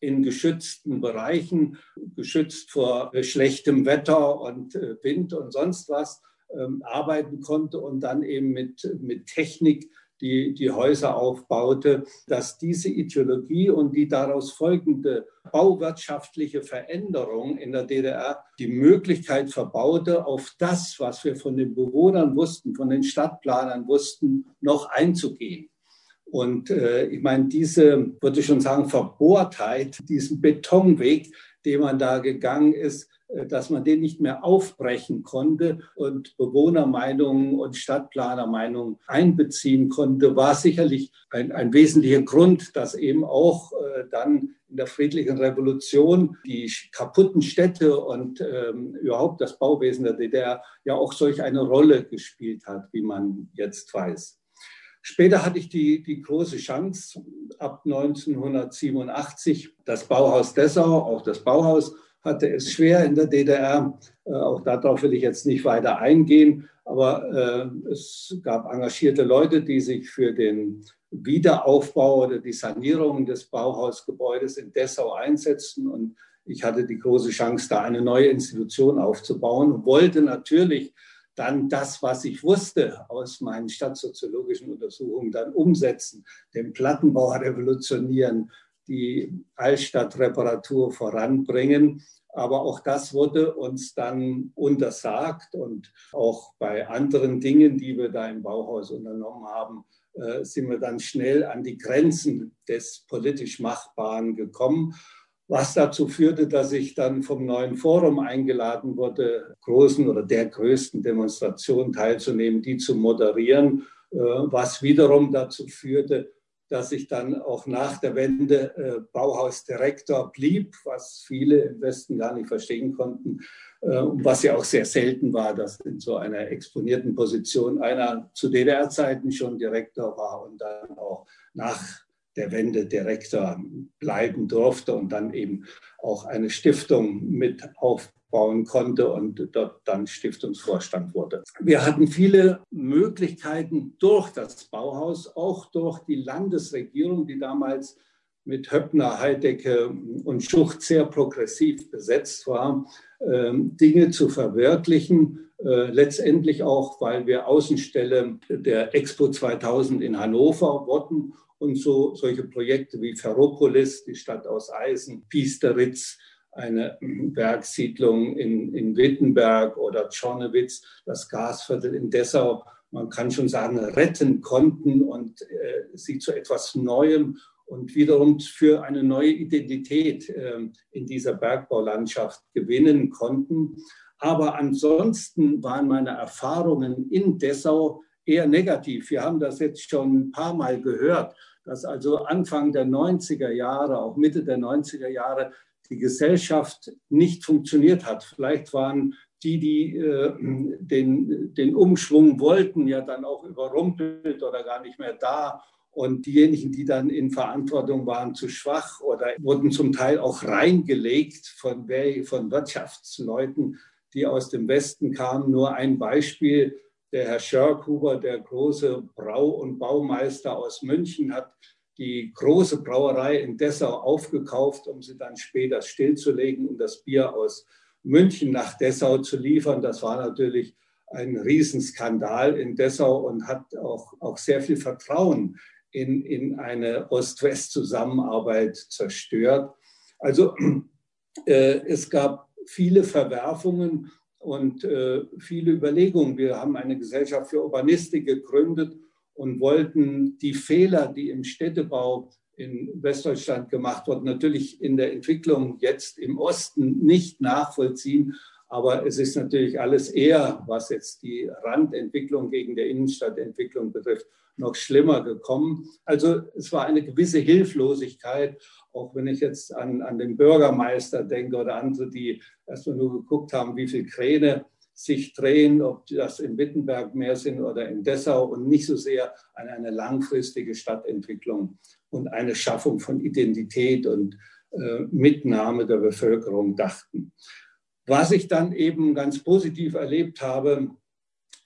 in geschützten Bereichen, geschützt vor schlechtem Wetter und äh, Wind und sonst was, ähm, arbeiten konnte und dann eben mit, mit Technik die, die Häuser aufbaute, dass diese Ideologie und die daraus folgende bauwirtschaftliche Veränderung in der DDR die Möglichkeit verbaute, auf das, was wir von den Bewohnern wussten, von den Stadtplanern wussten, noch einzugehen. Und äh, ich meine, diese, würde ich schon sagen, Verbohrtheit, diesen Betonweg, den man da gegangen ist, äh, dass man den nicht mehr aufbrechen konnte und Bewohnermeinungen und Stadtplanermeinungen einbeziehen konnte, war sicherlich ein, ein wesentlicher Grund, dass eben auch äh, dann in der friedlichen Revolution die kaputten Städte und ähm, überhaupt das Bauwesen der DDR ja auch solch eine Rolle gespielt hat, wie man jetzt weiß. Später hatte ich die, die große Chance, ab 1987 das Bauhaus Dessau, auch das Bauhaus, hatte es schwer in der DDR. Äh, auch darauf will ich jetzt nicht weiter eingehen. Aber äh, es gab engagierte Leute, die sich für den Wiederaufbau oder die Sanierung des Bauhausgebäudes in Dessau einsetzten. Und ich hatte die große Chance, da eine neue Institution aufzubauen wollte natürlich dann das, was ich wusste aus meinen stadtsoziologischen Untersuchungen, dann umsetzen, den Plattenbau revolutionieren, die Altstadtreparatur voranbringen. Aber auch das wurde uns dann untersagt und auch bei anderen Dingen, die wir da im Bauhaus unternommen haben, äh, sind wir dann schnell an die Grenzen des politisch Machbaren gekommen was dazu führte, dass ich dann vom neuen Forum eingeladen wurde, großen oder der größten Demonstration teilzunehmen, die zu moderieren, äh, was wiederum dazu führte, dass ich dann auch nach der Wende äh, Bauhausdirektor blieb, was viele im Westen gar nicht verstehen konnten äh, was ja auch sehr selten war, dass in so einer exponierten Position einer zu DDR-Zeiten schon Direktor war und dann auch nach der Wende Direktor bleiben durfte und dann eben auch eine Stiftung mit aufbauen konnte und dort dann Stiftungsvorstand wurde. Wir hatten viele Möglichkeiten durch das Bauhaus, auch durch die Landesregierung, die damals mit Höppner, Heidecke und Schucht sehr progressiv besetzt war, ähm, Dinge zu verwirklichen. Äh, letztendlich auch, weil wir Außenstelle der Expo 2000 in Hannover wurden und so solche Projekte wie Ferropolis, die Stadt aus Eisen, Piesteritz, eine Bergsiedlung in, in Wittenberg oder Tschornewitz, das Gasviertel in Dessau, man kann schon sagen, retten konnten und äh, sie zu etwas Neuem und wiederum für eine neue Identität äh, in dieser Bergbaulandschaft gewinnen konnten. Aber ansonsten waren meine Erfahrungen in Dessau eher negativ. Wir haben das jetzt schon ein paar Mal gehört, dass also Anfang der 90er Jahre, auch Mitte der 90er Jahre, die Gesellschaft nicht funktioniert hat. Vielleicht waren die, die äh, den, den Umschwung wollten, ja dann auch überrumpelt oder gar nicht mehr da. Und diejenigen, die dann in Verantwortung waren, zu schwach oder wurden zum Teil auch reingelegt von, von Wirtschaftsleuten, die aus dem Westen kamen. Nur ein Beispiel der Herr Schörkhuber, der große Brau- und Baumeister aus München, hat die große Brauerei in Dessau aufgekauft, um sie dann später stillzulegen und das Bier aus München nach Dessau zu liefern. Das war natürlich ein Riesenskandal in Dessau und hat auch, auch sehr viel Vertrauen in, in eine Ost-West-Zusammenarbeit zerstört. Also äh, es gab viele Verwerfungen und äh, viele Überlegungen. Wir haben eine Gesellschaft für Urbanistik gegründet und wollten die Fehler, die im Städtebau in Westdeutschland gemacht wurden, natürlich in der Entwicklung jetzt im Osten nicht nachvollziehen. Aber es ist natürlich alles eher, was jetzt die Randentwicklung gegen der Innenstadtentwicklung betrifft, noch schlimmer gekommen. Also es war eine gewisse Hilflosigkeit, auch wenn ich jetzt an, an den Bürgermeister denke oder andere, die erstmal nur geguckt haben, wie viele Kräne sich drehen, ob das in Wittenberg mehr sind oder in Dessau und nicht so sehr an eine langfristige Stadtentwicklung und eine Schaffung von Identität und äh, Mitnahme der Bevölkerung dachten. Was ich dann eben ganz positiv erlebt habe,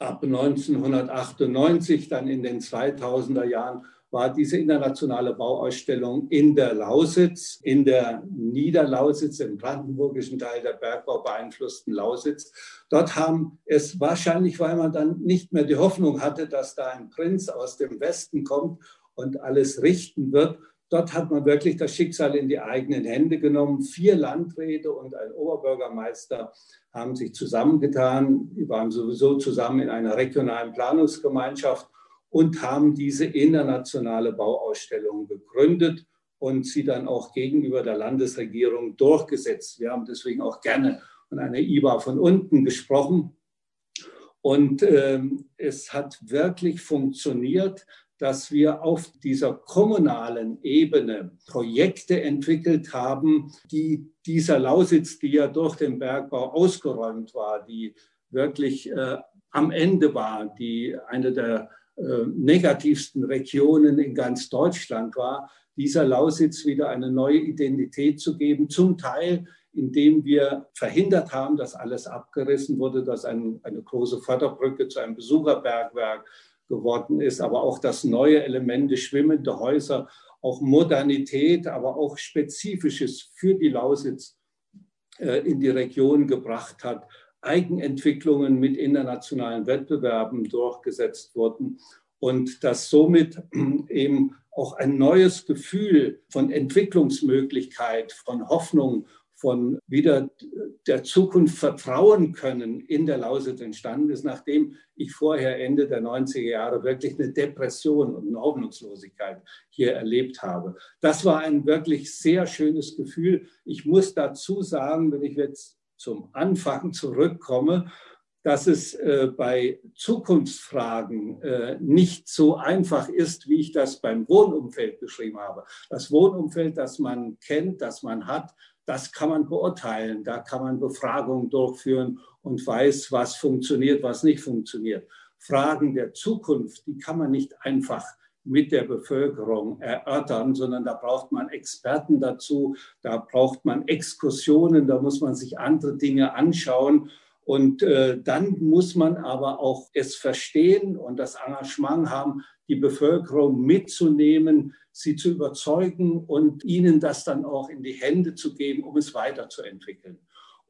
ab 1998, dann in den 2000er Jahren, war diese internationale Bauausstellung in der Lausitz, in der Niederlausitz, im brandenburgischen Teil der Bergbau beeinflussten Lausitz. Dort haben es wahrscheinlich, weil man dann nicht mehr die Hoffnung hatte, dass da ein Prinz aus dem Westen kommt und alles richten wird, Dort hat man wirklich das Schicksal in die eigenen Hände genommen. Vier Landräte und ein Oberbürgermeister haben sich zusammengetan. Die waren sowieso zusammen in einer regionalen Planungsgemeinschaft und haben diese internationale Bauausstellung gegründet und sie dann auch gegenüber der Landesregierung durchgesetzt. Wir haben deswegen auch gerne von einer IBA von unten gesprochen. Und ähm, es hat wirklich funktioniert dass wir auf dieser kommunalen Ebene Projekte entwickelt haben, die dieser Lausitz, die ja durch den Bergbau ausgeräumt war, die wirklich äh, am Ende war, die eine der negativsten Regionen in ganz Deutschland war, dieser Lausitz wieder eine neue Identität zu geben, zum Teil indem wir verhindert haben, dass alles abgerissen wurde, dass ein, eine große Förderbrücke zu einem Besucherbergwerk geworden ist, aber auch das neue Elemente, schwimmende Häuser, auch Modernität, aber auch Spezifisches für die Lausitz äh, in die Region gebracht hat. Eigenentwicklungen mit internationalen Wettbewerben durchgesetzt wurden und dass somit eben auch ein neues Gefühl von Entwicklungsmöglichkeit, von Hoffnung, von wieder der Zukunft vertrauen können in der Lausitz entstanden ist, nachdem ich vorher Ende der 90er Jahre wirklich eine Depression und eine Hoffnungslosigkeit hier erlebt habe. Das war ein wirklich sehr schönes Gefühl. Ich muss dazu sagen, wenn ich jetzt zum Anfang zurückkomme, dass es äh, bei Zukunftsfragen äh, nicht so einfach ist, wie ich das beim Wohnumfeld beschrieben habe. Das Wohnumfeld, das man kennt, das man hat, das kann man beurteilen. Da kann man Befragungen durchführen und weiß, was funktioniert, was nicht funktioniert. Fragen der Zukunft, die kann man nicht einfach mit der Bevölkerung erörtern, sondern da braucht man Experten dazu, da braucht man Exkursionen, da muss man sich andere Dinge anschauen. Und äh, dann muss man aber auch es verstehen und das Engagement haben, die Bevölkerung mitzunehmen, sie zu überzeugen und ihnen das dann auch in die Hände zu geben, um es weiterzuentwickeln.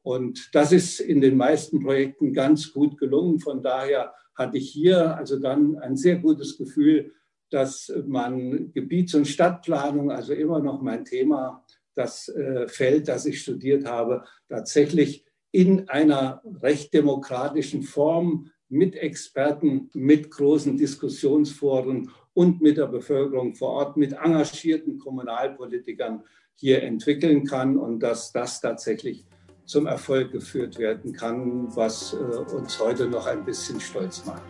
Und das ist in den meisten Projekten ganz gut gelungen. Von daher hatte ich hier also dann ein sehr gutes Gefühl, dass man Gebiets- und Stadtplanung, also immer noch mein Thema, das äh, Feld, das ich studiert habe, tatsächlich in einer recht demokratischen Form mit Experten, mit großen Diskussionsforen und mit der Bevölkerung vor Ort, mit engagierten Kommunalpolitikern hier entwickeln kann und dass das tatsächlich zum Erfolg geführt werden kann, was äh, uns heute noch ein bisschen stolz macht.